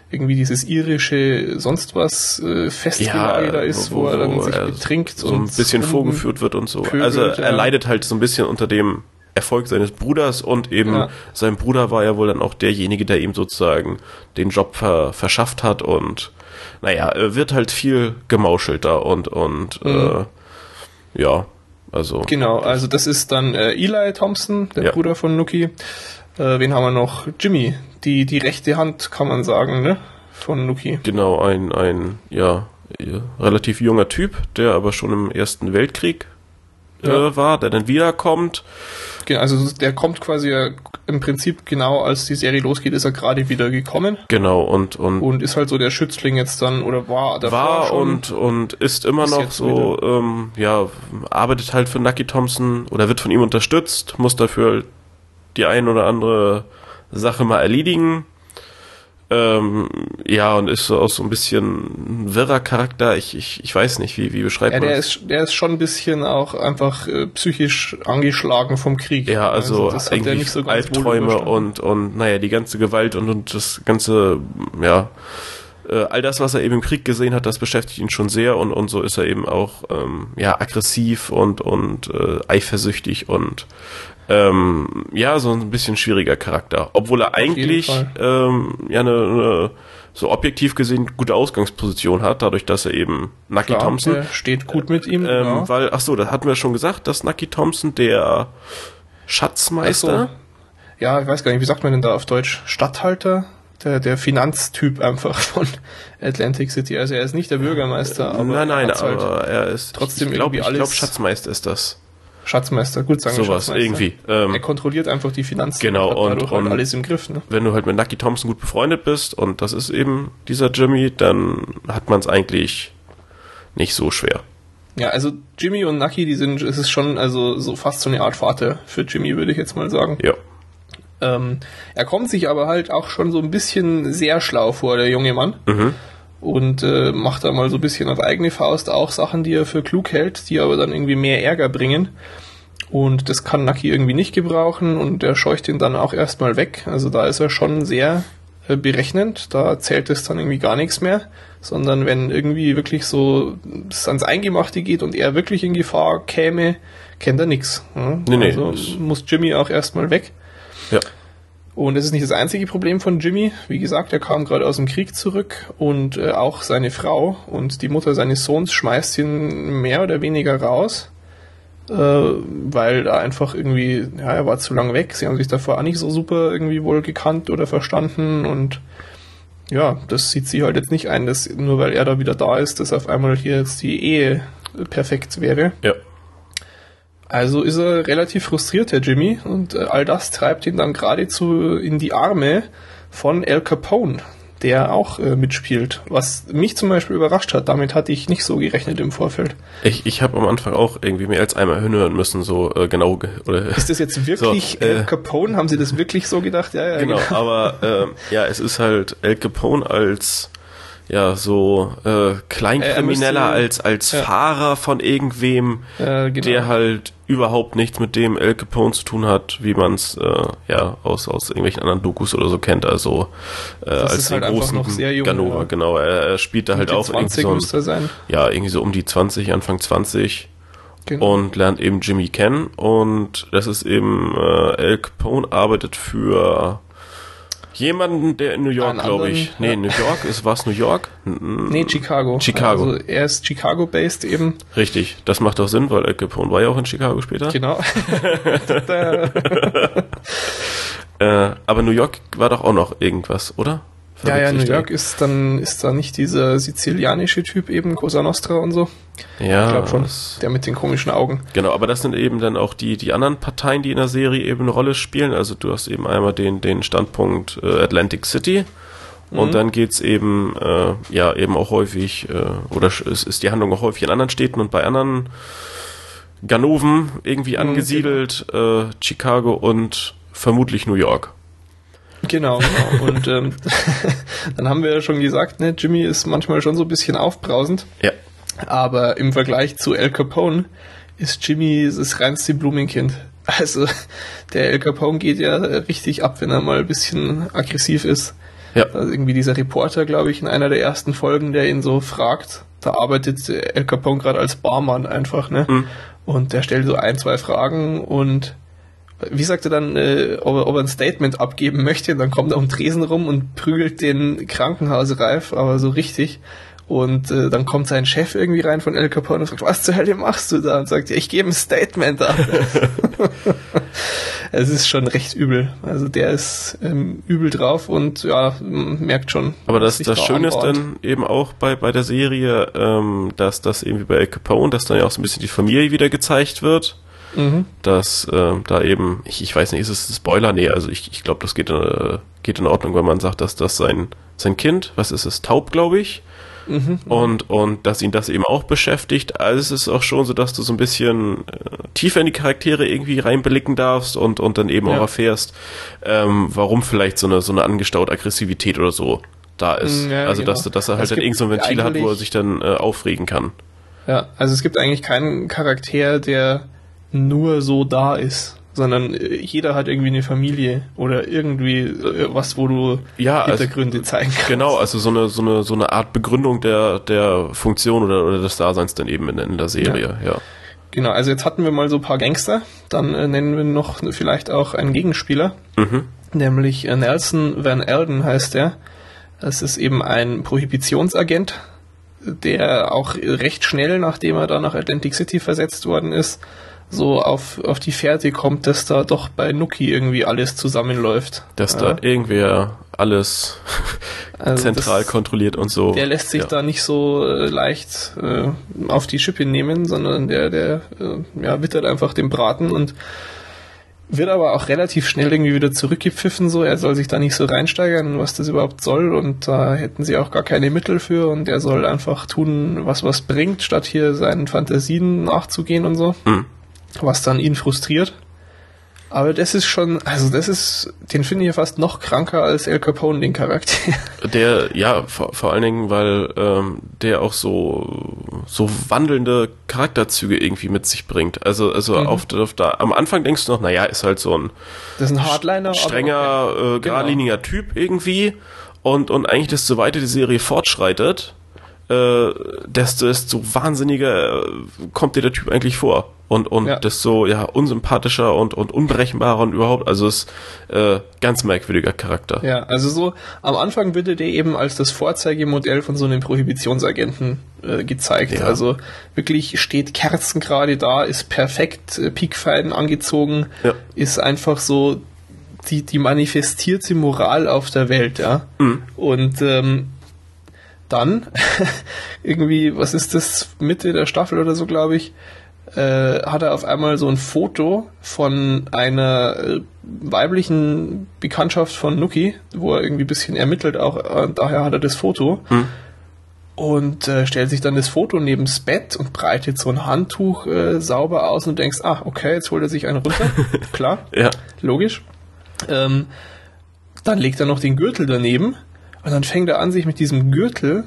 Speaker 1: irgendwie dieses irische sonst was äh, Festgelage ja, da ist, wo, wo, er dann sich betrinkt
Speaker 2: so und ein bisschen vorgeführt wird und so. Pöbelt, also er leidet halt so ein bisschen unter dem Erfolg seines Bruders und eben ja. sein Bruder war ja wohl dann auch derjenige, der ihm sozusagen den Job ver verschafft hat und naja, wird halt viel gemauschelter und und mhm. äh, ja, also
Speaker 1: genau, also das ist dann äh, Eli Thompson, der ja. Bruder von Nuki. Äh, wen haben wir noch? Jimmy, die die rechte Hand, kann man sagen, ne? Von Nuki.
Speaker 2: Genau, ein ein ja relativ junger Typ, der aber schon im Ersten Weltkrieg äh, ja. war, der dann wiederkommt.
Speaker 1: Genau, also der kommt quasi im Prinzip genau als die Serie losgeht, ist er gerade wieder gekommen.
Speaker 2: Genau und und
Speaker 1: und ist halt so der Schützling jetzt dann oder war
Speaker 2: davor war schon, und und ist immer ist noch so ähm, ja arbeitet halt für Nucky Thompson oder wird von ihm unterstützt, muss dafür die ein oder andere Sache mal erledigen ähm, ja, und ist so auch so ein bisschen ein wirrer Charakter. Ich, ich, ich weiß nicht, wie, wie beschreibt
Speaker 1: ja,
Speaker 2: man
Speaker 1: der das? Ist, der ist schon ein bisschen auch einfach äh, psychisch angeschlagen vom Krieg.
Speaker 2: Ja, also, also eigentlich so Albträume und, und naja, die ganze Gewalt und, und das ganze, ja, äh, all das, was er eben im Krieg gesehen hat, das beschäftigt ihn schon sehr und, und so ist er eben auch ähm, ja, aggressiv und, und äh, eifersüchtig und ähm, ja, so ein bisschen schwieriger Charakter. Obwohl er eigentlich ähm, ja eine, eine so objektiv gesehen gute Ausgangsposition hat, dadurch, dass er eben Nucky Klar, Thompson
Speaker 1: steht gut mit ihm.
Speaker 2: Ähm, ja. Weil, ach so, da hatten wir schon gesagt, dass Nucky Thompson der Schatzmeister. So.
Speaker 1: Ja, ich weiß gar nicht, wie sagt man denn da auf Deutsch? Stadthalter? Der, der Finanztyp einfach von Atlantic City. Also er ist nicht der Bürgermeister,
Speaker 2: aber nein, nein, halt aber er ist
Speaker 1: trotzdem ich glaube,
Speaker 2: ich glaube Schatzmeister ist das.
Speaker 1: Schatzmeister, gut sagen
Speaker 2: Sowas, irgendwie.
Speaker 1: Ähm, er kontrolliert einfach die Finanzen
Speaker 2: genau, und,
Speaker 1: und, halt alles im Griff. Ne?
Speaker 2: Wenn du halt mit Nucky Thompson gut befreundet bist, und das ist eben dieser Jimmy, dann hat man es eigentlich nicht so schwer.
Speaker 1: Ja, also Jimmy und Nucky, die sind, es ist schon also so fast so eine Art Vater für Jimmy, würde ich jetzt mal sagen.
Speaker 2: Ja.
Speaker 1: Ähm, er kommt sich aber halt auch schon so ein bisschen sehr schlau vor, der junge Mann. Mhm und äh, macht da mal so ein bisschen auf eigene Faust auch Sachen, die er für klug hält, die aber dann irgendwie mehr Ärger bringen. Und das kann Naki irgendwie nicht gebrauchen und er scheucht ihn dann auch erstmal weg. Also da ist er schon sehr äh, berechnend, da zählt es dann irgendwie gar nichts mehr, sondern wenn irgendwie wirklich so es ans Eingemachte geht und er wirklich in Gefahr käme, kennt er nichts. Ja? Nee, nee, also muss Jimmy auch erstmal weg.
Speaker 2: Ja.
Speaker 1: Und es ist nicht das einzige Problem von Jimmy. Wie gesagt, er kam gerade aus dem Krieg zurück und äh, auch seine Frau und die Mutter seines Sohns schmeißt ihn mehr oder weniger raus, äh, weil er einfach irgendwie, ja, er war zu lang weg. Sie haben sich davor auch nicht so super irgendwie wohl gekannt oder verstanden und ja, das sieht sie halt jetzt nicht ein, dass nur weil er da wieder da ist, dass auf einmal hier jetzt die Ehe perfekt wäre.
Speaker 2: Ja.
Speaker 1: Also ist er relativ frustriert, der Jimmy, und äh, all das treibt ihn dann geradezu in die Arme von Al Capone, der auch äh, mitspielt. Was mich zum Beispiel überrascht hat, damit hatte ich nicht so gerechnet im Vorfeld.
Speaker 2: Ich, ich habe am Anfang auch irgendwie mehr als einmal hören müssen, so äh, genau.
Speaker 1: Oder, ist das jetzt wirklich so, äh, Capone? Haben Sie das wirklich so gedacht?
Speaker 2: Ja, ja. Genau, genau. aber äh, ja, es ist halt Al Capone als ja so äh, Kleinkrimineller
Speaker 1: müsste-
Speaker 2: als als
Speaker 1: ja.
Speaker 2: Fahrer von irgendwem,
Speaker 1: Äh, genau.
Speaker 2: der halt überhaupt nichts mit dem El Capone zu tun hat, wie man es äh, ja aus aus irgendwelchen anderen Dokus oder so kennt. Also äh, als
Speaker 1: halt
Speaker 2: den
Speaker 1: einfach
Speaker 2: großen
Speaker 1: jung,
Speaker 2: Ganova,
Speaker 1: ja.
Speaker 2: genau. Er, er spielt da halt auch irgendwie
Speaker 1: 20
Speaker 2: so ein, ja irgendwie so um die 20, Anfang 20
Speaker 1: Genau.
Speaker 2: und lernt eben Jimmy kennen und das ist eben äh, El Capone arbeitet für jemanden, der in New York, glaube ich. Nee,
Speaker 1: ja.
Speaker 2: New York, ist was New York?
Speaker 1: Nee, Chicago.
Speaker 2: Chicago.
Speaker 1: Also er ist Chicago-based eben.
Speaker 2: Richtig, das macht doch Sinn, weil El Capone war ja auch in Chicago später.
Speaker 1: Genau.
Speaker 2: Äh, aber New York war doch auch noch irgendwas, oder?
Speaker 1: Ja, ja, New? York ist dann, ist da nicht dieser sizilianische Typ eben, Cosa Nostra und so.
Speaker 2: Ja,
Speaker 1: Ich glaube schon. Der mit den komischen Augen.
Speaker 2: Genau, aber das sind eben dann auch die, die anderen Parteien, die in der Serie eben eine Rolle spielen. Also du hast eben einmal den, den Standpunkt äh, Atlantic City und
Speaker 1: Mhm.
Speaker 2: dann geht's eben, äh, ja, eben auch häufig, äh, oder es ist die Handlung auch häufig in anderen Städten und bei anderen Ganoven irgendwie angesiedelt, äh, Chicago und vermutlich New York.
Speaker 1: Genau, genau. Und ähm, dann haben wir ja schon gesagt, ne, Jimmy ist manchmal schon so ein bisschen aufbrausend,
Speaker 2: Ja.
Speaker 1: aber im Vergleich zu El Capone ist Jimmy das reinste Blumenkind. Also der El Capone geht ja richtig ab, wenn er mal ein bisschen aggressiv ist.
Speaker 2: Ja.
Speaker 1: Also irgendwie dieser Reporter, glaube ich, in einer der ersten Folgen, der ihn so fragt, da arbeitet El Capone gerade als Barmann einfach, ne?
Speaker 2: Mhm.
Speaker 1: Und der stellt so ein, zwei Fragen und wie sagt er dann, äh, ob, er, ob er ein Statement abgeben möchte, dann kommt er um Tresen rum und prügelt den Krankenhausreif, aber so richtig. Und äh, dann kommt sein Chef irgendwie rein von El Capone und fragt, was zur Hölle machst du da? Und sagt, ja, ich gebe ein Statement ab. es ist schon recht übel. Also der ist ähm, übel drauf und ja, merkt schon.
Speaker 2: Aber das, das
Speaker 1: da
Speaker 2: Schöne ist
Speaker 1: anbahnt.
Speaker 2: dann eben auch bei, bei der Serie, ähm, dass das irgendwie bei El Capone, dass dann ja auch so ein bisschen die Familie wieder gezeigt wird.
Speaker 1: Mhm.
Speaker 2: Dass ähm, da eben, ich, ich weiß nicht, ist es ein Spoiler? Nee, also ich, ich glaube, das geht, äh, geht in Ordnung, wenn man sagt, dass das sein, sein Kind, was ist es, taub, glaube ich,
Speaker 1: Mhm.
Speaker 2: und, und dass ihn das eben auch beschäftigt. Also es ist auch schon so, dass du so ein bisschen äh, tiefer in die Charaktere irgendwie reinblicken darfst und, und dann eben
Speaker 1: Ja.
Speaker 2: auch erfährst, ähm, warum vielleicht so eine, so eine angestaute Aggressivität oder so da ist.
Speaker 1: Mm, ja,
Speaker 2: also dass,
Speaker 1: genau.
Speaker 2: dass er halt dann irgend so ein Ventil hat, wo er sich dann äh, aufregen kann.
Speaker 1: Ja, also es gibt eigentlich keinen Charakter, der nur so da ist, sondern äh, jeder hat irgendwie eine Familie oder irgendwie äh, was, wo du
Speaker 2: Ja, also-
Speaker 1: Hintergründe zeigen kannst.
Speaker 2: Genau, also so eine, so eine, so eine Art Begründung der, der Funktion oder, oder des Daseins dann eben in, in der Serie, ja.
Speaker 1: Genau, also jetzt hatten wir mal so ein paar Gangster, dann äh, nennen wir noch vielleicht auch einen Gegenspieler,
Speaker 2: Mhm.
Speaker 1: nämlich äh, Nelson Van Elden heißt er. Das ist eben ein Prohibitionsagent, der auch recht schnell, nachdem er da nach Atlantic City versetzt worden ist, so auf, auf die Fährte kommt, dass da doch bei Nuki irgendwie alles zusammenläuft.
Speaker 2: Dass
Speaker 1: Ja.
Speaker 2: da irgendwer alles
Speaker 1: Also
Speaker 2: zentral
Speaker 1: das-
Speaker 2: kontrolliert und so.
Speaker 1: Der lässt sich
Speaker 2: ja.
Speaker 1: da nicht so äh, leicht äh, auf die Schippe nehmen, sondern der, der äh, ja, wittert einfach den Braten und wird aber auch relativ schnell irgendwie wieder zurückgepfiffen, so er soll sich da nicht so reinsteigern, was das überhaupt soll und da hätten sie auch gar keine Mittel für und er soll einfach tun, was was bringt, statt hier seinen Fantasien nachzugehen und so,
Speaker 2: Mhm.
Speaker 1: Was dann ihn frustriert. Aber das ist schon, also das ist, den finde ich ja fast noch kranker als El Capone, den Charakter.
Speaker 2: Der, ja, vor, vor allen Dingen, weil ähm, der auch so, so wandelnde Charakterzüge irgendwie mit sich bringt. Also, also
Speaker 1: Mhm.
Speaker 2: auf, auf da, am Anfang denkst du noch, naja, ist halt so ein
Speaker 1: Das ist ein Hardliner.
Speaker 2: strenger,
Speaker 1: okay. Genau.
Speaker 2: äh, geradliniger Typ irgendwie. Und, und eigentlich, desto weiter die Serie fortschreitet, äh, desto, desto wahnsinniger äh, kommt dir der Typ eigentlich vor. Und, und
Speaker 1: Ja.
Speaker 2: desto ja, unsympathischer und, und unberechenbarer und überhaupt, also ist äh, ganz merkwürdiger Charakter.
Speaker 1: Ja, also so am Anfang wird er dir eben als das Vorzeigemodell von so einem Prohibitionsagenten äh, gezeigt.
Speaker 2: Ja.
Speaker 1: Also wirklich steht kerzengerade da, ist perfekt äh, piekfein angezogen,
Speaker 2: Ja.
Speaker 1: ist einfach so die, die manifestierte Moral auf der Welt, ja.
Speaker 2: Mhm.
Speaker 1: Und ähm, dann irgendwie, was ist das, Mitte der Staffel oder so, glaube ich, äh, hat er auf einmal so ein Foto von einer äh, weiblichen Bekanntschaft von Nuki, wo er irgendwie ein bisschen ermittelt, auch äh, daher hat er das Foto.
Speaker 2: Hm.
Speaker 1: Und äh, stellt sich dann das Foto neben's Bett und breitet so ein Handtuch äh, sauber aus und denkst, ah, okay, jetzt holt er sich einen runter. Klar,
Speaker 2: Ja.
Speaker 1: logisch. Ähm, dann legt er noch den Gürtel daneben Und dann fängt er an, sich mit diesem Gürtel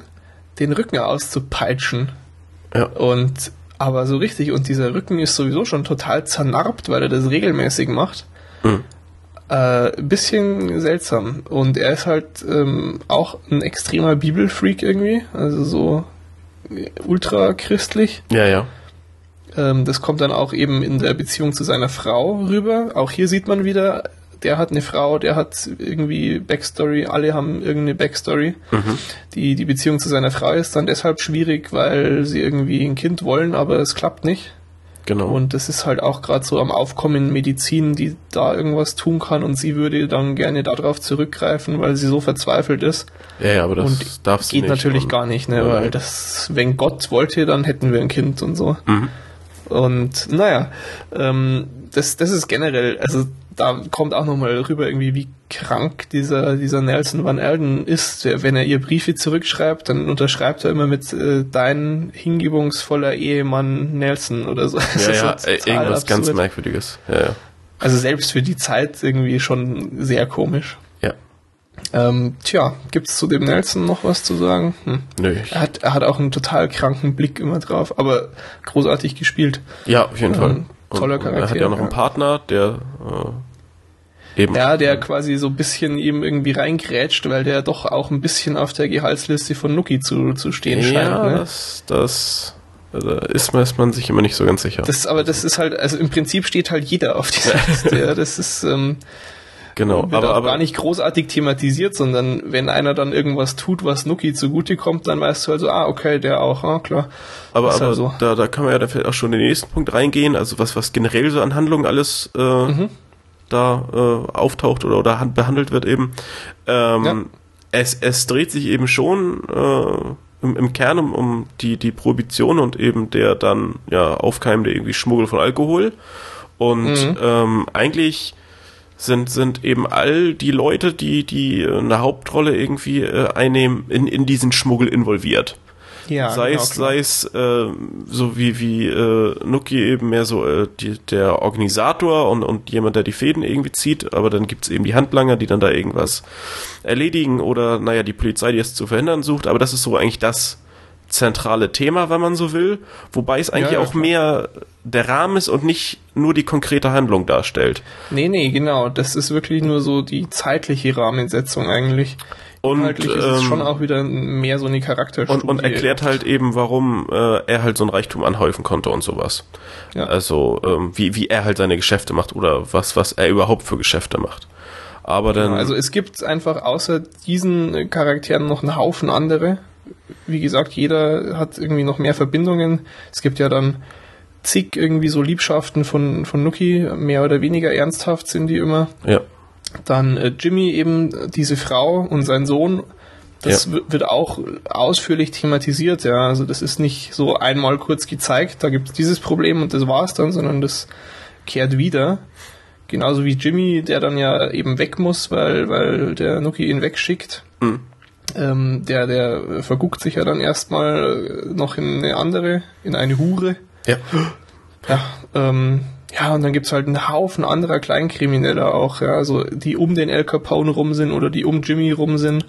Speaker 1: den Rücken auszupeitschen.
Speaker 2: Ja.
Speaker 1: Und aber so richtig, und dieser Rücken ist sowieso schon total zernarbt, weil er das regelmäßig macht.
Speaker 2: Mhm.
Speaker 1: Äh, bisschen seltsam. Und er ist halt ähm, auch ein extremer Bibelfreak irgendwie, also so ultra christlich.
Speaker 2: Ja, ja.
Speaker 1: Ähm, das kommt dann auch eben in der Beziehung zu seiner Frau rüber. Auch hier sieht man wieder, der hat eine Frau, der hat irgendwie Backstory, alle haben irgendeine Backstory.
Speaker 2: Mhm.
Speaker 1: Die, die Beziehung zu seiner Frau ist dann deshalb schwierig, weil sie irgendwie ein Kind wollen, aber es klappt nicht.
Speaker 2: Genau.
Speaker 1: Und das ist halt auch gerade so am Aufkommen in Medizin, die da irgendwas tun kann und sie würde dann gerne darauf zurückgreifen, weil sie so verzweifelt ist.
Speaker 2: ja, ja, aber das
Speaker 1: und
Speaker 2: darfst
Speaker 1: geht
Speaker 2: nicht.
Speaker 1: natürlich gar nicht, ne?
Speaker 2: Ja.
Speaker 1: Weil das, wenn Gott wollte, dann hätten wir ein Kind und so.
Speaker 2: Mhm.
Speaker 1: Und naja, ähm, das, das ist generell, also da kommt auch nochmal rüber irgendwie, wie krank dieser, dieser Nelson Van Elden ist. Wenn er ihr Briefe zurückschreibt, dann unterschreibt er immer mit äh, dein hingebungsvoller Ehemann Nelson oder so. Das
Speaker 2: Ja,
Speaker 1: ist
Speaker 2: ja,
Speaker 1: so
Speaker 2: irgendwas ganz
Speaker 1: absurd.
Speaker 2: Merkwürdiges. Ja, ja.
Speaker 1: Also selbst für die Zeit irgendwie schon sehr komisch.
Speaker 2: Ja.
Speaker 1: Ähm, tja, gibt's zu dem Nelson noch was zu sagen? Hm.
Speaker 2: Nö. Ich,
Speaker 1: Er hat, er hat auch einen total kranken Blick immer drauf, aber großartig gespielt.
Speaker 2: ja, auf jeden
Speaker 1: Ähm,
Speaker 2: Fall.
Speaker 1: Toller
Speaker 2: und Er hat
Speaker 1: Charakter,
Speaker 2: ja noch
Speaker 1: ja.
Speaker 2: einen Partner, der äh, eben.
Speaker 1: Ja, der quasi so ein bisschen ihm irgendwie reingrätscht, weil der doch auch ein bisschen auf der Gehaltsliste von Nuki zu, zu stehen
Speaker 2: ja,
Speaker 1: scheint. Ne?
Speaker 2: das, das, da ist man, ist man sich immer nicht so ganz sicher.
Speaker 1: Das, aber das ist halt, also im Prinzip steht halt jeder auf dieser Liste. Ja, das ist ähm,
Speaker 2: genau, aber,
Speaker 1: auch
Speaker 2: aber
Speaker 1: gar nicht großartig thematisiert, sondern wenn einer dann irgendwas tut, was Nuki zugutekommt, dann weißt du also, ah, okay, der auch, ah, klar.
Speaker 2: Aber, aber
Speaker 1: halt so.
Speaker 2: da, da kann man ja dann vielleicht auch schon in den nächsten Punkt reingehen, also was, was generell so an Handlungen alles äh,
Speaker 1: Mhm.
Speaker 2: da äh, auftaucht oder, oder hand- behandelt wird eben. Ähm,
Speaker 1: Ja.
Speaker 2: es, es dreht sich eben schon äh, im, im Kern um, um die, die Prohibition und eben der dann ja aufkeimende irgendwie Schmuggel von Alkohol. Und
Speaker 1: Mhm.
Speaker 2: ähm, eigentlich sind, sind eben all die Leute, die, die äh, eine Hauptrolle irgendwie äh, einnehmen, in, in diesen Schmuggel involviert.
Speaker 1: Ja,
Speaker 2: sei
Speaker 1: genau,
Speaker 2: es, sei es äh, so wie, wie äh, Nuki eben mehr so äh, die, der Organisator und, und jemand, der die Fäden irgendwie zieht, aber dann gibt's eben die Handlanger, die dann da irgendwas erledigen oder naja, die Polizei, die es zu verhindern sucht, aber das ist so eigentlich das zentrale Thema, wenn man so will, wobei es eigentlich
Speaker 1: Ja,
Speaker 2: auch
Speaker 1: klar.
Speaker 2: mehr der Rahmen ist und nicht nur die konkrete Handlung darstellt.
Speaker 1: Nee, nee, genau. Das ist wirklich nur so die zeitliche Rahmensetzung eigentlich.
Speaker 2: Und,
Speaker 1: Inhaltlich ist es
Speaker 2: ähm,
Speaker 1: schon auch wieder mehr so eine Charakterstudie.
Speaker 2: Und, und erklärt halt eben, warum äh, er halt so ein Reichtum anhäufen konnte und sowas.
Speaker 1: Ja.
Speaker 2: Also ähm, wie, wie er halt seine Geschäfte macht oder was, was er überhaupt für Geschäfte macht. Aber dann,
Speaker 1: Also es gibt einfach außer diesen Charakteren noch einen Haufen andere. Wie gesagt, jeder hat irgendwie noch mehr Verbindungen. Es gibt ja dann zig irgendwie so Liebschaften von, von Nuki, mehr oder weniger ernsthaft sind die immer.
Speaker 2: ja,
Speaker 1: Dann äh, Jimmy eben, diese Frau und sein Sohn. Das
Speaker 2: Ja.
Speaker 1: wi- wird auch ausführlich thematisiert, ja. Also das ist nicht so einmal kurz gezeigt, da gibt es dieses Problem und das war's dann, sondern das kehrt wieder. Genauso wie Jimmy, der dann ja eben weg muss, weil, weil der Nuki ihn wegschickt.
Speaker 2: Mhm.
Speaker 1: Ähm, der, der verguckt sich ja dann erstmal äh, noch in eine andere, in eine Hure.
Speaker 2: ja,
Speaker 1: Ja, ähm, ja, und dann gibt's halt einen Haufen anderer Kleinkrimineller auch, ja, also die um den El Capone rum sind oder die um Jimmy rum sind.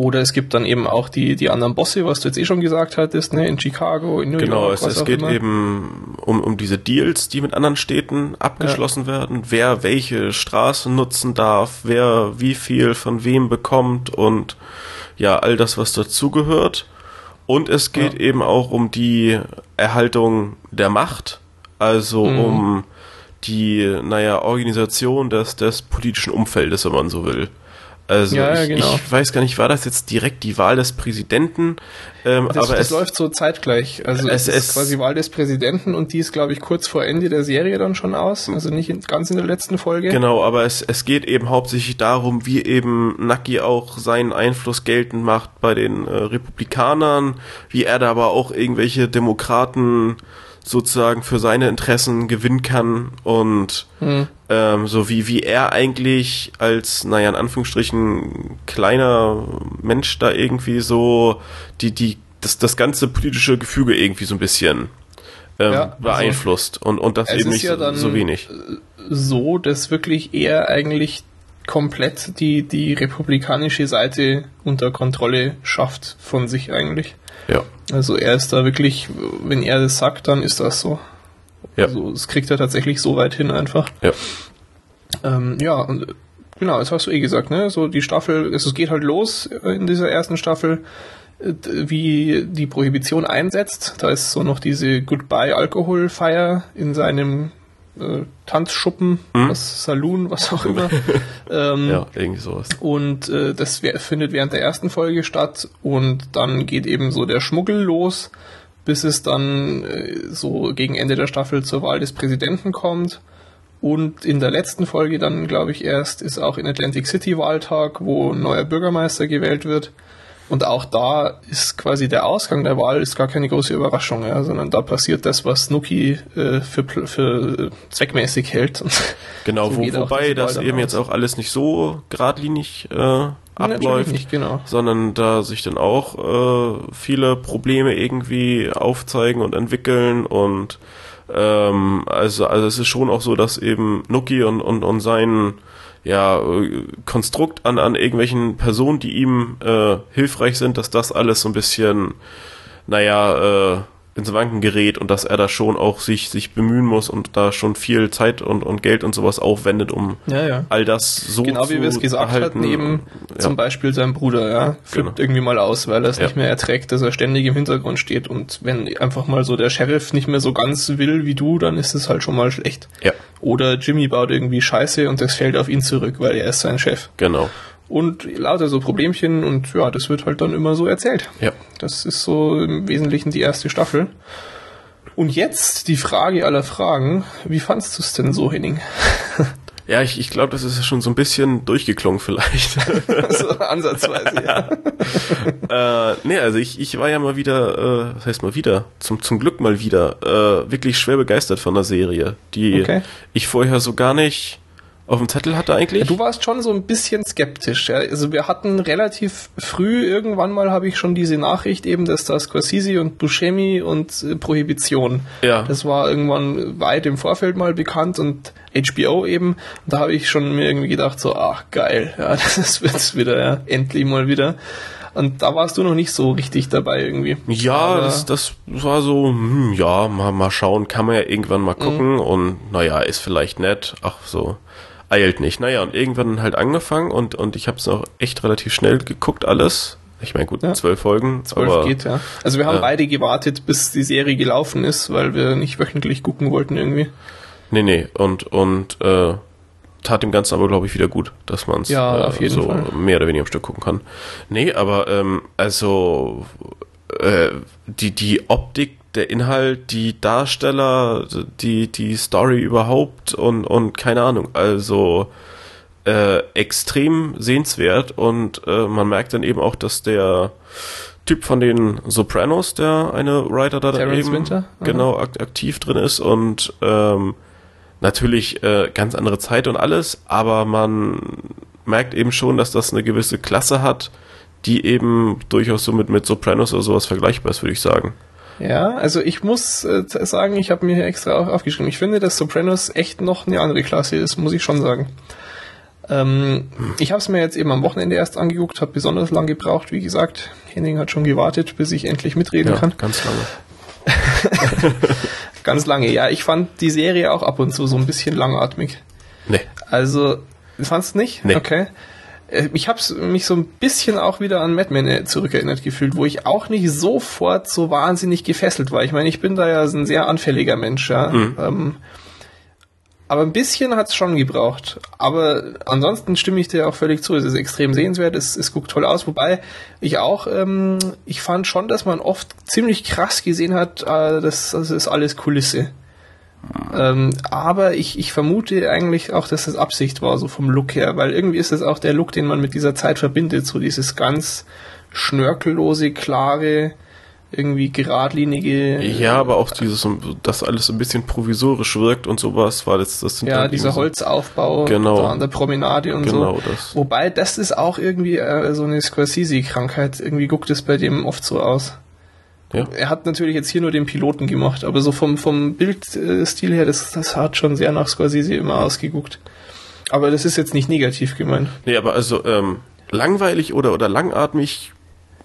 Speaker 1: Oder es gibt dann eben auch die, die anderen Bosse, was du jetzt eh schon gesagt hattest, ne, in Chicago, in New
Speaker 2: genau.
Speaker 1: York,
Speaker 2: Es,
Speaker 1: was
Speaker 2: es
Speaker 1: auch
Speaker 2: geht
Speaker 1: immer.
Speaker 2: eben um, um diese Deals, die mit anderen Städten abgeschlossen werden, wer welche Straßen nutzen darf, wer wie viel von wem bekommt und ja, all das, was dazugehört. Und es geht
Speaker 1: Ja.
Speaker 2: eben auch um die Erhaltung der Macht, also
Speaker 1: Mhm.
Speaker 2: um die, naja, Organisation des, des politischen Umfeldes, wenn man so will. Also
Speaker 1: Ja,
Speaker 2: ich,
Speaker 1: genau.
Speaker 2: ich weiß gar nicht, war das jetzt direkt die Wahl des Präsidenten? Ähm,
Speaker 1: Das,
Speaker 2: aber
Speaker 1: das
Speaker 2: es,
Speaker 1: läuft so zeitgleich. Also
Speaker 2: es-
Speaker 1: es,
Speaker 2: es-
Speaker 1: ist quasi Wahl des Präsidenten und die ist, glaube ich, kurz vor Ende der Serie dann schon aus. Also nicht in, ganz in der letzten Folge.
Speaker 2: Genau, aber es, es geht eben hauptsächlich darum, wie eben Naki auch seinen Einfluss geltend macht bei den äh, Republikanern, wie er da aber auch irgendwelche Demokraten sozusagen für seine Interessen gewinnen kann und
Speaker 1: Hm.
Speaker 2: Ähm, so wie, wie er eigentlich als, naja, in Anführungsstrichen kleiner Mensch da irgendwie so die, die, das, das ganze politische Gefüge irgendwie so ein bisschen ähm,
Speaker 1: Ja, also
Speaker 2: beeinflusst und, und das eben
Speaker 1: ist
Speaker 2: nicht
Speaker 1: ja
Speaker 2: so,
Speaker 1: dann-
Speaker 2: so wenig.
Speaker 1: so, dass wirklich er eigentlich komplett die, die republikanische Seite unter Kontrolle schafft von sich eigentlich.
Speaker 2: Ja.
Speaker 1: Also er ist da wirklich, wenn er das sagt, dann ist das so.
Speaker 2: Ja.
Speaker 1: Also das kriegt er tatsächlich so weit hin einfach.
Speaker 2: Ja.
Speaker 1: Ähm, ja, und genau, das hast du eh gesagt, ne? So die Staffel, es geht halt los in dieser ersten Staffel, äh, wie die Prohibition einsetzt. Da ist so noch diese Goodbye-Alkohol-Feier in seinem äh, Tanzschuppen,
Speaker 2: Mhm.
Speaker 1: was Saloon, was auch immer. ähm,
Speaker 2: Ja, irgendwie sowas.
Speaker 1: und äh, das findet während der ersten Folge statt und dann geht eben so der Schmuggel los, bis es dann äh, so gegen Ende der Staffel zur Wahl des Präsidenten kommt. Und in der letzten Folge dann, glaube ich, erst ist auch in Atlantic City Wahltag, wo ein neuer Bürgermeister gewählt wird. Und auch da ist quasi der Ausgang der Wahl ist gar keine große Überraschung, ja, sondern da passiert das, was Nuki äh, für, für äh, zweckmäßig hält.
Speaker 2: Genau,
Speaker 1: so
Speaker 2: wo, wobei das eben
Speaker 1: dann
Speaker 2: jetzt
Speaker 1: aus.
Speaker 2: auch alles nicht so geradlinig äh, abläuft,
Speaker 1: nicht, genau.
Speaker 2: sondern da sich dann auch äh, viele Probleme irgendwie aufzeigen und entwickeln und ähm, also also es ist schon auch so, dass eben Nuki und und, und sein ja Konstrukt an an irgendwelchen Personen, die ihm äh, hilfreich sind, dass das alles so ein bisschen naja, äh, ins Wanken gerät und dass er da schon auch sich, sich bemühen muss und da schon viel Zeit und, und Geld und sowas aufwendet, um
Speaker 1: Ja, ja.
Speaker 2: all das so
Speaker 1: Genau
Speaker 2: zu
Speaker 1: wie wir es gesagt
Speaker 2: erhalten.
Speaker 1: hatten, eben
Speaker 2: ja.
Speaker 1: zum Beispiel sein Bruder, ja, flippt
Speaker 2: Genau.
Speaker 1: irgendwie mal aus, weil er es nicht mehr erträgt, dass er ständig im Hintergrund steht und wenn einfach mal so der Sheriff nicht mehr so ganz will wie du, dann ist es halt schon mal schlecht.
Speaker 2: Ja,
Speaker 1: Oder Jimmy baut irgendwie Scheiße und das fällt auf ihn zurück, weil er ist sein Chef.
Speaker 2: genau.
Speaker 1: Und lauter so Problemchen und ja, das wird halt dann immer so erzählt.
Speaker 2: Ja.
Speaker 1: Das ist so im Wesentlichen die erste Staffel. Und jetzt die Frage aller Fragen, wie fandst du es denn so, Henning?
Speaker 2: Ja, ich, ich glaube, das ist schon so ein bisschen durchgeklungen vielleicht.
Speaker 1: so ansatzweise, ja.
Speaker 2: äh, nee, also ich, ich war ja mal wieder, äh, was heißt mal wieder, zum, zum Glück mal wieder, äh, wirklich schwer begeistert von der Serie, die
Speaker 1: Okay.
Speaker 2: ich vorher so gar nicht auf dem Zettel hatte eigentlich.
Speaker 1: Du warst schon so ein bisschen skeptisch. Ja? Also wir hatten relativ früh, irgendwann mal habe ich schon diese Nachricht eben, dass da Scorsese und Buscemi und äh, Prohibition.
Speaker 2: Ja.
Speaker 1: Das war irgendwann weit im Vorfeld mal bekannt und HBO eben. Da habe ich schon mir irgendwie gedacht, so, ach geil, ja, das wird's wieder, ja, endlich mal wieder. Und da warst du noch nicht so richtig dabei irgendwie.
Speaker 2: Ja,
Speaker 1: Aber-
Speaker 2: das, das war so, hm, ja, mal, mal schauen, kann man ja irgendwann mal gucken
Speaker 1: Mhm.
Speaker 2: und naja, ist vielleicht nett, ach so, eilt nicht. Naja, und irgendwann halt angefangen und, und ich habe es auch echt relativ schnell geguckt, alles. Ich meine, gut,
Speaker 1: Ja.
Speaker 2: zwölf Folgen,
Speaker 1: Zwölf
Speaker 2: aber
Speaker 1: geht, ja. Also wir haben
Speaker 2: Ja.
Speaker 1: beide gewartet, bis die Serie gelaufen ist, weil wir nicht wöchentlich gucken wollten irgendwie.
Speaker 2: nee, nee, und, und äh, tat dem Ganzen aber, glaube ich, wieder gut, dass man es
Speaker 1: Ja,
Speaker 2: äh, so
Speaker 1: Fall.
Speaker 2: mehr oder weniger am Stück gucken kann. Nee, aber ähm, also äh, die, die Optik, der Inhalt, die Darsteller, die, die Story überhaupt und, und keine Ahnung, also äh, extrem sehenswert und äh, man merkt dann eben auch, dass der Typ von den Sopranos, der eine Writer da
Speaker 1: Terrence
Speaker 2: eben
Speaker 1: Winter?
Speaker 2: Genau ak aktiv drin ist und ähm, natürlich äh, ganz andere Zeit und alles, aber man merkt eben schon, dass das eine gewisse Klasse hat, die eben durchaus so mit, mit Sopranos oder sowas vergleichbar ist, würde ich sagen.
Speaker 1: Ja, also ich muss äh, sagen, ich habe mir hier extra auch aufgeschrieben. Ich finde, dass Sopranos echt noch eine andere Klasse ist, muss ich schon sagen. Ähm, ich habe es mir jetzt eben am Wochenende erst angeguckt, habe besonders lang gebraucht, wie gesagt. Henning hat schon gewartet, bis ich endlich mitreden kann.
Speaker 2: ganz lange.
Speaker 1: Ganz lange, ja. Ich fand die Serie auch ab und zu so ein bisschen langatmig.
Speaker 2: Nee.
Speaker 1: Also, fandst du nicht?
Speaker 2: Nee.
Speaker 1: Okay. Äh, Ich habe mich so ein bisschen auch wieder an Mad Men äh, zurückerinnert gefühlt, wo ich auch nicht sofort so wahnsinnig gefesselt war. Ich meine, ich bin da ja so ein sehr anfälliger Mensch, ja. Ähm, aber ein bisschen hat's schon gebraucht. Aber ansonsten stimme ich dir auch völlig zu. Es ist extrem sehenswert, es, es guckt toll aus. Wobei ich auch, ähm, ich fand schon, dass man oft ziemlich krass gesehen hat, äh, das, das ist alles Kulisse. Ähm, aber ich, ich vermute eigentlich auch, dass das Absicht war, so vom Look her, weil irgendwie ist es auch der Look, den man mit dieser Zeit verbindet, so dieses ganz schnörkellose, klare, irgendwie geradlinige.
Speaker 2: Ja, aber auch dieses, dass alles so ein bisschen provisorisch wirkt und sowas, weil das, das sind
Speaker 1: Ja,
Speaker 2: halt
Speaker 1: dieser Holzaufbau
Speaker 2: Genau.
Speaker 1: an der Promenade und
Speaker 2: Genau
Speaker 1: so.
Speaker 2: das.
Speaker 1: Wobei, das ist auch irgendwie äh, so eine Scorsese-Krankheit. Irgendwie guckt es bei dem oft so aus.
Speaker 2: Ja.
Speaker 1: Er hat natürlich jetzt hier nur den Piloten gemacht, aber so vom, vom Bildstil her, das, das hat schon sehr nach Scorsese immer ausgeguckt. Aber das ist jetzt nicht negativ gemeint.
Speaker 2: Nee, aber also ähm, langweilig oder, oder langatmig,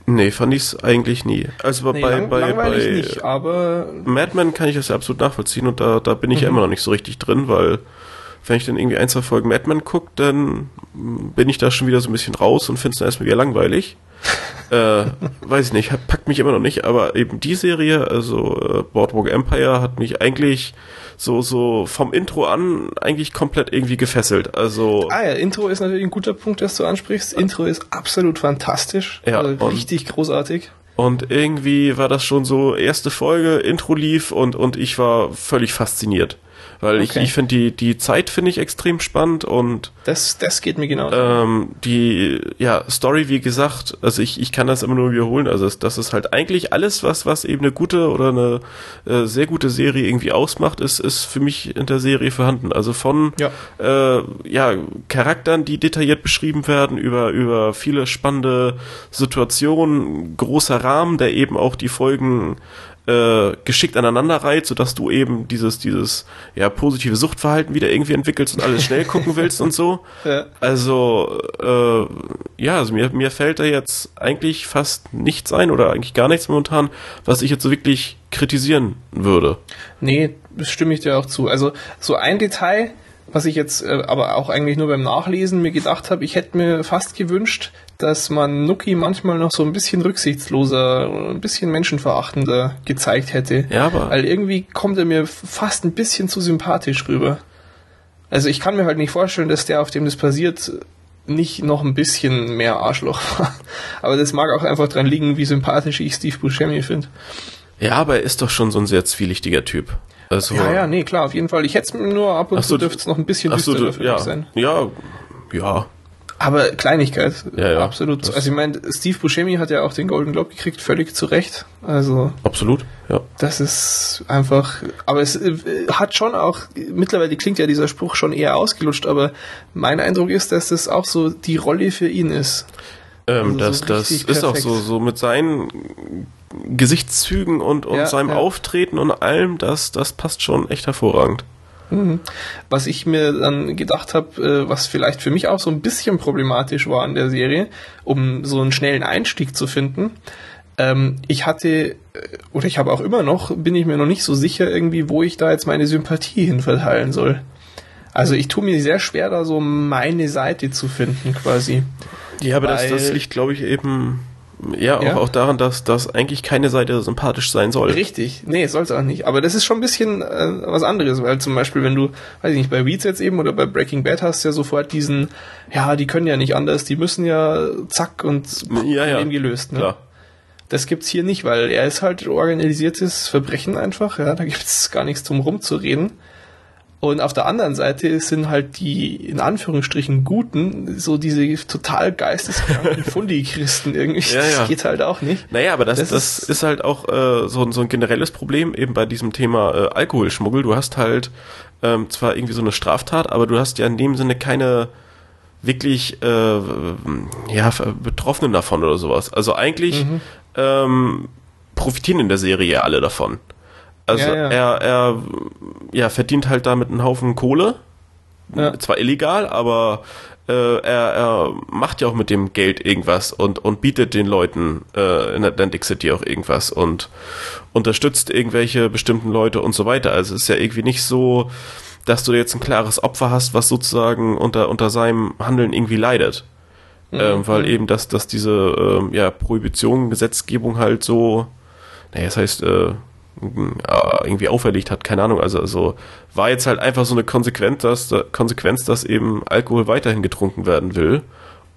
Speaker 2: nee, fand ich es eigentlich nie. Also
Speaker 1: Nee,
Speaker 2: bei,
Speaker 1: lang,
Speaker 2: bei, bei
Speaker 1: nicht, aber
Speaker 2: Madman kann ich das ja absolut nachvollziehen und da, da bin ich ja
Speaker 1: Mhm.
Speaker 2: immer noch nicht so richtig drin, weil wenn ich dann irgendwie ein, zwei Folgen Madman gucke, dann bin ich da schon wieder so ein bisschen raus und finde es dann erstmal wieder langweilig. Äh, weiß ich nicht, hat, packt mich immer noch nicht, aber eben die Serie, also äh, Boardwalk Empire, hat mich eigentlich so, so vom Intro an eigentlich komplett irgendwie gefesselt. Also
Speaker 1: Ah ja, Intro ist natürlich ein guter Punkt, dass du ansprichst. Intro ist absolut fantastisch.
Speaker 2: Ja,
Speaker 1: also
Speaker 2: und-
Speaker 1: richtig großartig.
Speaker 2: Und irgendwie war das schon so erste Folge, Intro lief und, und ich war völlig fasziniert. Weil ich,
Speaker 1: Okay.
Speaker 2: ich finde die, die Zeit finde ich extrem spannend und
Speaker 1: Das, das geht mir genau.
Speaker 2: ähm, die ja, Story, wie gesagt, also ich, ich kann das immer nur wiederholen, also das, das ist halt eigentlich alles, was, was eben eine gute oder eine äh, sehr gute Serie irgendwie ausmacht, ist, ist für mich in der Serie vorhanden. Also von
Speaker 1: Ja.
Speaker 2: äh, ja, Charakteren, die detailliert beschrieben werden, über, über viele spannende Situationen, großer Rahmen, der eben auch die Folgen äh, geschickt aneinander reiht, sodass du eben dieses, dieses ja, positive Suchtverhalten wieder irgendwie entwickelst und alles schnell gucken willst und so.
Speaker 1: Ja.
Speaker 2: Also, äh, ja, also mir, mir fällt da jetzt eigentlich fast nichts ein oder eigentlich gar nichts momentan, was ich jetzt so wirklich kritisieren würde.
Speaker 1: Nee, das stimme ich dir auch zu. Also so ein Detail, was ich jetzt äh, aber auch eigentlich nur beim Nachlesen mir gedacht habe, ich hätte mir fast gewünscht, dass man Nuki manchmal noch so ein bisschen rücksichtsloser, ein bisschen menschenverachtender gezeigt hätte.
Speaker 2: Ja, aber
Speaker 1: Weil irgendwie kommt er mir fast ein bisschen zu sympathisch rüber. Also ich kann mir halt nicht vorstellen, dass der, auf dem das passiert, nicht noch ein bisschen mehr Arschloch war. Aber das mag auch einfach dran liegen, wie sympathisch ich Steve Buscemi finde.
Speaker 2: ja, aber er ist doch schon so ein sehr zwielichtiger Typ. Also,
Speaker 1: Ja, ja, nee, klar, auf jeden Fall. Ich hätte es nur ab und
Speaker 2: so,
Speaker 1: zu dürfte es noch ein bisschen
Speaker 2: Ach so,
Speaker 1: düsterer für
Speaker 2: ja,
Speaker 1: sein.
Speaker 2: ja, ja,
Speaker 1: Aber Kleinigkeit,
Speaker 2: Ja, ja.
Speaker 1: absolut. Also ich meine, Steve Buscemi hat ja auch den Golden Globe gekriegt, völlig zu Recht. Also
Speaker 2: absolut, ja.
Speaker 1: das ist einfach, aber es äh, hat schon auch, mittlerweile klingt ja dieser Spruch schon eher ausgelutscht, aber mein Eindruck ist, dass das auch so die Rolle für ihn ist.
Speaker 2: Ähm,
Speaker 1: Also so
Speaker 2: das das
Speaker 1: richtig
Speaker 2: ist auch
Speaker 1: perfekt.
Speaker 2: so, so mit seinen Gesichtszügen und, und
Speaker 1: Ja,
Speaker 2: seinem
Speaker 1: ja.
Speaker 2: Auftreten und allem, das, das passt schon echt hervorragend.
Speaker 1: Was ich mir dann gedacht habe, äh, was vielleicht für mich auch so ein bisschen problematisch war an der Serie, um so einen schnellen Einstieg zu finden. Ähm, ich hatte, äh, oder ich habe auch immer noch, bin ich mir noch nicht so sicher irgendwie, wo ich da jetzt meine Sympathie hin verteilen soll. Also ich tue mir sehr schwer, da so meine Seite zu finden quasi.
Speaker 2: Ja, aber das,
Speaker 1: Weil-
Speaker 2: das liegt, glaube ich, eben ja auch,
Speaker 1: Ja.
Speaker 2: auch daran, dass, dass eigentlich keine Seite sympathisch sein soll.
Speaker 1: Richtig, nee, soll es auch nicht. Aber das ist schon ein bisschen äh, was anderes, weil zum Beispiel, wenn du, weiß ich nicht, bei Weeds jetzt eben oder bei Breaking Bad hast du ja sofort diesen, ja, die können ja nicht anders, die müssen ja zack und
Speaker 2: Ja, ja.
Speaker 1: Problem gelöst. Ne?
Speaker 2: Klar.
Speaker 1: Das gibt's hier nicht, weil er ist halt organisiertes Verbrechen einfach, ja, da gibt's gar nichts drum rumzureden. Und auf der anderen Seite sind halt die, in Anführungsstrichen, Guten, so diese total geisteskranken Fundi-Christen irgendwie.
Speaker 2: Ja, ja.
Speaker 1: Das geht halt auch nicht.
Speaker 2: Naja, aber das,
Speaker 1: Das
Speaker 2: das,
Speaker 1: ist-
Speaker 2: ist, halt auch äh, so, ein- so ein generelles Problem eben bei diesem Thema äh, Alkoholschmuggel. Du hast halt ähm, zwar irgendwie so eine Straftat, aber du hast ja in dem Sinne keine wirklich äh, ja, Betroffenen davon oder sowas. Also eigentlich
Speaker 1: Mhm.
Speaker 2: ähm, profitieren in der Serie alle davon. Also
Speaker 1: Ja, ja.
Speaker 2: er, er ja, verdient halt damit einen Haufen Kohle.
Speaker 1: Ja.
Speaker 2: Zwar illegal, aber äh, er, er macht ja auch mit dem Geld irgendwas und, und bietet den Leuten äh, in Atlantic City auch irgendwas und unterstützt irgendwelche bestimmten Leute und so weiter. Also es ist ja irgendwie nicht so, dass du jetzt ein klares Opfer hast, was sozusagen unter, unter seinem Handeln irgendwie leidet. Ähm, weil eben, dass, dass diese ähm, ja, Prohibition, Gesetzgebung halt so, naja, das heißt, äh, irgendwie auferlegt hat, keine Ahnung. Also, also war jetzt halt einfach so eine Konsequenz, dass, Konsequenz, dass eben Alkohol weiterhin getrunken werden will.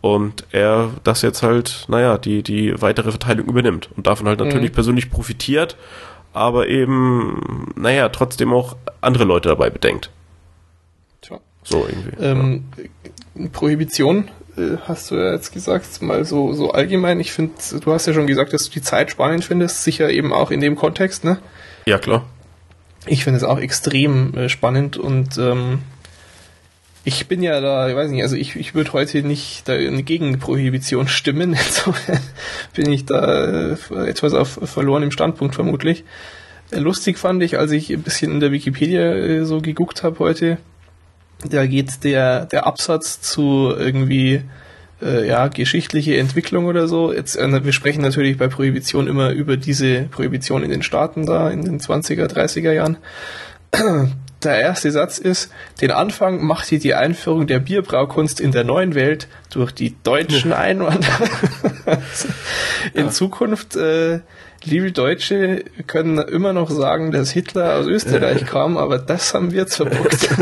Speaker 2: Und er das jetzt halt, naja, die, die weitere Verteilung übernimmt und davon halt natürlich persönlich profitiert, aber eben, naja, trotzdem auch andere Leute dabei bedenkt.
Speaker 1: Tja.
Speaker 2: So irgendwie.
Speaker 1: Ähm, Prohibition, äh, hast du ja jetzt gesagt, mal so, so allgemein. Ich finde, du hast ja schon gesagt, dass du die Zeit spannend findest, sicher eben auch in dem Kontext, ne?
Speaker 2: Ja, klar.
Speaker 1: Ich finde es auch extrem äh, spannend und ähm, ich bin ja da, ich weiß nicht, also ich, ich würde heute nicht da gegen Prohibition stimmen. Insofern bin ich da äh, etwas auf verlorenem Standpunkt vermutlich. Lustig fand ich, als ich ein bisschen in der Wikipedia äh, so geguckt habe heute, da geht der, der Absatz zu irgendwie äh, ja, geschichtliche Entwicklung oder so. Jetzt, äh, wir sprechen natürlich bei Prohibition immer über diese Prohibition in den Staaten da in den 20er, 30er Jahren. Der erste Satz ist, den Anfang macht hier die Einführung der Bierbraukunst in der neuen Welt durch die deutschen Einwanderer. in ja. Zukunft, äh, liebe Deutsche, können immer noch sagen, dass Hitler aus Österreich kam, aber das haben wir jetzt verbockt.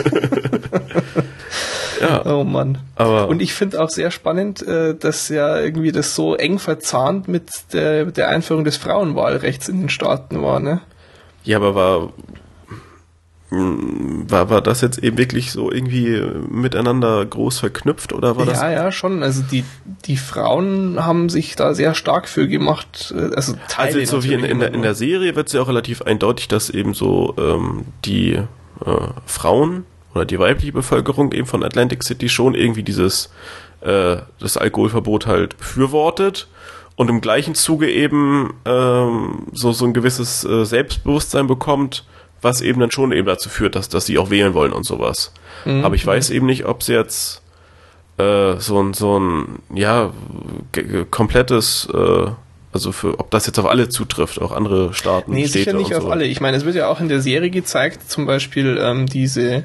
Speaker 1: Ja. Oh Mann. Aber und ich finde auch sehr spannend, äh, dass ja irgendwie das so eng verzahnt mit der, der Einführung des Frauenwahlrechts in den Staaten war, ne?
Speaker 2: Ja, aber war, war, war das jetzt eben wirklich so irgendwie miteinander groß verknüpft oder war
Speaker 1: ja,
Speaker 2: das?
Speaker 1: Ja, ja, schon. Also die, die Frauen haben sich da sehr stark für gemacht. Äh, also,
Speaker 2: Teile also so wie in, in, der, in der Serie wird es ja auch relativ eindeutig, dass eben so ähm, die äh, Frauen oder die weibliche Bevölkerung eben von Atlantic City schon irgendwie dieses äh, das Alkoholverbot halt befürwortet und im gleichen Zuge eben ähm, so so ein gewisses äh, Selbstbewusstsein bekommt, was eben dann schon eben dazu führt, dass dass sie auch wählen wollen und sowas. Mhm. Aber ich weiß eben nicht, ob es jetzt äh, so ein so ein ja komplettes äh, also für, ob das jetzt auf alle zutrifft, auch andere Staaten.
Speaker 1: Nee, Städte sicher nicht auf so. alle. Ich meine, es wird ja auch in der Serie gezeigt, zum Beispiel ähm, diese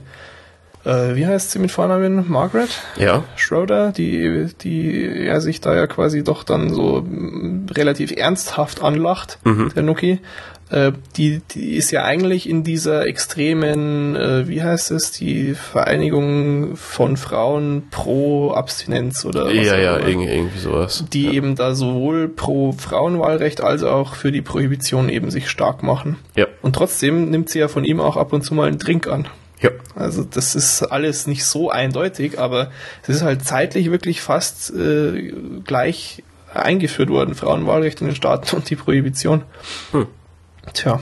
Speaker 1: äh, wie heißt sie mit Vornamen? Margaret?
Speaker 2: Ja.
Speaker 1: Schroeder, die, die ja sich da ja quasi doch dann so mm, relativ ernsthaft anlacht, mhm. der Nuki. Äh, die, die ist ja eigentlich in dieser extremen, äh, wie heißt es, die Vereinigung von Frauen pro Abstinenz oder was
Speaker 2: Ja, ja, irgendwie, irgendwie sowas.
Speaker 1: Die
Speaker 2: ja.
Speaker 1: eben da sowohl pro Frauenwahlrecht als auch für die Prohibition eben sich stark machen.
Speaker 2: Ja.
Speaker 1: Und trotzdem nimmt sie ja von ihm auch ab und zu mal einen Drink an.
Speaker 2: Ja.
Speaker 1: Also das ist alles nicht so eindeutig, aber es ist halt zeitlich wirklich fast äh, gleich eingeführt worden, Frauenwahlrecht in den Staaten und die Prohibition. Hm. Tja.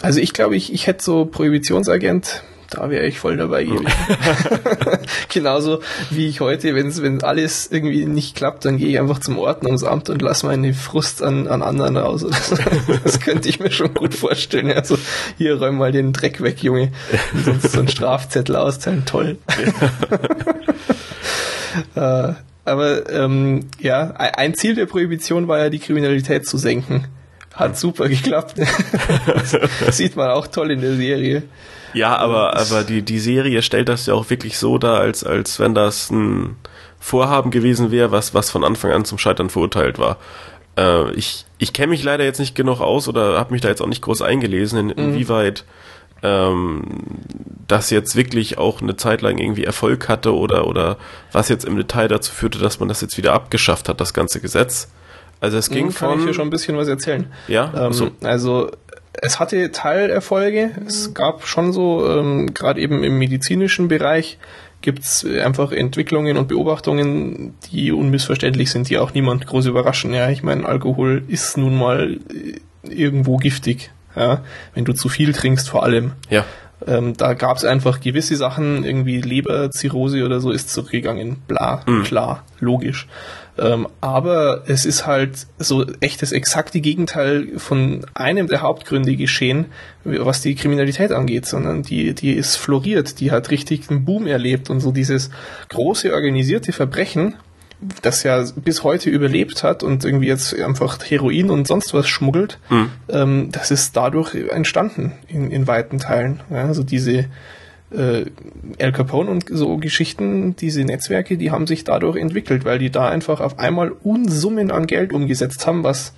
Speaker 1: Also ich glaube, ich, ich hätte so Prohibitionsagent da wäre ich voll dabei gewesen. Genauso wie ich heute, wenn's, wenn alles irgendwie nicht klappt, dann gehe ich einfach zum Ordnungsamt und lasse meine Frust an, an anderen raus. das könnte ich mir schon gut vorstellen. Also hier räum mal den Dreck weg, Junge. Und sonst so ein Strafzettel austeilen, toll. äh, aber ähm, ja, ein Ziel der Prohibition war ja, die Kriminalität zu senken. Hat super geklappt. sieht man auch toll in der Serie.
Speaker 2: Ja, aber, aber die, die Serie stellt das ja auch wirklich so dar, als, als wenn das ein Vorhaben gewesen wäre, was, was von Anfang an zum Scheitern verurteilt war. Äh, ich ich kenne mich leider jetzt nicht genug aus oder habe mich da jetzt auch nicht groß eingelesen, in, mhm. inwieweit ähm, das jetzt wirklich auch eine Zeit lang irgendwie Erfolg hatte oder, oder was jetzt im Detail dazu führte, dass man das jetzt wieder abgeschafft hat, das ganze Gesetz. Also es ging mhm,
Speaker 1: kann
Speaker 2: von.
Speaker 1: ich hier schon ein bisschen was erzählen.
Speaker 2: Ja.
Speaker 1: Ähm, so. Also es hatte Teilerfolge. Es gab schon so, ähm, gerade eben im medizinischen Bereich, gibt's einfach Entwicklungen und Beobachtungen, die unmissverständlich sind, die auch niemand groß überraschen. Ja, ich meine, Alkohol ist nun mal äh, irgendwo giftig. Ja, wenn du zu viel trinkst, vor allem.
Speaker 2: Ja.
Speaker 1: Ähm, da gab's einfach gewisse Sachen, irgendwie Leberzirrhose oder so ist zurückgegangen. Bla, mhm. klar, logisch. Ähm, aber es ist halt so echt das exakte Gegenteil von einem der Hauptgründe geschehen, was die Kriminalität angeht, sondern die, die ist floriert, die hat richtig einen Boom erlebt und so dieses große organisierte Verbrechen, das ja bis heute überlebt hat und irgendwie jetzt einfach Heroin und sonst was schmuggelt, mhm. ähm, das ist dadurch entstanden in, in weiten Teilen. Ja, also diese äh, El Capone und so Geschichten, diese Netzwerke, die haben sich dadurch entwickelt, weil die da einfach auf einmal Unsummen an Geld umgesetzt haben, was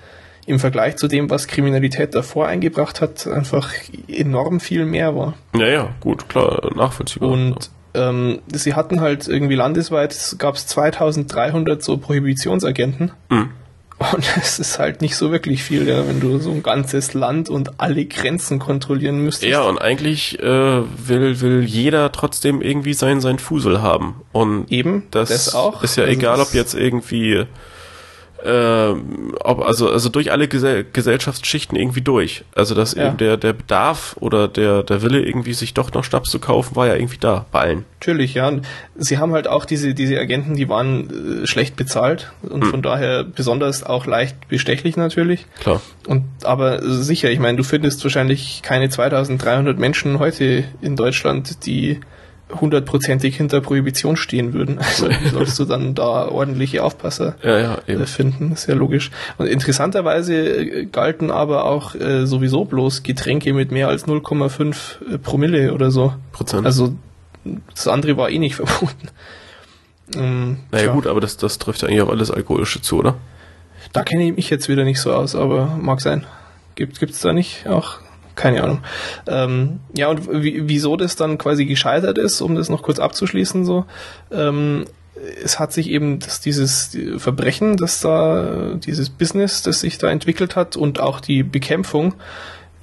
Speaker 1: im Vergleich zu dem, was Kriminalität davor eingebracht hat, einfach enorm viel mehr war.
Speaker 2: Ja, ja, gut, klar, nachvollziehbar.
Speaker 1: Und ähm, sie hatten halt irgendwie landesweit, gab es 2300 so Prohibitionsagenten. Mhm. Und es ist halt nicht so wirklich viel, ja, wenn du so ein ganzes Land und alle Grenzen kontrollieren müsstest.
Speaker 2: Ja, und eigentlich äh, will, will jeder trotzdem irgendwie sein, sein Fusel haben. Und
Speaker 1: eben,
Speaker 2: das, das auch. ist ja also egal, ob jetzt irgendwie äh, ob, also, also durch alle Gesell Gesellschaftsschichten irgendwie durch. Also dass ja. eben der, der Bedarf oder der, der Wille irgendwie sich doch noch Schnaps zu kaufen, war ja irgendwie da bei allen.
Speaker 1: Natürlich, ja. Und sie haben halt auch diese, diese Agenten, die waren äh, schlecht bezahlt und hm. von daher besonders auch leicht bestechlich natürlich.
Speaker 2: Klar.
Speaker 1: Und aber sicher, ich meine, du findest wahrscheinlich keine 2300 Menschen heute in Deutschland, die hundertprozentig hinter Prohibition stehen würden. Also sollst du dann da ordentliche Aufpasser
Speaker 2: Ja, ja, eben.
Speaker 1: äh, finden? Ja logisch. Und interessanterweise äh, galten aber auch äh, sowieso bloß Getränke mit mehr als 0,5 Promille oder so.
Speaker 2: Prozent.
Speaker 1: Also das andere war eh nicht verboten. Ähm,
Speaker 2: naja
Speaker 1: tja,
Speaker 2: gut, aber das, das trifft ja eigentlich auf alles Alkoholische zu, oder?
Speaker 1: Da kenne ich mich jetzt wieder nicht so aus, aber mag sein. Gibt gibt's da nicht auch? Keine Ahnung. Ähm, ja, und wie, wieso das dann quasi gescheitert ist, um das noch kurz abzuschließen, so, ähm, es hat sich eben das, dieses Verbrechen, das da, dieses Business, das sich da entwickelt hat und auch die Bekämpfung,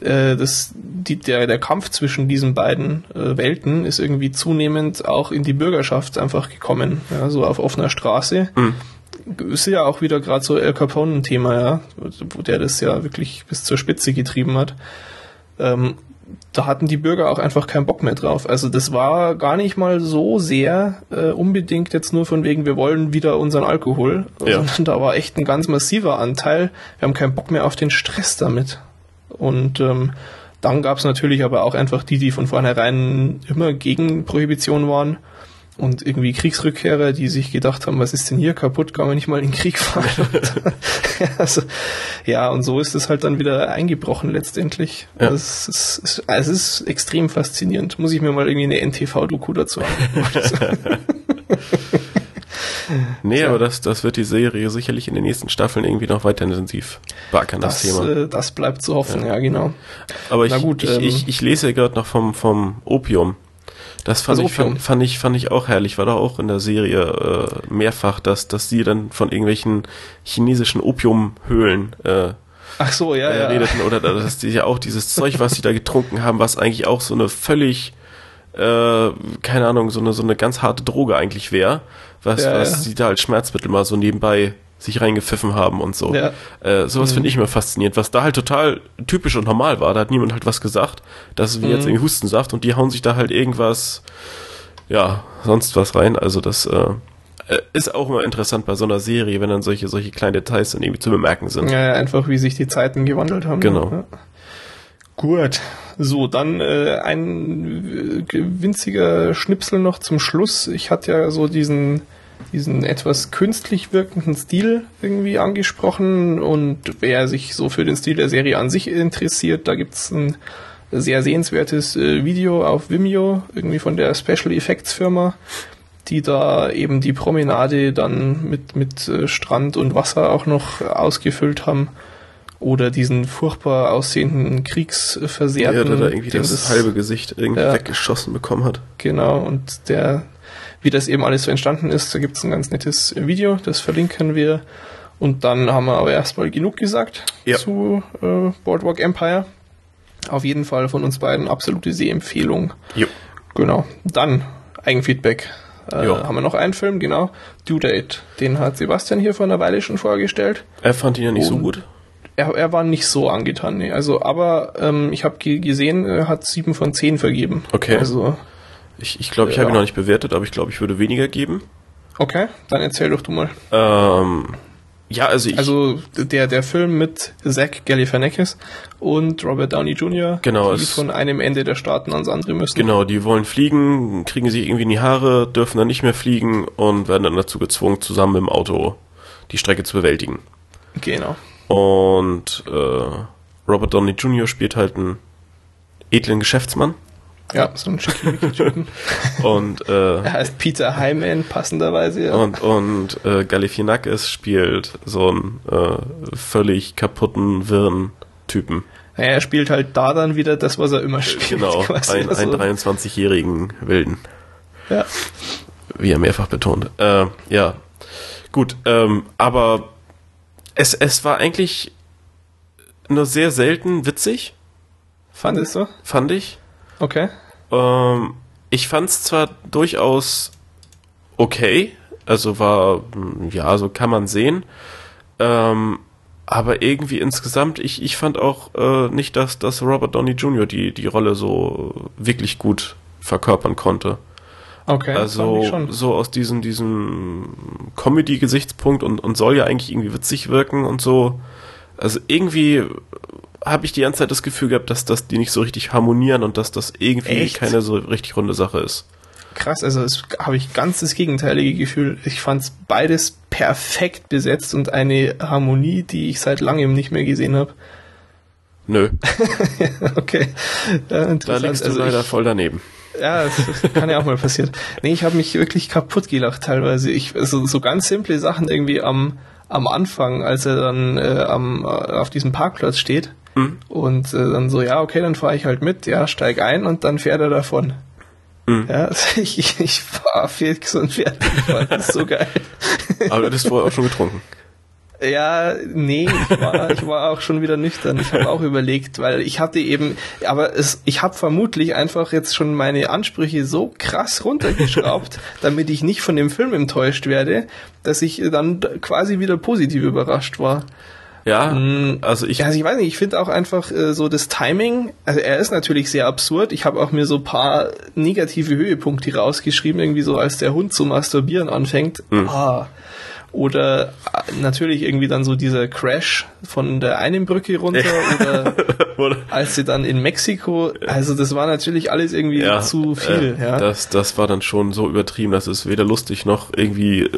Speaker 1: äh, das, die, der, der Kampf zwischen diesen beiden äh, Welten ist irgendwie zunehmend auch in die Bürgerschaft einfach gekommen, ja, so auf offener Straße.
Speaker 2: Mhm.
Speaker 1: Ist ja auch wieder gerade so El Capone ein Thema, ja, wo der das ja wirklich bis zur Spitze getrieben hat. Ähm, da hatten die Bürger auch einfach keinen Bock mehr drauf. Also das war gar nicht mal so sehr äh, unbedingt jetzt nur von wegen, wir wollen wieder unseren Alkohol,
Speaker 2: Ja.
Speaker 1: sondern da war echt ein ganz massiver Anteil. Wir haben keinen Bock mehr auf den Stress damit. Und ähm, dann gab es natürlich aber auch einfach die, die von vornherein immer gegen Prohibition waren und irgendwie Kriegsrückkehrer, die sich gedacht haben, was ist denn hier kaputt, kann man nicht mal in den Krieg fahren. also, ja, und so ist es halt dann wieder eingebrochen letztendlich.
Speaker 2: Ja.
Speaker 1: Es, ist, also es ist extrem faszinierend. Muss ich mir mal irgendwie eine NTV-Doku dazu angucken.
Speaker 2: Nee,
Speaker 1: Tja.
Speaker 2: aber das, das wird die Serie sicherlich in den nächsten Staffeln irgendwie noch weiter intensiv beackern, das,
Speaker 1: Das,
Speaker 2: Thema.
Speaker 1: äh, das bleibt zu hoffen, ja, genau.
Speaker 2: Aber ich,
Speaker 1: gut,
Speaker 2: ich,
Speaker 1: ähm,
Speaker 2: ich, ich lese ja gerade noch vom, vom Opium. Das fand,
Speaker 1: Das
Speaker 2: ich, fand, fand, ich, fand ich auch herrlich. War da auch in der Serie äh, mehrfach, dass, dass sie dann von irgendwelchen chinesischen Opiumhöhlen äh,
Speaker 1: Ach so, ja,
Speaker 2: äh,
Speaker 1: ja.
Speaker 2: redeten. Oder dass die ja auch dieses Zeug, was sie da getrunken haben, was eigentlich auch so eine völlig, äh, keine Ahnung, so eine, so eine ganz harte Droge eigentlich wäre, was,
Speaker 1: Ja,
Speaker 2: was
Speaker 1: ja.
Speaker 2: sie da als Schmerzmittel mal so nebenbei sich reingepfiffen haben und so.
Speaker 1: Ja.
Speaker 2: Äh, sowas finde ich immer faszinierend, was da halt total typisch und normal war. Da hat niemand halt was gesagt. Das ist wie jetzt
Speaker 1: Mhm.
Speaker 2: irgendwie Hustensaft und die hauen sich da halt irgendwas, ja, sonst was rein. Also das äh, äh, ist auch immer interessant bei so einer Serie, wenn dann solche, solche kleinen Details dann irgendwie zu bemerken sind.
Speaker 1: Ja, ja, einfach wie sich die Zeiten gewandelt haben.
Speaker 2: Genau.
Speaker 1: Ja. Gut. So, dann äh, ein äh, winziger Schnipsel noch zum Schluss. Ich hatte ja so diesen, diesen etwas künstlich wirkenden Stil irgendwie angesprochen und wer sich so für den Stil der Serie an sich interessiert, da gibt's ein sehr sehenswertes äh, Video auf Vimeo, irgendwie von der Special Effects Firma, die da eben die Promenade dann mit, mit äh, Strand und Wasser auch noch ausgefüllt haben. Oder diesen furchtbar aussehenden Kriegsversehrten.
Speaker 2: Ja, der da irgendwie
Speaker 1: dem
Speaker 2: das, halbe Gesicht irgendwie
Speaker 1: Ja.
Speaker 2: weggeschossen bekommen hat.
Speaker 1: Genau, und der, wie das eben alles so entstanden ist, da gibt's ein ganz nettes Video, das verlinken wir. Und dann haben wir aber erstmal genug gesagt
Speaker 2: Ja.
Speaker 1: zu äh, Boardwalk Empire. Auf jeden Fall von uns beiden absolute Sehempfehlung.
Speaker 2: Jo.
Speaker 1: Genau. Dann Eigenfeedback. Äh, haben wir noch einen Film, genau. Due Date. Den hat Sebastian hier vor einer Weile schon vorgestellt.
Speaker 2: Er fand ihn ja nicht so
Speaker 1: Und-
Speaker 2: gut.
Speaker 1: Er, er war nicht so angetan, nee. Also, aber ähm, ich habe gesehen, er hat sieben von zehn vergeben.
Speaker 2: Okay.
Speaker 1: Also,
Speaker 2: Ich ich, glaube, ich
Speaker 1: Ja.
Speaker 2: habe ihn noch nicht bewertet, aber ich glaube, ich würde weniger geben.
Speaker 1: okay, dann erzähl doch du mal.
Speaker 2: Ähm, ja, also ich,
Speaker 1: Also der, der Film mit Zach Galifianakis und Robert Downey Jr.,
Speaker 2: Genau,
Speaker 1: die von einem Ende der Staaten ans andere müssen.
Speaker 2: genau, die wollen fliegen, kriegen sich irgendwie in die Haare, dürfen dann nicht mehr fliegen und werden dann dazu gezwungen, zusammen im Auto die Strecke zu bewältigen.
Speaker 1: Genau.
Speaker 2: Und äh, Robert Downey Jr. spielt halt einen edlen Geschäftsmann
Speaker 1: Ja, so ein Schickimicki-Typen.
Speaker 2: und äh,
Speaker 1: er heißt Peter Hyman, passenderweise. Ja.
Speaker 2: Und, und äh, Galifianakis spielt so einen äh, völlig kaputten, wirren Typen.
Speaker 1: Ja, er spielt halt da dann wieder das, was er immer spielt.
Speaker 2: Genau,
Speaker 1: quasi.
Speaker 2: ein,
Speaker 1: Also,
Speaker 2: ein 23-jährigen Wilden,
Speaker 1: ja.
Speaker 2: wie er mehrfach betont. Äh, ja, gut, ähm, aber es, es war eigentlich nur sehr selten witzig,
Speaker 1: Fandest du?
Speaker 2: fand ich.
Speaker 1: Okay.
Speaker 2: Ähm, ich fand es zwar durchaus okay, also war, mm, ja, so kann man sehen, ähm, aber irgendwie insgesamt, ich, ich fand auch äh, nicht, dass, dass Robert Downey Jr. die, die Rolle so wirklich gut verkörpern konnte.
Speaker 1: Okay.
Speaker 2: also so aus diesem, diesem Comedy-Gesichtspunkt und, und soll ja eigentlich irgendwie witzig wirken und so. Also irgendwie habe ich die ganze Zeit das Gefühl gehabt, dass, dass die nicht so richtig harmonieren und dass das irgendwie
Speaker 1: Echt?
Speaker 2: keine so richtig runde Sache ist.
Speaker 1: krass. Also es habe ich ganz das gegenteilige Gefühl. Ich fand es beides perfekt besetzt und eine Harmonie, die ich seit langem nicht mehr gesehen habe.
Speaker 2: Nö.
Speaker 1: okay.
Speaker 2: Ja, da liegst du also leider ich, voll daneben.
Speaker 1: Ja, das kann ja auch mal passieren. Nee, ich habe mich wirklich kaputt gelacht teilweise. Ich, also so ganz simple Sachen irgendwie am, am Anfang, als er dann äh, am, äh, auf diesem Parkplatz steht mhm. und äh, dann so, ja, okay, dann fahre ich halt mit, ja, steig ein und dann fährt er davon. Mhm. Ja, also ich, ich, war fix und fertig. Das ist so geil.
Speaker 2: Aber du hattest vorher auch schon getrunken.
Speaker 1: Ja, nee, ich war, ich war auch schon wieder nüchtern. Ich habe auch überlegt, weil ich hatte eben, aber es, ich habe vermutlich einfach jetzt schon meine Ansprüche so krass runtergeschraubt, damit ich nicht von dem Film enttäuscht werde, dass ich dann quasi wieder positiv überrascht war.
Speaker 2: Ja, mm, also ich.
Speaker 1: Also ich weiß nicht, ich finde auch einfach äh, so das Timing, also er ist natürlich sehr absurd. Ich habe auch mir so paar negative Höhepunkte rausgeschrieben, irgendwie so als der Hund zu masturbieren anfängt. Mhm. Ah, oder äh, natürlich irgendwie dann so dieser Crash von der einen Brücke runter oder als sie dann in Mexiko, also das war natürlich alles irgendwie ja, zu viel. Äh, ja.
Speaker 2: Das, das war dann schon so übertrieben, dass es weder lustig noch irgendwie äh,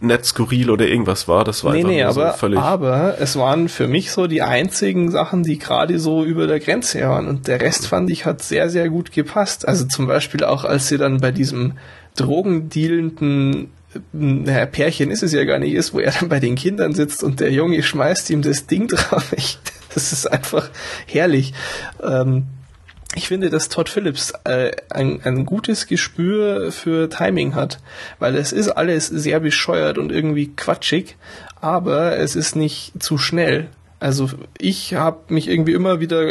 Speaker 2: nett skurril oder irgendwas war. Das war
Speaker 1: nee, nee, aber, so völlig aber es waren für mich so die einzigen Sachen, die gerade so über der Grenze waren und der Rest fand ich hat sehr, sehr gut gepasst. Also zum Beispiel auch, als sie dann bei diesem drogendealenden naja, Pärchen ist es ja gar nicht ist, wo er dann bei den Kindern sitzt und der Junge schmeißt ihm das Ding drauf. Ich, das ist einfach herrlich. Ähm, ich finde, dass Todd Phillips äh, ein, ein gutes Gespür für Timing hat, weil es ist alles sehr bescheuert und irgendwie quatschig, aber es ist nicht zu schnell. Also ich habe mich irgendwie immer wieder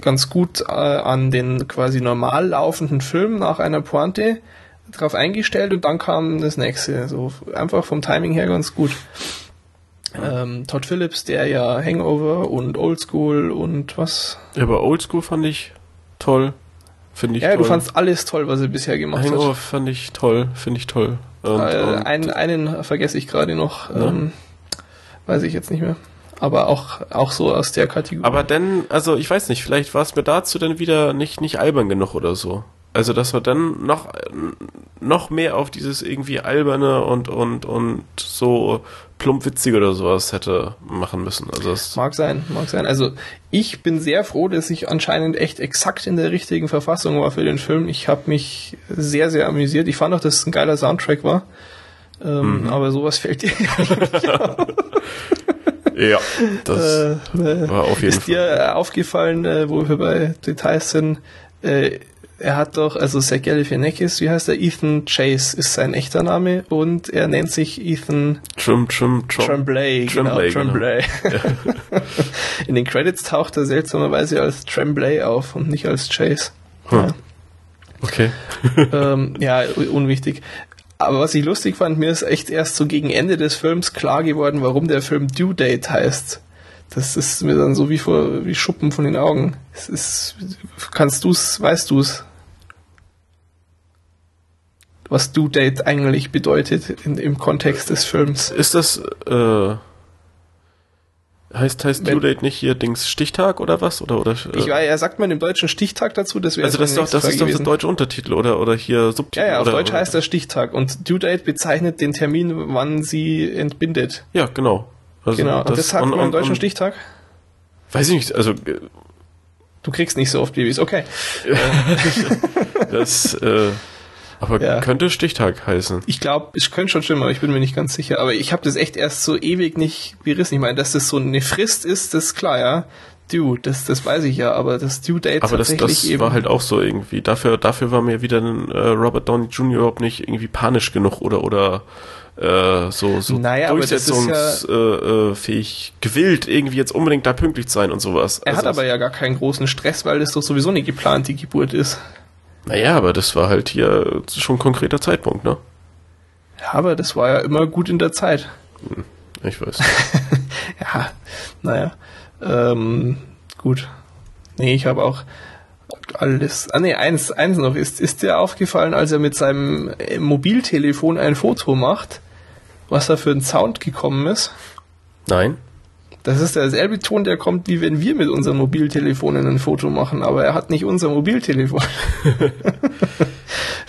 Speaker 1: ganz gut äh, an den quasi normal laufenden Film nach einer Pointe drauf eingestellt und dann kam das nächste. Also einfach vom Timing her ganz gut. Ähm, Todd Phillips, der ja Hangover und Oldschool und was?
Speaker 2: Ja, aber Oldschool fand ich toll. Finde ich
Speaker 1: ja,
Speaker 2: toll.
Speaker 1: du fandst alles toll, was er bisher gemacht
Speaker 2: Hangover
Speaker 1: hat.
Speaker 2: Hangover fand ich toll, finde ich toll.
Speaker 1: Und, äh, und einen, einen vergesse ich gerade noch. Ähm, weiß ich jetzt nicht mehr. Aber auch, auch so aus der Kategorie.
Speaker 2: Aber dann, also ich weiß nicht, vielleicht war es mir dazu dann wieder nicht, nicht albern genug oder so. Also, dass wir dann noch, noch mehr auf dieses irgendwie alberne und, und, und so plumpwitzige oder sowas hätte machen müssen. Also das
Speaker 1: mag sein, mag sein. Also ich bin sehr froh, dass ich anscheinend echt exakt in der richtigen Verfassung war für den Film. Ich habe mich sehr, sehr amüsiert. Ich fand auch, dass es ein geiler Soundtrack war. Ähm, mhm. Aber sowas fällt dir.
Speaker 2: Ja, das äh, war auf jeden
Speaker 1: ist Fall. Ist dir aufgefallen, äh, wo wir bei Details sind, äh, er hat doch, also Zach Galifianakis, wie heißt er? Ethan Chase ist sein echter Name und er nennt sich Ethan
Speaker 2: Trim, Trim, Trim,
Speaker 1: Tremblay. Genau, Tremblay. Genau. Ja. In den Credits taucht er seltsamerweise als Tremblay auf und nicht als Chase.
Speaker 2: Hm. Ja. Okay.
Speaker 1: ähm, ja, unwichtig. Aber was ich lustig fand, mir ist echt erst so gegen Ende des Films klar geworden, warum der Film Due Date heißt. Das ist mir dann so wie vor wie Schuppen von den Augen. Es ist, kannst du's, weißt du's? Was Due Date eigentlich bedeutet in, im Kontext des Films.
Speaker 2: Ist das, äh, heißt, heißt Due Date nicht hier Dings Stichtag oder was? Oder, oder,
Speaker 1: äh, ich, er sagt man im deutschen Stichtag dazu, das wäre
Speaker 2: Also das, ist doch, das ist doch das deutsche Untertitel oder, oder hier Subtitel.
Speaker 1: Ja, ja, auf
Speaker 2: oder,
Speaker 1: Deutsch heißt das Stichtag und Due Date bezeichnet den Termin, wann sie entbindet.
Speaker 2: Ja, genau.
Speaker 1: Also genau, das, und das und, man im deutschen Stichtag?
Speaker 2: Weiß ich nicht, also.
Speaker 1: Du kriegst nicht so oft Babys, okay.
Speaker 2: das, äh, aber ja. könnte Stichtag heißen.
Speaker 1: Ich glaube, es könnte schon stimmen, aber ich bin mir nicht ganz sicher. Aber ich habe das echt erst so ewig nicht berissen. Ich meine, dass das so eine Frist ist, das ist klar, ja. Due, das, das weiß ich ja, aber das Due Date
Speaker 2: aber das, das eben war halt auch so irgendwie. Dafür, dafür war mir wieder ein, äh, Robert Downey Jr. überhaupt nicht irgendwie panisch genug oder oder äh, so, so
Speaker 1: naja,
Speaker 2: durchsetzungsfähig ja, gewillt, irgendwie jetzt unbedingt da pünktlich sein und sowas.
Speaker 1: Er also hat aber ja gar keinen großen Stress, weil das doch sowieso nicht geplant, die Geburt ist.
Speaker 2: Naja, aber das war halt hier schon ein konkreter Zeitpunkt, ne?
Speaker 1: Ja, aber das war ja immer gut in der Zeit.
Speaker 2: Hm, ich weiß.
Speaker 1: ja, naja. Ähm, gut. Nee, ich habe auch alles. Ah nee, eins, eins noch. Ist, ist dir aufgefallen, als er mit seinem Mobiltelefon ein Foto macht, was da für ein Sound gekommen ist?
Speaker 2: Nein.
Speaker 1: Das ist derselbe Ton, der kommt, wie wenn wir mit unseren Mobiltelefonen ein Foto machen, aber er hat nicht unser Mobiltelefon.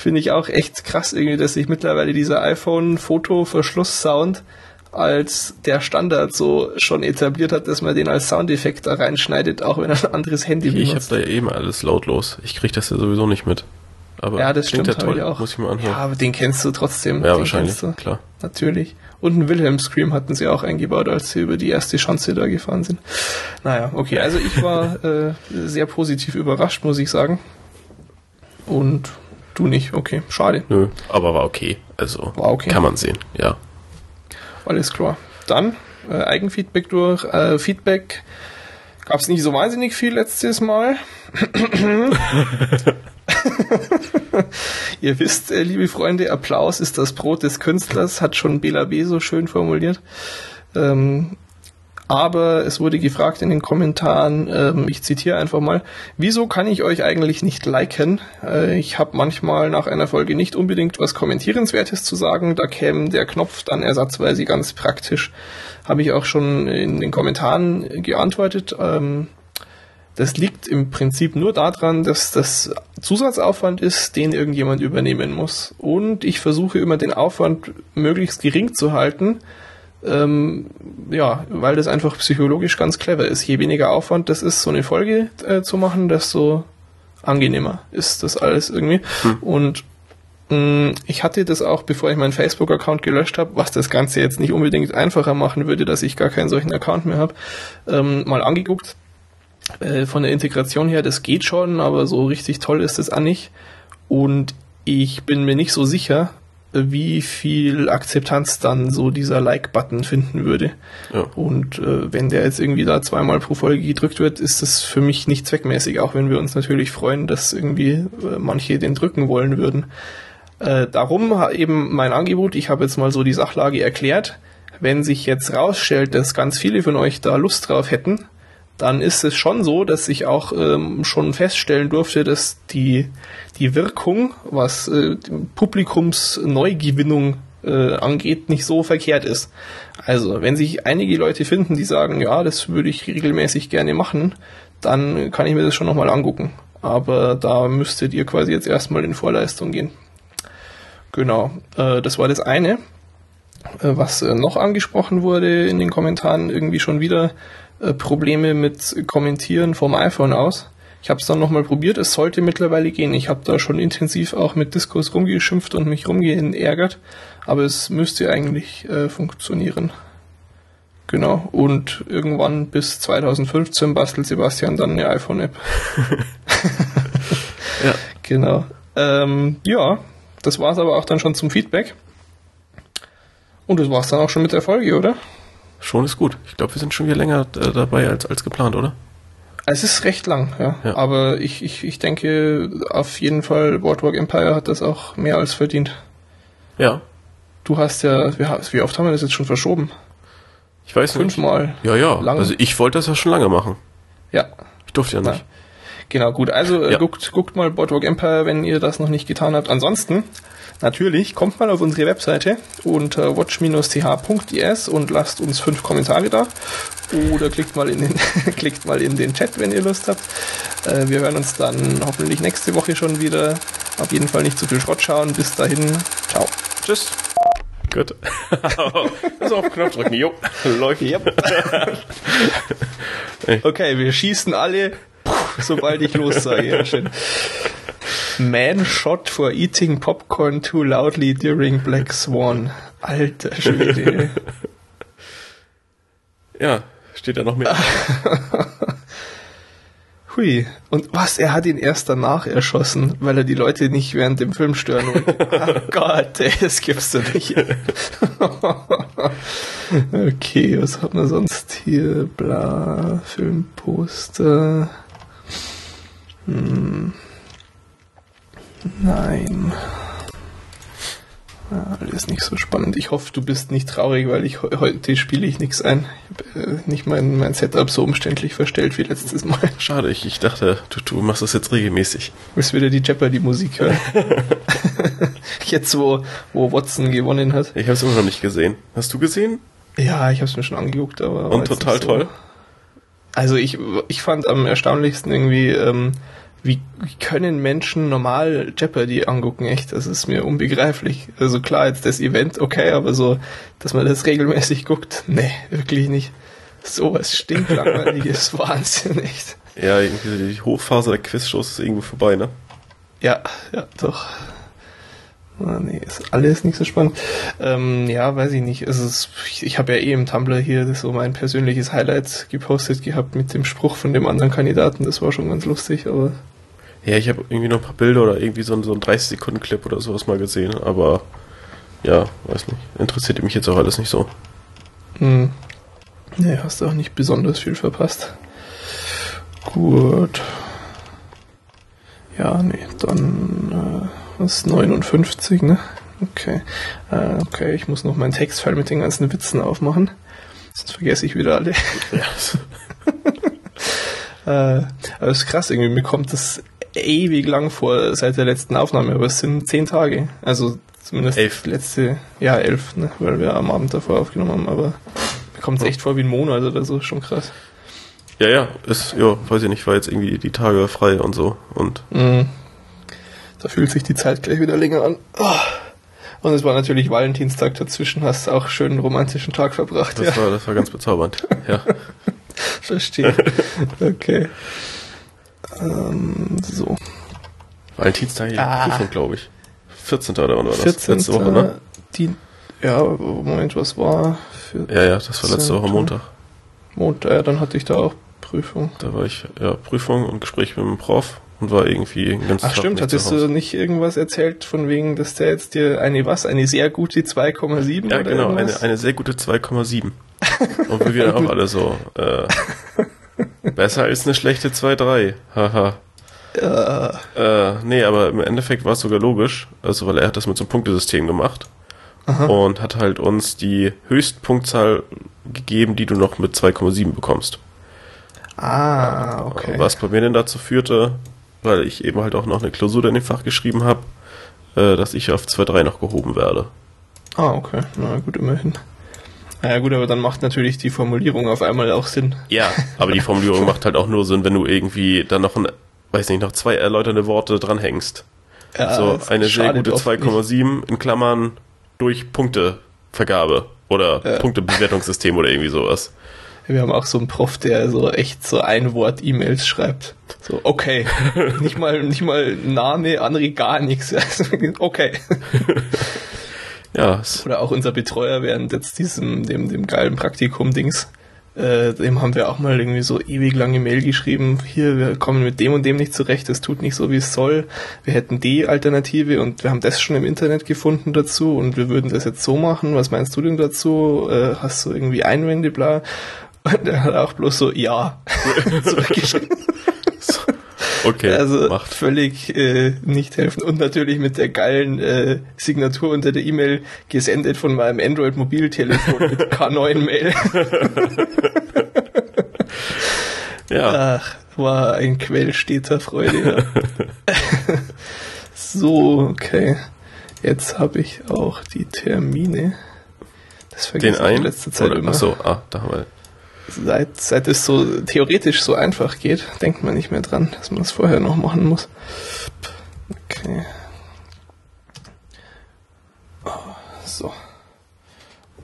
Speaker 1: finde ich auch echt krass irgendwie, dass sich mittlerweile dieser iPhone-Foto-Verschluss-Sound als der Standard so schon etabliert hat, dass man den als Soundeffekt da reinschneidet, auch wenn er ein anderes Handy
Speaker 2: benutzt. Ich habe da eben alles lautlos. Ich kriege das ja sowieso nicht mit.
Speaker 1: Aber ja, das stimmt
Speaker 2: ja toll.
Speaker 1: auch.
Speaker 2: Muss ich mal anhören.
Speaker 1: Ja, aber den kennst du trotzdem.
Speaker 2: Ja,
Speaker 1: den
Speaker 2: wahrscheinlich, klar.
Speaker 1: Natürlich. Und einen Wilhelm Scream hatten sie auch eingebaut, als sie über die erste Schanze da gefahren sind. Naja, okay. Also ich war äh, sehr positiv überrascht, muss ich sagen. Und du nicht. Okay, schade.
Speaker 2: Nö, aber war okay. Also
Speaker 1: war okay.
Speaker 2: kann man sehen, ja.
Speaker 1: Alles klar. Dann äh, Eigenfeedback durch. Äh, Feedback gab es nicht so wahnsinnig viel letztes Mal. Ihr wisst, äh, liebe Freunde, Applaus ist das Brot des Künstlers, hat schon Bela B. so schön formuliert. Ähm, aber es wurde gefragt in den Kommentaren, ähm, ich zitiere einfach mal, wieso kann ich euch eigentlich nicht liken? Äh, ich habe manchmal nach einer Folge nicht unbedingt was Kommentierenswertes zu sagen, da käme der Knopf dann ersatzweise ganz praktisch. Habe ich auch schon in den Kommentaren geantwortet. Ähm, das liegt im Prinzip nur daran, dass das Zusatzaufwand ist, den irgendjemand übernehmen muss. Und ich versuche immer den Aufwand möglichst gering zu halten, ähm, ja, weil das einfach psychologisch ganz clever ist. Je weniger Aufwand das ist, so eine Folge äh, zu machen, desto angenehmer ist das alles irgendwie. Hm. Und mh, mm, ich hatte das auch, bevor ich meinen Facebook-Account gelöscht habe, was das Ganze jetzt nicht unbedingt einfacher machen würde, dass ich gar keinen solchen Account mehr habe, ähm, mal angeguckt äh, von der Integration her, das geht schon, aber so richtig toll ist es auch nicht. Und ich bin mir nicht so sicher, wie viel Akzeptanz dann so dieser Like-Button finden würde. Ja. Und äh, wenn der jetzt irgendwie da zweimal pro Folge gedrückt wird, ist das für mich nicht zweckmäßig, auch wenn wir uns natürlich freuen, dass irgendwie äh, manche den drücken wollen würden. Äh, darum eben mein Angebot, ich habe jetzt mal so die Sachlage erklärt. Wenn sich jetzt rausstellt, dass ganz viele von euch da Lust drauf hätten, dann ist es schon so, dass ich auch ähm, schon feststellen durfte, dass die, die Wirkung, was äh, Publikumsneugewinnung äh, angeht, nicht so verkehrt ist. Also, wenn sich einige Leute finden, die sagen, ja, das würde ich regelmäßig gerne machen, dann kann ich mir das schon nochmal angucken. Aber da müsstet ihr quasi jetzt erstmal in Vorleistung gehen. Genau, äh, das war das eine. Äh, was äh, noch angesprochen wurde in den Kommentaren, irgendwie schon wieder äh, Probleme mit Kommentieren vom iPhone aus. Ich habe es dann nochmal probiert, es sollte mittlerweile gehen. Ich habe da schon intensiv auch mit Diskurs rumgeschimpft und mich rumgeärgert, aber es müsste eigentlich äh, funktionieren. Genau, und irgendwann bis 2015 bastelt Sebastian dann eine iPhone-App. ja. Genau. Ähm, ja, das war's aber auch dann schon zum Feedback. Und das war's dann auch schon mit der Folge, oder?
Speaker 2: Schon ist gut. Ich glaube, wir sind schon wieder länger äh, dabei als, als geplant, oder?
Speaker 1: Es ist recht lang, ja. ja. Aber ich, ich, ich denke, auf jeden Fall, Boardwalk Empire hat das auch mehr als verdient.
Speaker 2: Ja.
Speaker 1: Du hast ja, wie, oft haben wir das jetzt schon verschoben?
Speaker 2: Ich weiß
Speaker 1: nicht. Fünfmal.
Speaker 2: Ja, ja. Lang. Also ich wollte das ja schon lange machen.
Speaker 1: Ja.
Speaker 2: Ich durfte ja nicht. Ja.
Speaker 1: Genau, gut. Also äh, ja. guckt, guckt mal Boardwalk Empire, wenn ihr das noch nicht getan habt. Ansonsten Natürlich, kommt mal auf unsere Webseite unter watch-th.is und lasst uns fünf Kommentare da. Oder klickt mal in den, klickt mal in den Chat, wenn ihr Lust habt. Äh, wir hören uns dann hoffentlich nächste Woche schon wieder. Auf jeden Fall nicht zu viel Schrott schauen. Bis dahin, ciao.
Speaker 2: Tschüss. Gut. also auf Knopf drücken. Jo, läuft. Yep.
Speaker 1: okay, wir schießen alle, sobald ich los sage. Ja, schön. Man shot for eating popcorn too loudly during Black Swan. Alter Schwede.
Speaker 2: ja, steht da noch mehr.
Speaker 1: Hui. Und was? Er hat ihn erst danach erschossen, weil er die Leute nicht während dem Film stören wollte. oh Gott, ey, das gibt's doch nicht. okay, was hat man sonst hier? Bla, Filmposter. Hm. Nein. Ja, alles nicht so spannend. Ich hoffe, du bist nicht traurig, weil ich heute spiele ich nichts ein. Ich habe äh, nicht mein, mein Setup so umständlich verstellt wie letztes Mal.
Speaker 2: Schade, ich, ich dachte, du, du machst das jetzt regelmäßig.
Speaker 1: Du wirst wieder die Jeopardy-Musik hören. jetzt, wo, wo Watson gewonnen hat.
Speaker 2: Ich habe es immer noch nicht gesehen. Hast du gesehen?
Speaker 1: Ja, ich habe es mir schon angeguckt, aber.
Speaker 2: Und total so. toll.
Speaker 1: Also ich, ich fand am erstaunlichsten irgendwie, ähm, wie, wie können Menschen normal Jeopardy angucken? Echt, das ist mir unbegreiflich. Also klar, jetzt das Event, okay, aber so, dass man das regelmäßig guckt, nee, wirklich nicht. Sowas stinklangweiliges Wahnsinn, echt.
Speaker 2: Ja, irgendwie die Hochphase der Quizshows ist irgendwo vorbei, ne?
Speaker 1: Ja, ja, doch. Ah, nee, ist alles nicht so spannend. Ähm, ja, weiß ich nicht. Also es, ich, ich habe ja eh im Tumblr hier so mein persönliches Highlight gepostet gehabt mit dem Spruch von dem anderen Kandidaten. Das war schon ganz lustig, aber.
Speaker 2: Ja, ich habe irgendwie noch ein paar Bilder oder irgendwie so, ein- so ein 30-Sekunden-Clip oder sowas mal gesehen, aber ja, weiß nicht. Interessiert mich jetzt auch alles nicht so.
Speaker 1: Hm. Nee, hast du auch nicht besonders viel verpasst. Gut. Ja, nee, dann äh, was 59, ne? Okay. Äh, okay, ich muss noch meinen Textfile mit den ganzen Witzen aufmachen. Sonst vergesse ich wieder alle. äh, aber es ist krass, irgendwie mir kommt das ewig lang vor seit der letzten Aufnahme, aber es sind zehn Tage. Also zumindest
Speaker 2: Elf.
Speaker 1: letzte, ja, elf, ne? weil wir am Abend davor aufgenommen haben, aber mir kommt es echt vor wie ein Monat oder so, schon krass.
Speaker 2: Ja, ja, ist, ja, weiß ich nicht, war jetzt irgendwie die Tage frei und so und
Speaker 1: Mhm. Da fühlt sich die Zeit gleich wieder länger an. Ah. Und es war natürlich Valentinstag dazwischen, hast auch schön einen romantischen Tag verbracht.
Speaker 2: das
Speaker 1: Ja,
Speaker 2: war, das war ganz bezaubernd. Ja.
Speaker 1: verstehe. Okay. Ähm, so.
Speaker 2: Valentinstag, ja,
Speaker 1: Ah.
Speaker 2: Prüfung, glaube ich. 14. oder wann war das?
Speaker 1: 14.
Speaker 2: Letzte Woche, ne?
Speaker 1: Die, ja, Moment, was war? Für
Speaker 2: Ja, ja, das war letzte Woche
Speaker 1: 14..
Speaker 2: Montag.
Speaker 1: Montag, ja, dann hatte ich da auch Prüfung.
Speaker 2: Da war ich, ja, Prüfung und Gespräch mit dem Prof und war irgendwie ganzen
Speaker 1: Ach
Speaker 2: Tag
Speaker 1: stimmt, hattest du nicht irgendwas erzählt von wegen, dass der jetzt dir eine was, eine sehr gute 2,7
Speaker 2: Ja,
Speaker 1: oder
Speaker 2: genau,
Speaker 1: irgendwas?
Speaker 2: eine, eine sehr gute 2,7. Und wir wieder auch alle so, äh, besser als eine schlechte 2,3. Haha.
Speaker 1: Ja,
Speaker 2: Äh, nee, aber im Endeffekt war es sogar logisch, also weil er hat das mit so einem Punktesystem gemacht und hat halt uns die Höchstpunktzahl gegeben, die du noch mit 2,7 bekommst.
Speaker 1: ah, okay.
Speaker 2: Was bei mir denn dazu führte, weil ich eben halt auch noch eine Klausur in dem Fach geschrieben habe, äh, dass ich auf 2,3 noch gehoben werde.
Speaker 1: Ah, okay. Na gut, immerhin. Naja gut, aber dann macht natürlich die Formulierung auf einmal auch Sinn.
Speaker 2: Ja, aber die Formulierung macht halt auch nur Sinn, wenn du irgendwie dann noch ein, weiß nicht, noch zwei erläuternde Worte dranhängst.
Speaker 1: Ja,
Speaker 2: so eine sehr gute
Speaker 1: oft nicht.
Speaker 2: 2,7 in Klammern durch Punktevergabe oder
Speaker 1: Ja.
Speaker 2: Punktebewertungssystem oder irgendwie sowas.
Speaker 1: Wir haben auch so einen Prof, der so echt so ein Wort E-Mails schreibt. So, okay. nicht mal, nicht mal Name, andere gar nichts. Also, okay.
Speaker 2: Ja,
Speaker 1: Oder auch unser Betreuer während jetzt diesem, dem, dem geilen Praktikum-Dings. Äh, dem haben wir auch mal irgendwie so ewig lange Mail geschrieben. Hier, wir kommen mit dem und dem nicht zurecht. Das tut nicht so, wie es soll. Wir hätten die Alternative und wir haben das schon im Internet gefunden dazu und wir würden das jetzt so machen. Was meinst du denn dazu? Äh, hast du irgendwie Einwände, bla? Und er hat auch bloß so, ja, zurückgeschrieben.
Speaker 2: okay,
Speaker 1: Also
Speaker 2: macht.
Speaker 1: völlig äh, nicht helfen. Und natürlich mit der geilen äh, Signatur unter der E-Mail gesendet von meinem Android-Mobiltelefon mit K9-Mail.
Speaker 2: Ja,
Speaker 1: Ach, war ein Quell steter Freude. Ja. so, okay. Jetzt habe ich auch die Termine. Das
Speaker 2: den
Speaker 1: vergesse ich in
Speaker 2: einen.
Speaker 1: letzter Zeit
Speaker 2: Oder,
Speaker 1: immer.
Speaker 2: ach so, ah, da haben wir.
Speaker 1: Seit, seit es so theoretisch so einfach geht, denkt man nicht mehr dran, dass man es vorher noch machen muss. Okay. Ah, So.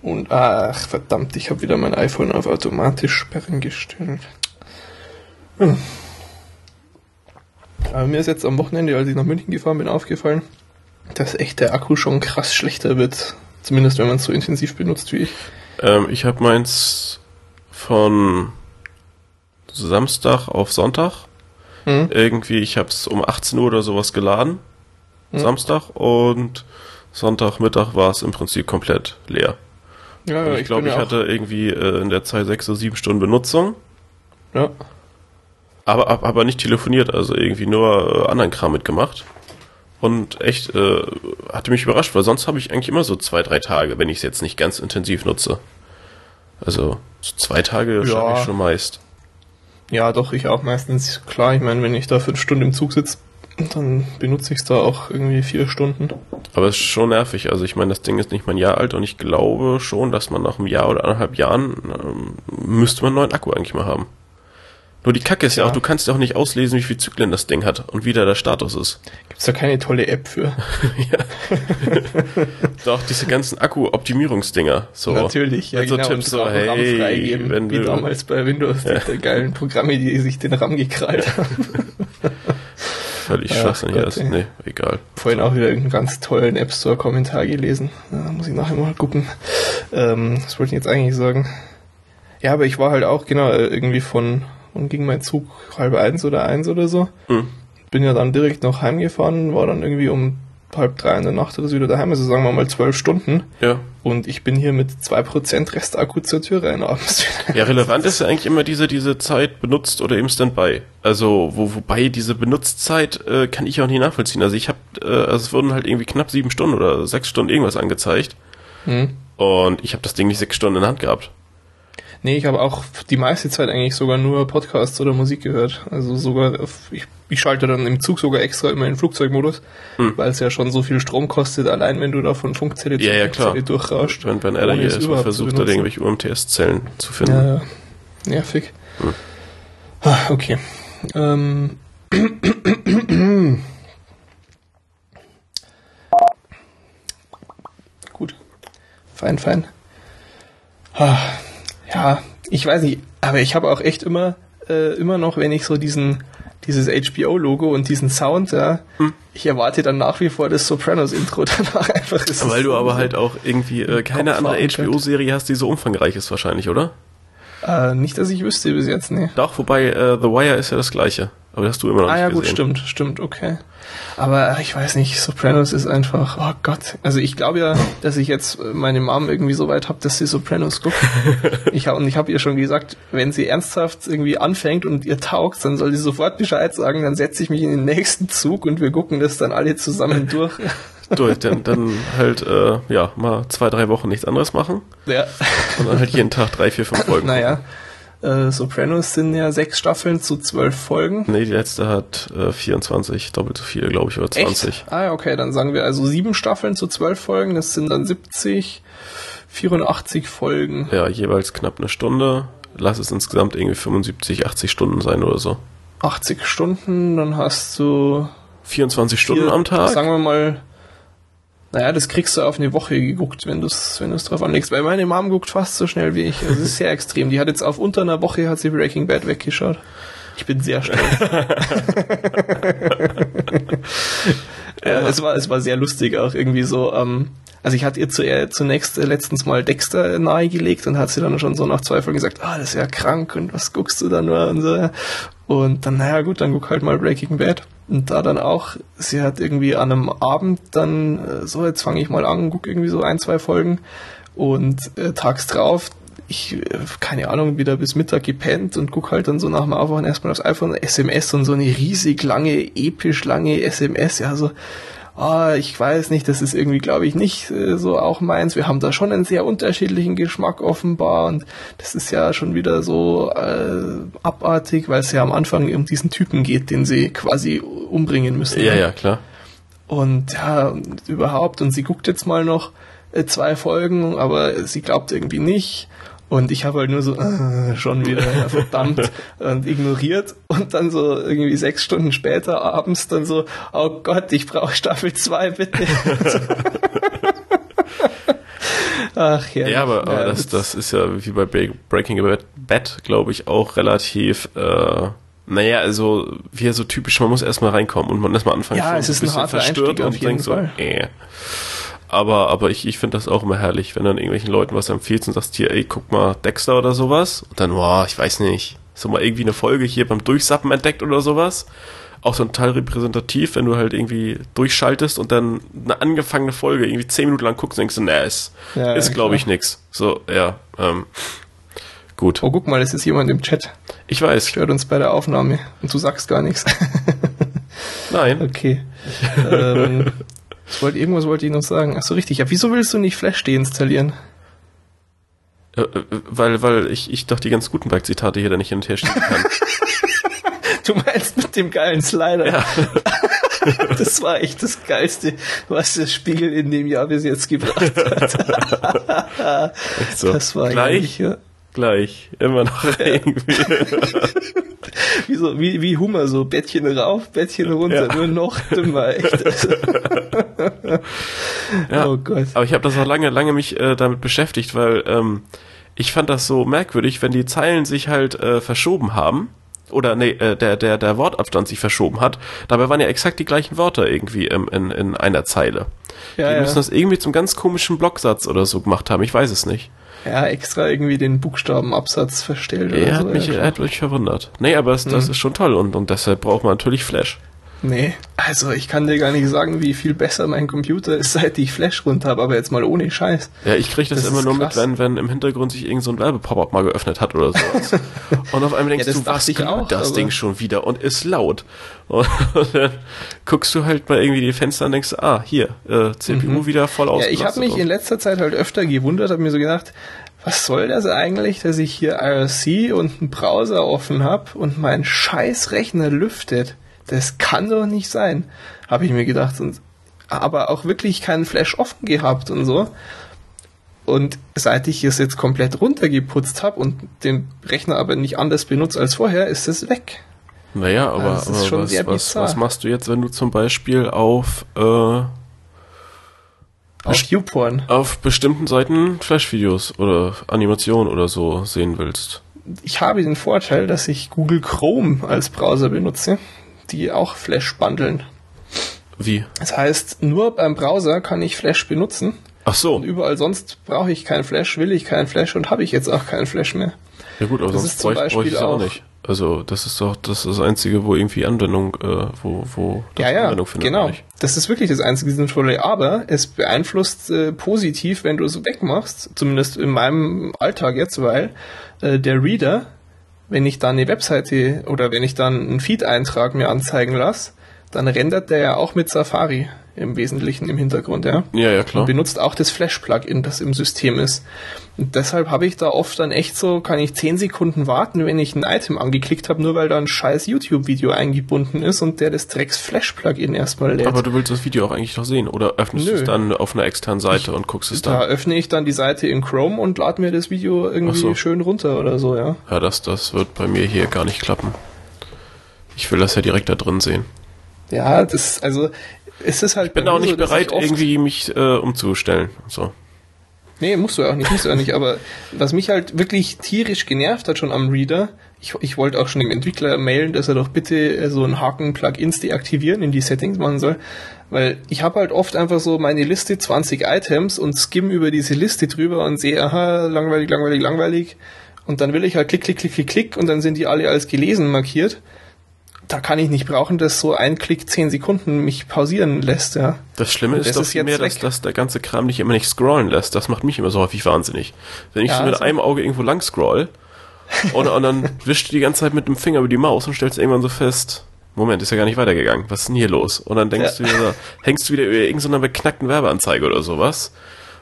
Speaker 1: Und ach, verdammt, ich habe wieder mein iPhone auf automatisch sperren gestellt. Hm. Aber mir ist jetzt am Wochenende, als ich nach München gefahren bin, aufgefallen, dass echt der Akku schon krass schlechter wird. Zumindest wenn man es so intensiv benutzt wie ich.
Speaker 2: Ähm, ich habe meins von Samstag auf Sonntag.
Speaker 1: Hm?
Speaker 2: Irgendwie, ich habe es um 18 Uhr oder sowas geladen.
Speaker 1: Hm.
Speaker 2: Samstag und Sonntagmittag war es im Prinzip komplett leer.
Speaker 1: Ja,
Speaker 2: ich glaube, ich
Speaker 1: ja auch-
Speaker 2: hatte irgendwie äh, in der Zeit sechs oder sieben Stunden Benutzung,
Speaker 1: Ja.
Speaker 2: aber hab- aber nicht telefoniert, also irgendwie nur äh, anderen Kram mitgemacht. Und echt äh, hatte mich überrascht, weil sonst habe ich eigentlich immer so zwei, drei Tage, wenn ich es jetzt nicht ganz intensiv nutze. Also so zwei Tage
Speaker 1: Ja.
Speaker 2: schaffe ich schon meist.
Speaker 1: Ja, doch, ich auch meistens. Klar, ich meine, wenn ich da fünf Stunden im Zug sitze, dann benutze ich es da auch irgendwie vier Stunden.
Speaker 2: Aber es ist schon nervig. Also ich meine, das Ding ist nicht mal ein Jahr alt und ich glaube schon, dass man nach einem Jahr oder anderthalb Jahren ähm, müsste man einen neuen Akku eigentlich mal haben. Nur die Kacke ist ja,
Speaker 1: Ja.
Speaker 2: auch, du kannst ja auch nicht auslesen, wie viel Zyklen das Ding hat und wie da der Status ist.
Speaker 1: Gibt's da keine tolle App für?
Speaker 2: Doch, diese ganzen Akku-Optimierungsdinger. So.
Speaker 1: Natürlich, ja,
Speaker 2: Mit so
Speaker 1: genau.
Speaker 2: Tipps so, hey,
Speaker 1: freigeben,
Speaker 2: wenn
Speaker 1: wie
Speaker 2: du,
Speaker 1: damals bei Windows, die geilen Programme, die sich den RAM gekrallt haben.
Speaker 2: völlig
Speaker 1: Ach
Speaker 2: schwachsinnig
Speaker 1: Gott,
Speaker 2: ist. Nee, egal.
Speaker 1: Vorhin auch wieder irgendeinen ganz tollen App Store Kommentar gelesen. Ja, muss ich nachher mal gucken. Ähm, was wollte ich jetzt eigentlich sagen? Ja, aber ich war halt auch, genau, äh, irgendwie von, und ging mein Zug halb eins oder eins oder so.
Speaker 2: Hm.
Speaker 1: Bin ja dann direkt noch heimgefahren, war dann irgendwie um halb drei in der Nacht oder so wieder daheim, also sagen wir mal zwölf Stunden.
Speaker 2: Ja.
Speaker 1: Und ich bin hier mit 2% Restakku zur Tür rein abends.
Speaker 2: Ja, relevant ist ja eigentlich immer diese, diese Zeit benutzt oder im Standby. Also, wo, wobei diese Benutzzeit äh, kann ich auch nicht nachvollziehen. Also ich habe, äh, also es wurden halt irgendwie knapp sieben Stunden oder sechs Stunden irgendwas angezeigt.
Speaker 1: Hm.
Speaker 2: Und ich habe das Ding nicht sechs Stunden in der Hand gehabt.
Speaker 1: Nee, ich habe auch die meiste Zeit eigentlich sogar nur Podcasts oder Musik gehört. Also sogar, auf- ich, ich schalte dann im Zug sogar extra immer in Flugzeugmodus,
Speaker 2: Hm.
Speaker 1: weil es ja schon so viel Strom kostet, allein wenn du da von Funkzelle zu
Speaker 2: Ja, ja, klar.
Speaker 1: Funkzelle durchrauscht.
Speaker 2: Wenn, er da hier
Speaker 1: es
Speaker 2: erstmal versucht
Speaker 1: benutzen.
Speaker 2: irgendwelche UMTS-Zellen zu finden.
Speaker 1: Ja, ja. nervig.
Speaker 2: Hm.
Speaker 1: Ah, okay. Ähm. Gut. Fein, fein. Ah, Ja, ich weiß nicht, aber ich habe auch echt immer, äh, immer noch, wenn ich so diesen, dieses HBO-Logo und diesen Sound, ja,
Speaker 2: Hm.
Speaker 1: ich erwarte dann nach wie vor das Sopranos-Intro danach einfach. ist
Speaker 2: Weil du aber halt auch irgendwie äh, keine andere. HBO-Serie hast, die so umfangreich ist wahrscheinlich, oder?
Speaker 1: Äh, nicht, dass ich wüsste bis jetzt, nee.
Speaker 2: Doch, wobei äh, The Wire ist ja das gleiche. Aber das hast du immer noch
Speaker 1: Ah
Speaker 2: nicht
Speaker 1: ja, gut,
Speaker 2: gesehen.
Speaker 1: stimmt, stimmt, okay. Aber ich weiß nicht, Sopranos ist einfach, oh Gott. Also ich glaube ja, dass ich jetzt meine Mom irgendwie so weit habe, dass sie Sopranos guckt. ich hab, und ich habe ihr schon gesagt, wenn sie ernsthaft irgendwie anfängt und ihr taugt, dann soll sie sofort Bescheid sagen, dann setze ich mich in den nächsten Zug und wir gucken das dann alle zusammen durch.
Speaker 2: Durch, dann, dann halt, äh, ja, mal zwei, drei Wochen nichts anderes machen.
Speaker 1: ja.
Speaker 2: Und dann halt jeden Tag drei, vier, fünf Folgen.
Speaker 1: Naja, äh, Sopranos sind ja sechs Staffeln zu zwölf Folgen.
Speaker 2: Nee, die letzte hat äh, 24, doppelt so viele, glaube ich, oder 20.
Speaker 1: Echt? Ah, ja, okay, dann sagen wir also sieben Staffeln zu zwölf Folgen, das sind dann 70, 84 Folgen.
Speaker 2: Ja, jeweils knapp eine Stunde. Lass es insgesamt irgendwie 75, 80 Stunden sein oder so.
Speaker 1: 80 Stunden, dann hast du
Speaker 2: 24 Stunden
Speaker 1: vier-
Speaker 2: am Tag.
Speaker 1: Sagen wir mal, naja, das kriegst du auf eine Woche geguckt, wenn du es wenn du's drauf anlegst. Weil meine Mom guckt fast so schnell wie ich. Das ist sehr extrem. Die hat jetzt auf unter einer Woche hat sie Breaking Bad weggeschaut. Ich bin sehr stolz. äh, es, war, es war sehr lustig auch irgendwie so. Ähm, also ich hatte ihr zu, äh, zunächst äh, letztens mal Dexter nahegelegt und hat sie dann schon so nach zwei Folgen gesagt, ah, das ist ja krank und was guckst du da nur und so. Und dann, naja gut, dann guck halt mal Breaking Bad. Und da dann auch, sie hat irgendwie an einem Abend dann, äh, so jetzt fange ich mal an, guck irgendwie so ein, zwei Folgen und äh, tags drauf, ich, äh, keine Ahnung, wieder bis Mittag gepennt und guck halt dann so nach dem Aufwachen erstmal aufs iPhone, SMS und so eine riesig lange, episch lange SMS, ja, so, ah, ich weiß nicht, das ist irgendwie, glaube ich, nicht äh, so auch meins. Wir haben da schon einen sehr unterschiedlichen Geschmack offenbar und das ist ja schon wieder so äh, abartig, weil es ja am Anfang um diesen Typen geht, den sie quasi umbringen müssen.
Speaker 2: Ja,
Speaker 1: ne?
Speaker 2: ja, klar.
Speaker 1: Und ja, und überhaupt. Und sie guckt jetzt mal noch äh, zwei Folgen, aber sie glaubt irgendwie nicht. Und ich habe halt nur so, äh, schon wieder, ja, verdammt, und ignoriert. Und dann so irgendwie sechs Stunden später abends dann so, oh Gott, ich brauche Staffel 2, bitte. Ach ja.
Speaker 2: Ja, aber, aber das, das ist ja wie bei Bre- Breaking Bad, glaube ich, auch relativ, äh, naja, also wie so typisch, man muss erstmal reinkommen und man erstmal anfangen.
Speaker 1: Ja, es ist ein
Speaker 2: bisschen
Speaker 1: harter Einstieg auf jeden
Speaker 2: denkt so,
Speaker 1: Fall.
Speaker 2: äh. Aber, aber ich, ich finde das auch immer herrlich, wenn dann irgendwelchen Leuten was empfiehlst und sagst hier, ey, guck mal, Dexter oder sowas. Und dann, boah, ich weiß nicht, so mal irgendwie eine Folge hier beim Durchsappen entdeckt oder sowas. Auch so ein Teil repräsentativ, wenn du halt irgendwie durchschaltest und dann eine angefangene Folge irgendwie zehn Minuten lang guckst und denkst, du, nee, ist,
Speaker 1: Ja,
Speaker 2: ist glaube ich nix. So, ja, ähm, gut.
Speaker 1: Oh, guck mal, es ist jemand im Chat.
Speaker 2: Ich weiß,
Speaker 1: Stört uns bei der Aufnahme. Und du sagst gar nichts.
Speaker 2: nein.
Speaker 1: Okay. ähm, ich wollte, irgendwas wollte ich noch sagen. Ach so, richtig. Ja, wieso willst du nicht Flash deinstallieren?
Speaker 2: Äh, äh, weil, weil ich, ich doch die ganz guten Bike-Zitate hier dann nicht hin und her schieben kann.
Speaker 1: Du meinst mit dem geilen Slider.
Speaker 2: Ja.
Speaker 1: Das war echt das Geilste, was das Spiel in dem Jahr bis jetzt gebracht hat.
Speaker 2: so.
Speaker 1: Das war
Speaker 2: Gleich
Speaker 1: eigentlich, ja.
Speaker 2: Gleich. Immer noch irgendwie.
Speaker 1: wie, so, wie, wie Hummer, so Bettchen rauf, Bettchen runter, ja. nur noch dümmer, echt.
Speaker 2: ja, oh Gott. Aber ich habe das auch lange, lange mich äh, damit beschäftigt, weil ähm, ich fand das so merkwürdig, wenn die Zeilen sich halt äh, verschoben haben oder nee, äh, der, der, der Wortabstand sich verschoben hat. Dabei waren ja exakt die gleichen Wörter irgendwie ähm, in, in einer Zeile. Ja, die ja. müssen das irgendwie zum ganz komischen Blocksatz oder so gemacht haben, ich weiß es nicht.
Speaker 1: Ja, extra irgendwie den Buchstabenabsatz verstellt.
Speaker 2: Er hat, so, mich, er hat mich verwundert. Nee, aber es, das mhm. ist schon toll und, und deshalb braucht man natürlich Flash.
Speaker 1: Nee, also ich kann dir gar nicht sagen, wie viel besser mein Computer ist, seit ich Flash runter habe, aber jetzt mal ohne Scheiß.
Speaker 2: Ja, ich kriege das, das, immer nur krass. mit, wenn, wenn im Hintergrund sich irgend so ein Werbepop-up mal geöffnet hat oder sowas. und auf einmal denkst ja, du, was ich auch, das Ding schon wieder und ist laut. Und, dann guckst du halt mal irgendwie die Fenster und denkst, ah, hier, äh, CPU mhm. wieder voll aus.
Speaker 1: Ja, ich habe mich in letzter Zeit halt öfter gewundert, habe mir so gedacht, was soll das eigentlich, dass ich hier IRC und einen Browser offen habe und mein scheiß Rechner lüftet? Das kann doch nicht sein, habe ich mir gedacht. Und, aber auch wirklich keinen Flash offen gehabt und so. Und seit ich es jetzt komplett runtergeputzt habe und den Rechner aber nicht anders benutze als vorher, ist es weg.
Speaker 2: Naja, aber, also aber was, was, was, machst du jetzt, wenn du zum Beispiel auf äh,
Speaker 1: auf YouPorn.
Speaker 2: Auf bestimmten Seiten Flash-Videos oder Animationen oder so sehen willst.
Speaker 1: Ich habe den Vorteil, dass ich Google Chrome als Browser benutze, die auch Flash bundeln.
Speaker 2: Wie?
Speaker 1: Das heißt, nur beim Browser kann ich Flash benutzen.
Speaker 2: Ach so.
Speaker 1: Und überall sonst brauche ich keinen Flash, will ich keinen Flash und habe ich jetzt auch keinen Flash mehr.
Speaker 2: Ja gut, aber das sonst bräuchte bräuch ich es auch nicht. Also das ist doch das, ist das einzige, wo irgendwie Anwendung, äh, wo, wo
Speaker 1: das ja, ja, Anwendung findet. Genau, das ist wirklich das einzige Sinnvolle. Aber es beeinflusst äh, positiv, wenn du es wegmachst, zumindest in meinem Alltag jetzt, weil äh, der Reader, wenn ich dann eine Webseite oder wenn ich dann einen Feed-Eintrag mir anzeigen lasse, dann rendert der ja auch mit Safari im Wesentlichen im Hintergrund, ja.
Speaker 2: Ja, ja, klar.
Speaker 1: Und benutzt auch das Flash-Plugin, das im System ist. Und deshalb habe ich da oft dann echt so, kann ich zehn Sekunden warten, wenn ich ein Item angeklickt habe, nur weil da ein scheiß YouTube-Video eingebunden ist und der das Drecks Flash-Plugin erstmal lädt.
Speaker 2: Aber du willst das Video auch eigentlich noch sehen, oder öffnest du es dann auf einer externen Seite ich, und guckst es dann?
Speaker 1: Da öffne ich dann die Seite in Chrome und lade mir das Video irgendwie so. schön runter oder so, ja.
Speaker 2: Ja, das, das wird bei mir hier gar nicht klappen. Ich will das ja direkt da drin sehen.
Speaker 1: Ja, das, also, es ist halt.
Speaker 2: Ich bin auch nicht bereit, irgendwie mich äh, umzustellen. So.
Speaker 1: Nee, musst du auch nicht, musst du auch nicht. Aber was mich halt wirklich tierisch genervt hat schon am Reader, ich, ich wollte auch schon dem Entwickler mailen, dass er doch bitte äh, so einen Haken Plugins deaktivieren in die Settings machen soll. Weil ich habe halt oft einfach so meine Liste 20 Items und skim über diese Liste drüber und sehe, aha, langweilig, langweilig, langweilig. Und dann will ich halt klick, klick, klick, klick, klick und dann sind die alle als gelesen markiert da kann ich nicht brauchen, dass so ein Klick zehn Sekunden mich pausieren lässt, ja.
Speaker 2: Das Schlimme ist das doch ist mehr, dass, dass der ganze Kram nicht immer nicht scrollen lässt. Das macht mich immer so häufig wahnsinnig. Wenn ich ja, so mit also einem Auge irgendwo lang scroll und, und dann wischst du die ganze Zeit mit dem Finger über die Maus und stellst irgendwann so fest, Moment, ist ja gar nicht weitergegangen. Was ist denn hier los? Und dann denkst ja. du wieder, hängst du wieder über irgendeiner beknackten Werbeanzeige oder sowas.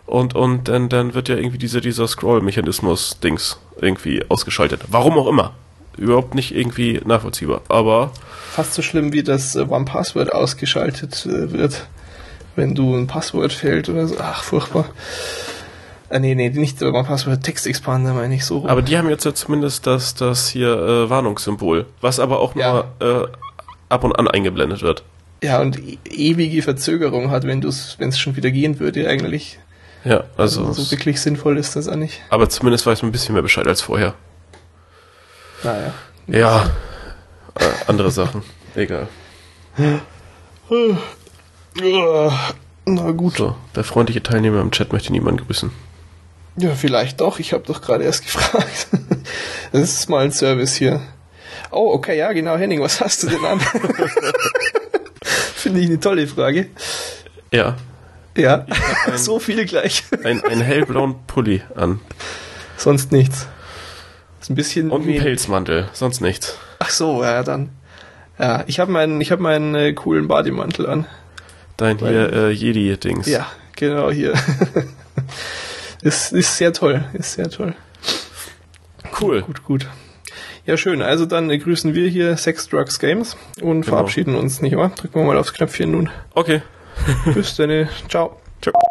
Speaker 2: Und, und dann, dann wird ja irgendwie dieser, dieser Scroll-Mechanismus-Dings irgendwie ausgeschaltet. Warum auch immer überhaupt nicht irgendwie nachvollziehbar. Aber
Speaker 1: fast so schlimm wie das äh, One Password ausgeschaltet äh, wird, wenn du ein Passwort fällt oder so. Ach, furchtbar. Äh, nee, nee, nicht One Password, Text Expander meine ich so.
Speaker 2: Aber die haben jetzt ja zumindest das, das hier äh, Warnungssymbol, was aber auch ja. nur äh, ab und an eingeblendet wird.
Speaker 1: Ja, und e ewige Verzögerung hat, wenn es schon wieder gehen würde eigentlich.
Speaker 2: Ja, also,
Speaker 1: also so wirklich sinnvoll ist das auch nicht.
Speaker 2: Aber zumindest weiß man ein bisschen mehr Bescheid als vorher.
Speaker 1: Naja.
Speaker 2: Ja, äh, andere Sachen. Egal.
Speaker 1: Na gut.
Speaker 2: So, der freundliche Teilnehmer im Chat möchte niemanden grüßen.
Speaker 1: Ja, vielleicht doch. Ich habe doch gerade erst gefragt. Das ist mal ein Service hier. Oh, okay, ja, genau, Henning, was hast du denn an? Finde ich eine tolle Frage.
Speaker 2: Ja.
Speaker 1: Ja, ein, so viel gleich.
Speaker 2: Ein, einen hellblauen Pulli an.
Speaker 1: Sonst nichts. Ist ein bisschen.
Speaker 2: Und ein Pelzmantel, sonst nichts.
Speaker 1: Ach so, ja, dann. Ja, ich habe meinen, ich habe meinen äh, coolen Bademantel an.
Speaker 2: Dein hier äh, Jedi-Dings.
Speaker 1: Ja, genau hier. ist, ist sehr toll, ist sehr toll.
Speaker 2: Cool.
Speaker 1: Gut, gut. Ja, schön. Also dann äh, grüßen wir hier Sex, Drugs, Games und genau. verabschieden uns, nicht wahr? Drücken wir mal aufs Knöpfchen nun.
Speaker 2: Okay.
Speaker 1: Bis dann. Ciao.
Speaker 2: Ciao.